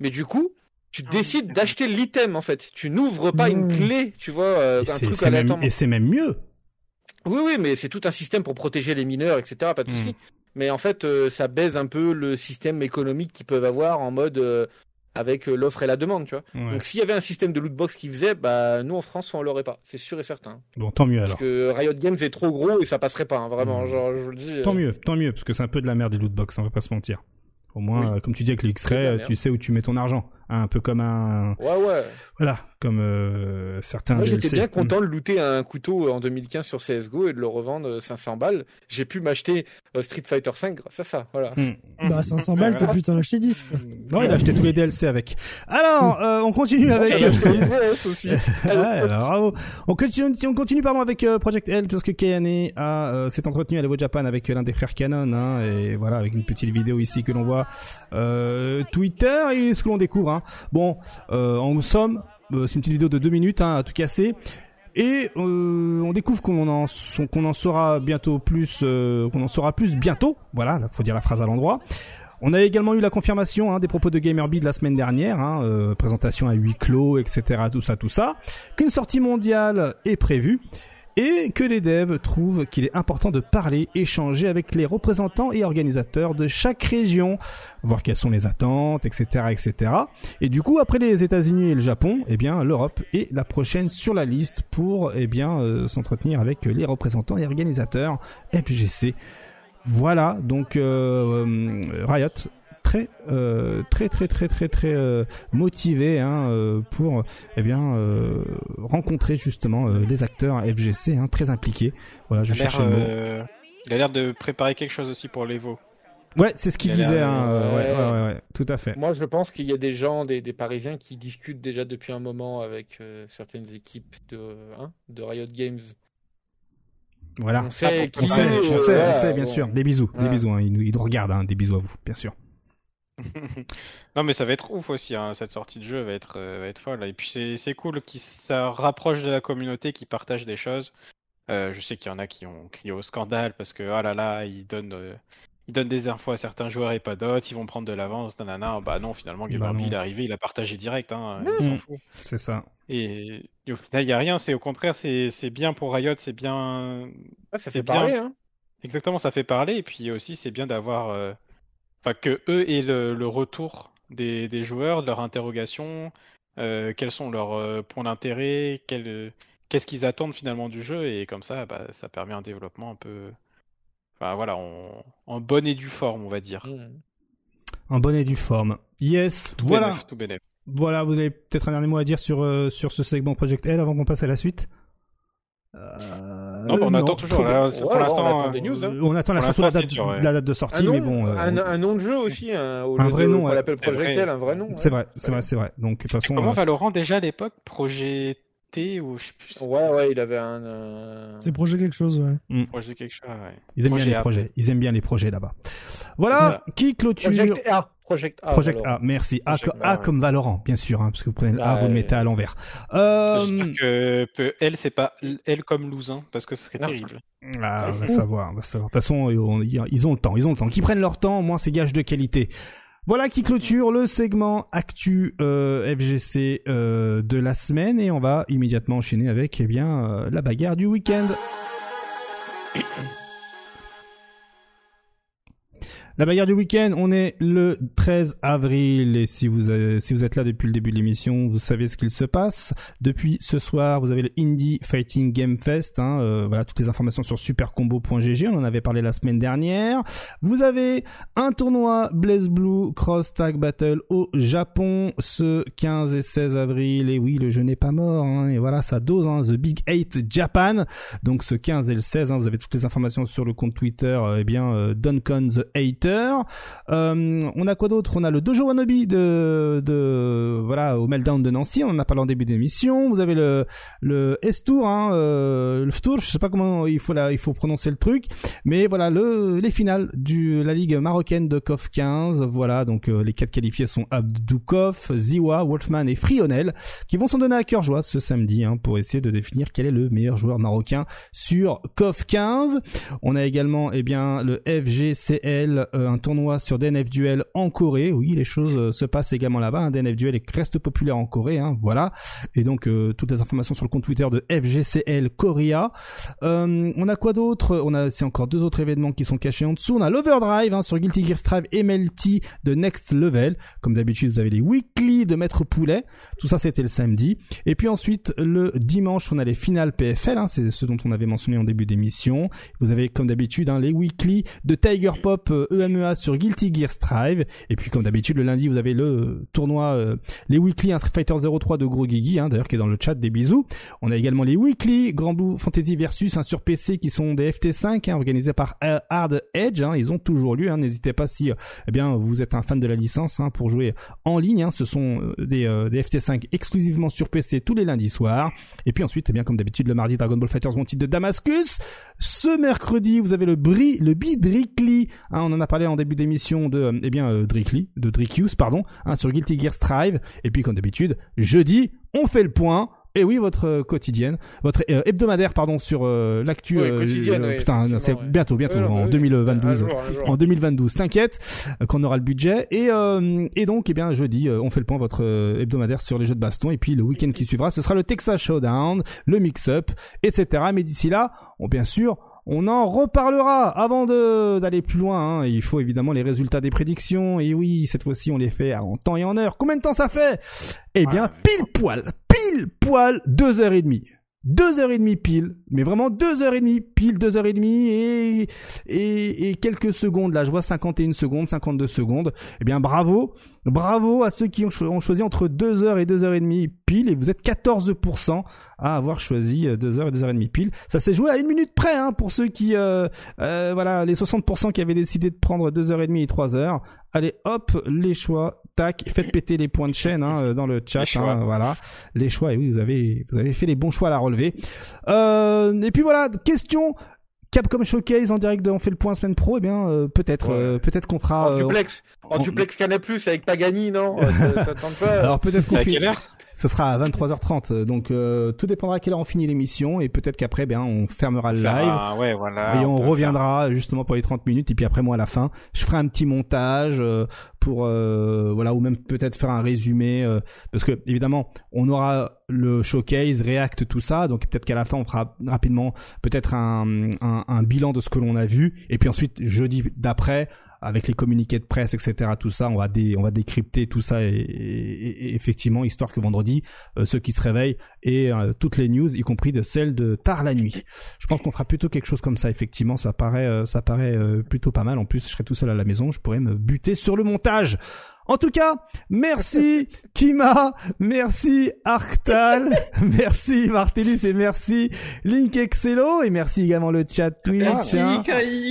Mais du coup, tu Ah, décides d'acheter l'item en fait. Tu n'ouvres pas une Mmh. clé, tu vois, euh, Et un c'est- truc c'est même, et c'est même mieux. Oui, oui, mais c'est tout un système pour protéger les mineurs, etc. Pas de souci. Mais en fait, euh, ça baise un peu le système économique qu'ils peuvent avoir en mode euh, avec euh, l'offre et la demande, tu vois. Ouais. Donc s'il y avait un système de lootbox qui faisait, bah nous en France on l'aurait pas, c'est sûr et certain. Bon, tant mieux Parce alors. que Riot Games est trop gros et ça passerait pas, hein, vraiment. Hmm. Genre, je vous le dis. Tant euh, mieux, tant mieux, parce que c'est un peu de la merde les lootbox, on va pas se mentir. Au moins, Oui. comme tu dis avec le C'est de la X-Ray, tu sais où tu mets ton argent. Hein, un peu comme un... Ouais, ouais. Voilà, comme euh, certains Moi, j'étais bien content de looter un couteau en 2015 sur CSGO et de le revendre euh, 500 balles. J'ai pu m'acheter euh, Street Fighter 5 grâce à ça, voilà. Hmm. Bah, 500 balles, t'as pu t'en acheter 10. quoi. Non, il a acheté tous les DLC avec. Alors, euh, on continue avec... VS aussi. Ouais, alors, bravo. On continue, on continue pardon avec euh, Project L parce que Kayane a euh, s'est entretenu à l'Evo Japan avec euh, l'un des frères Canon hein, et voilà avec une petite vidéo ici que l'on voit euh, Twitter et ce que l'on découvre. Hein. Bon, euh, en somme, euh, c'est une petite vidéo de deux minutes hein, à tout casser. Et euh, on découvre qu'on en, qu'on en saura bientôt plus, qu'on en saura plus bientôt. Voilà, là, faut dire la phrase à l'endroit. On a également eu la confirmation hein, des propos de GamerBee de la semaine dernière, hein, présentation à huis clos, etc. Tout ça, tout ça. Qu'une sortie mondiale est prévue et que les devs trouvent qu'il est important de parler, échanger avec les représentants et organisateurs de chaque région, voir quelles sont les attentes, etc., etc. Et du coup, après les États-Unis et le Japon, eh bien, l'Europe est la prochaine sur la liste pour, eh bien, euh, s'entretenir avec les représentants et organisateurs FGC. Voilà, donc euh, euh, Riot très euh, très très très très très euh, motivé hein, euh, pour eh bien euh, rencontrer justement euh, les acteurs FGC hein, très impliqués. Voilà, je Il le mot. euh, il a l'air de préparer quelque chose aussi pour l'Evo. Ouais, c'est ce qu'il disait. Hein, euh, ouais, ouais. ouais, ouais, ouais, tout à fait. Moi, je pense qu'il y a des gens, des, des Parisiens, qui discutent déjà depuis un moment avec euh, certaines équipes de, hein, de Riot Games. Voilà. On sait Ah, On qui sait, on sait, voilà, on sait, bien bon. sûr. Des bisous, des bisous. Hein. Ils, nous- ils nous regardent, hein. des bisous à vous, bien sûr. Non mais ça va être ouf aussi, hein. cette sortie de jeu va être, euh, va être folle. Et puis c'est c'est cool qu'ils ça rapproche de la communauté, qui partage des choses. Euh, je sais qu'il y en a qui ont crié au scandale parce que ah là là, ils donnent, euh, ils donnent des infos à certains joueurs et pas d'autres, ils vont prendre de l'avance, nanana. Bah non, finalement, Bah Gamer il est arrivé, il a partagé direct, hein. Mmh. il s'en fout. C'est ça. Et, et au final, il y a rien. C'est au contraire, c'est c'est bien pour Riot, c'est bien, Ah, ça fait bien. parler, hein. Exactement, ça fait parler et puis aussi c'est bien d'avoir, euh, enfin que eux aient le, le retour des, des joueurs, de leurs interrogations, euh, quels sont leurs euh, points d'intérêt, qu'est-ce qu'ils attendent finalement du jeu et comme ça, bah, ça permet un développement un peu, enfin voilà, en, en bonne et due forme, on va dire. Mm. En bonne et due forme. Yes, Tout voilà. bénef, tout bénef. Voilà, vous avez peut-être un dernier mot à dire sur, euh, sur ce segment Project L avant qu'on passe à la suite? Non, bah, on attend toujours. Là, Ouais, pour l'instant, on attend des euh, news, hein. Euh, On attend la, Pour surtout la date, dur, ouais. la date de sortie, Un mais nom, bon. euh, un, un nom de jeu aussi, hein, au Un lieu vrai de- nom, qu'on ouais. l'appelle C'est Project un vrai nom. c'est ouais. vrai, c'est vrai, c'est vrai. Donc, de toute façon. Comment euh, Valorant déjà à l'époque, projet T ou je sais plus, Ouais, ouais, il avait un. euh, C'est projet quelque chose, ouais. projet quelque chose. Ouais. Ils aiment bien Projet les A. projets. Ils aiment bien les projets là-bas. Voilà, qui clôture Project A. Project A. Project. A, merci. A, Project A, comme Valorant, bien sûr, hein, parce que vous prenez le A, Bah, vous le mettez à l'envers. Euh, J'espère que elle c'est pas elle comme Lousin parce que ce serait Non. terrible. Ah, on va savoir, on va savoir. De toute façon, ils ont, ils ont le temps, ils ont le temps. Qu'ils prennent leur temps, au moins c'est gage de qualité. Voilà qui clôture le segment actu euh, FGC euh, de la semaine et on va immédiatement enchaîner avec eh bien euh, la bagarre du week-end. La bagarre du week-end, on est le 13 avril et si vous avez- si vous êtes là depuis le début de l'émission, vous savez ce qu'il se passe. Depuis ce soir, vous avez le Indie Fighting Game Fest. Hein, euh, voilà toutes les informations sur supercombo.gg. On en avait parlé la semaine dernière. Vous avez un tournoi Blaze Blue Cross Tag Battle au Japon ce 15 et 16 avril. Et oui, le jeu n'est pas mort. hein, et voilà, ça dose. Hein, The Big 8 Japan. Donc ce 15 et le 16, hein, vous avez toutes les informations sur le compte Twitter. euh, eh bien, euh, the Euh, on a quoi d'autre? On a le Dojo Wannabe de, voilà au Meltdown de Nancy. On en a parlé en début d'émission. Vous avez le le S-Tour, hein, euh, le. Je sais pas comment il faut la, il faut prononcer le truc. Mais voilà, le, les finales de la Ligue marocaine de KOF 15. Voilà, donc euh, les quatre qualifiés sont Abdoukov, Ziwa, Wolfman et Frionel, qui vont s'en donner à cœur joie ce samedi hein, pour essayer de définir quel est le meilleur joueur marocain sur KOF 15. On a également eh bien le FGCL, un tournoi sur DNF Duel en Corée. Oui, les choses euh, se passent également là-bas. Un DNF Duel reste populaire en Corée, hein, voilà. Et donc euh, toutes les informations sur le compte Twitter de FGCL Korea. Euh, on a quoi d'autre? On a c'est encore deux autres événements qui sont cachés en dessous. On a l'Overdrive hein, sur Guilty Gear Strive MLT de Next Level. Comme d'habitude, vous avez les weekly de Maître Poulet. Tout ça, c'était le samedi. Et puis ensuite, le dimanche, on a les finales PFL. Hein, c'est ce dont on avait mentionné en début d'émission. Vous avez comme d'habitude hein, les weekly de Tiger Pop euh, EMEA sur Guilty Gear Strive. Et puis comme d'habitude, le lundi, vous avez le tournoi, euh, les weekly Street Fighter 03 de Gros Guigui, hein, d'ailleurs qui est dans le chat. Des bisous. On a également les weekly Grand Blue Fantasy versus hein, sur PC qui sont des FT5 hein, organisés par euh, Hard Edge. Hein, ils ont toujours lieu. N'hésitez pas si eh bien vous êtes un fan de la licence pour jouer en ligne. Ce sont euh, des, euh, des FT5 exclusivement sur PC tous les lundis soirs. Et puis ensuite, eh bien comme d'habitude, le mardi Dragon Ball Fighters mon titre de Damascus? Ce mercredi, vous avez le Bri, le Bidrickly. Hein, on en a parlé en début d'émission de, euh, eh bien, euh, Drickly, de Drickius, pardon, hein, sur Guilty Gear Strive. Et puis comme d'habitude, jeudi, on fait le point. Et oui, votre euh, quotidienne, votre euh, hebdomadaire, pardon, sur euh, l'actu. Ouais, euh, quotidienne, oui, putain, c'est ouais. bientôt, bientôt, Ouais, en oui. 2022. Un jour, un jour. En 2012, t'inquiète, qu'on aura le budget. Et, et donc, eh bien, jeudi, on fait le point votre hebdomadaire sur les jeux de baston. Et puis le week-end qui suivra, ce sera le Texas Showdown, le mix-up, etc. Mais d'ici là, on, bien sûr, on en reparlera avant de d'aller plus loin. hein. Il faut évidemment les résultats des prédictions. Et oui, cette fois-ci, on les fait en temps et en heure. Combien de temps ça fait? Eh bien, pile poil, pile poil, deux heures et demie. Deux heures et demie pile, mais vraiment deux heures et demie pile, deux heures et demie et, et, et quelques secondes. Là, je vois 51 secondes, 52 secondes. Eh bien, bravo, bravo à ceux qui ont, cho- ont choisi entre deux heures et deux heures et demie pile. Et vous êtes 14% à avoir choisi euh, deux heures et deux heures et demie pile. Ça s'est joué à une minute près, hein, pour ceux qui, euh, euh, voilà, les 60% qui avaient décidé de prendre deux heures et demie et trois heures. Allez, hop, les choix, tac, faites péter les points de chaîne hein, euh, dans le chat. Les hein, voilà, les choix. Et oui, vous avez, vous avez fait les bons choix à la relever. Euh, et puis voilà, question Capcom Showcase en direct de On fait le point semaine pro, eh bien euh, peut-être, Ouais. euh, peut-être qu'on fera. En euh, duplex. En on- duplex Canal Plus avec Pagani, non? Euh, ça, ça tente pas. Alors peut-être qu'on fait- Ce sera à 23h30. Donc euh, tout dépendra à quelle heure on finit l'émission et peut-être qu'après, ben on fermera le live. Ah, ouais, voilà. et on, reviendra justement pour les 30 minutes et puis après moi à la fin je ferai un petit montage euh, pour euh, voilà ou même peut-être faire un résumé euh, parce que évidemment on aura le showcase React tout ça donc peut-être qu'à la fin on fera rapidement peut-être un, un, un bilan de ce que l'on a vu et puis ensuite jeudi d'après avec les communiqués de presse, etc., tout ça, on va dé, on va décrypter tout ça et, effectivement, histoire que vendredi, euh, ceux qui se réveillent et euh, toutes les news, y compris de celles de tard la nuit. Je pense qu'on fera plutôt quelque chose comme ça. Effectivement, ça paraît, euh, ça paraît plutôt pas mal. En plus, je serai tout seul à la maison, je pourrais me buter sur le montage. En tout cas, merci Kima, merci Arctal, merci Martellus et merci Link Excello et merci également le chat Twitch. Merci, hein.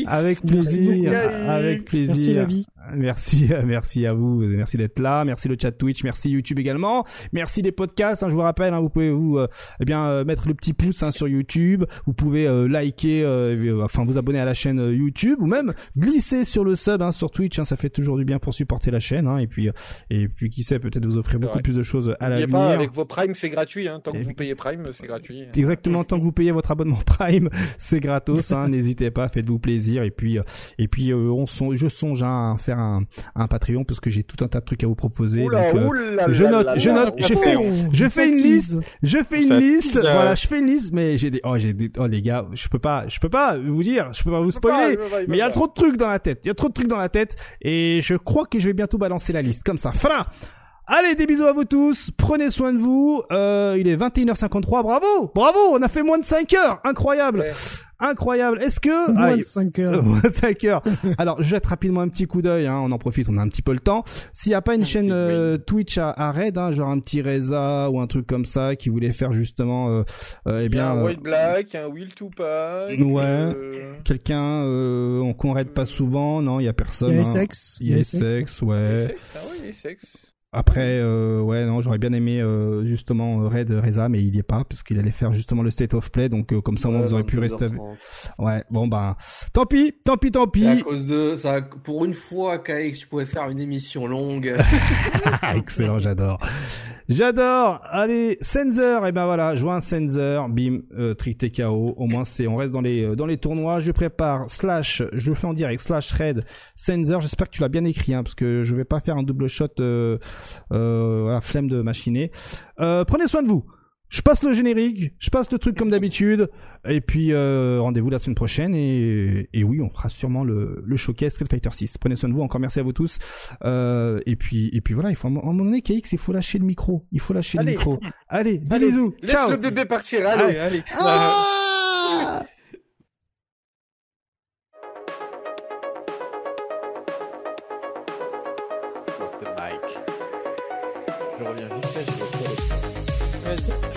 Avec plaisir, avec Merci plaisir. Merci, merci à vous, merci d'être là, merci le chat Twitch, merci YouTube également, merci les podcasts. hein, je vous rappelle, hein, vous pouvez vous, euh, eh bien, euh, mettre le petit pouce hein, sur YouTube. Vous pouvez euh, liker, enfin vous abonner à la chaîne YouTube ou même glisser sur le sub sur Twitch. ça fait toujours du bien pour supporter la chaîne. et puis, et puis qui sait, peut-être vous offrir beaucoup plus de choses à l'avenir. pas, avec vos primes, c'est gratuit. Tant que Et- vous payez prime, c'est gratuit. Exactement, tant que vous payez votre abonnement Prime, c'est gratos. N'hésitez pas, faites-vous plaisir. Et puis, et puis, on son- je songe à faire un, un Patreon parce que j'ai tout un tas de trucs à vous proposer. Oula, donc, euh, oula je note, je note, fait- Oh, je fais une tease. je fais une liste. Voilà, je fais une liste, mais j'ai des, oh, j'ai des, oh les gars, je peux pas, je peux pas vous dire, je peux pas vous spoiler. Mais il y a trop de trucs dans la tête. Il y a trop de trucs dans la tête. Et je crois que je vais bientôt balancer la liste. Comme ça. Fra Allez, des bisous à vous tous. Prenez soin de vous. Euh, il est 21h53. Bravo. Bravo. On a fait moins de 5 heures. Incroyable. Ouais. Incroyable. Est-ce que... Moins de 5 heures. Moins de 5 heures. Alors, je jette rapidement un petit coup d'œil, hein, on en profite, on a un petit peu le temps. S'il n'y a pas une Un chaîne euh, Twitch à, à Raid, hein, genre un petit Reza ou un truc comme ça, qui voulait faire justement, euh, euh, eh Il y a bien, un euh, White Black, un Will Tupac. Ouais. euh, quelqu'un euh, qu'on raid pas souvent, non, il y a Il personne. y a hein. Essex. Il y a Essex, Il ouais. est sexe, ah ouais, il est sexe. Après, euh, ouais, non, j'aurais bien aimé euh, justement euh, Raid Reza, mais il y est pas parce qu'il allait faire justement le State of Play, donc euh, comme ça, au moins, Ouais, vous aurez pu rester. avec- 22h30. Ouais, bon ben, tant pis, tant pis, tant C'est à pis. cause de ça. Pour une fois, KX, tu pouvais faire une émission longue. Excellent, j'adore. J'adore. Allez, Sensor, et ben voilà, joins Sensor, bim, euh, trick TKO. Au moins, c'est, on reste dans les euh, dans les tournois. Je prépare slash, je le fais en direct slash raid Sensor. J'espère que tu l'as bien écrit, hein, parce que je vais pas faire un double shot, euh, euh, voilà, flemme de machiner. Euh, prenez soin de vous. Je passe le générique, je passe le truc comme d'habitude, et puis euh, rendez-vous la semaine prochaine, et, et oui, on fera sûrement le, le showcase Street Fighter 6. Prenez soin de vous, encore merci à vous tous, euh, et puis et puis voilà, il faut à un moment donné, KX, il faut lâcher le micro, il faut lâcher Allez. le micro. Allez, des Allez, bisous, Laisse ciao. le bébé partir, allez, Allez. allez. Ah Je reviens vite fait, je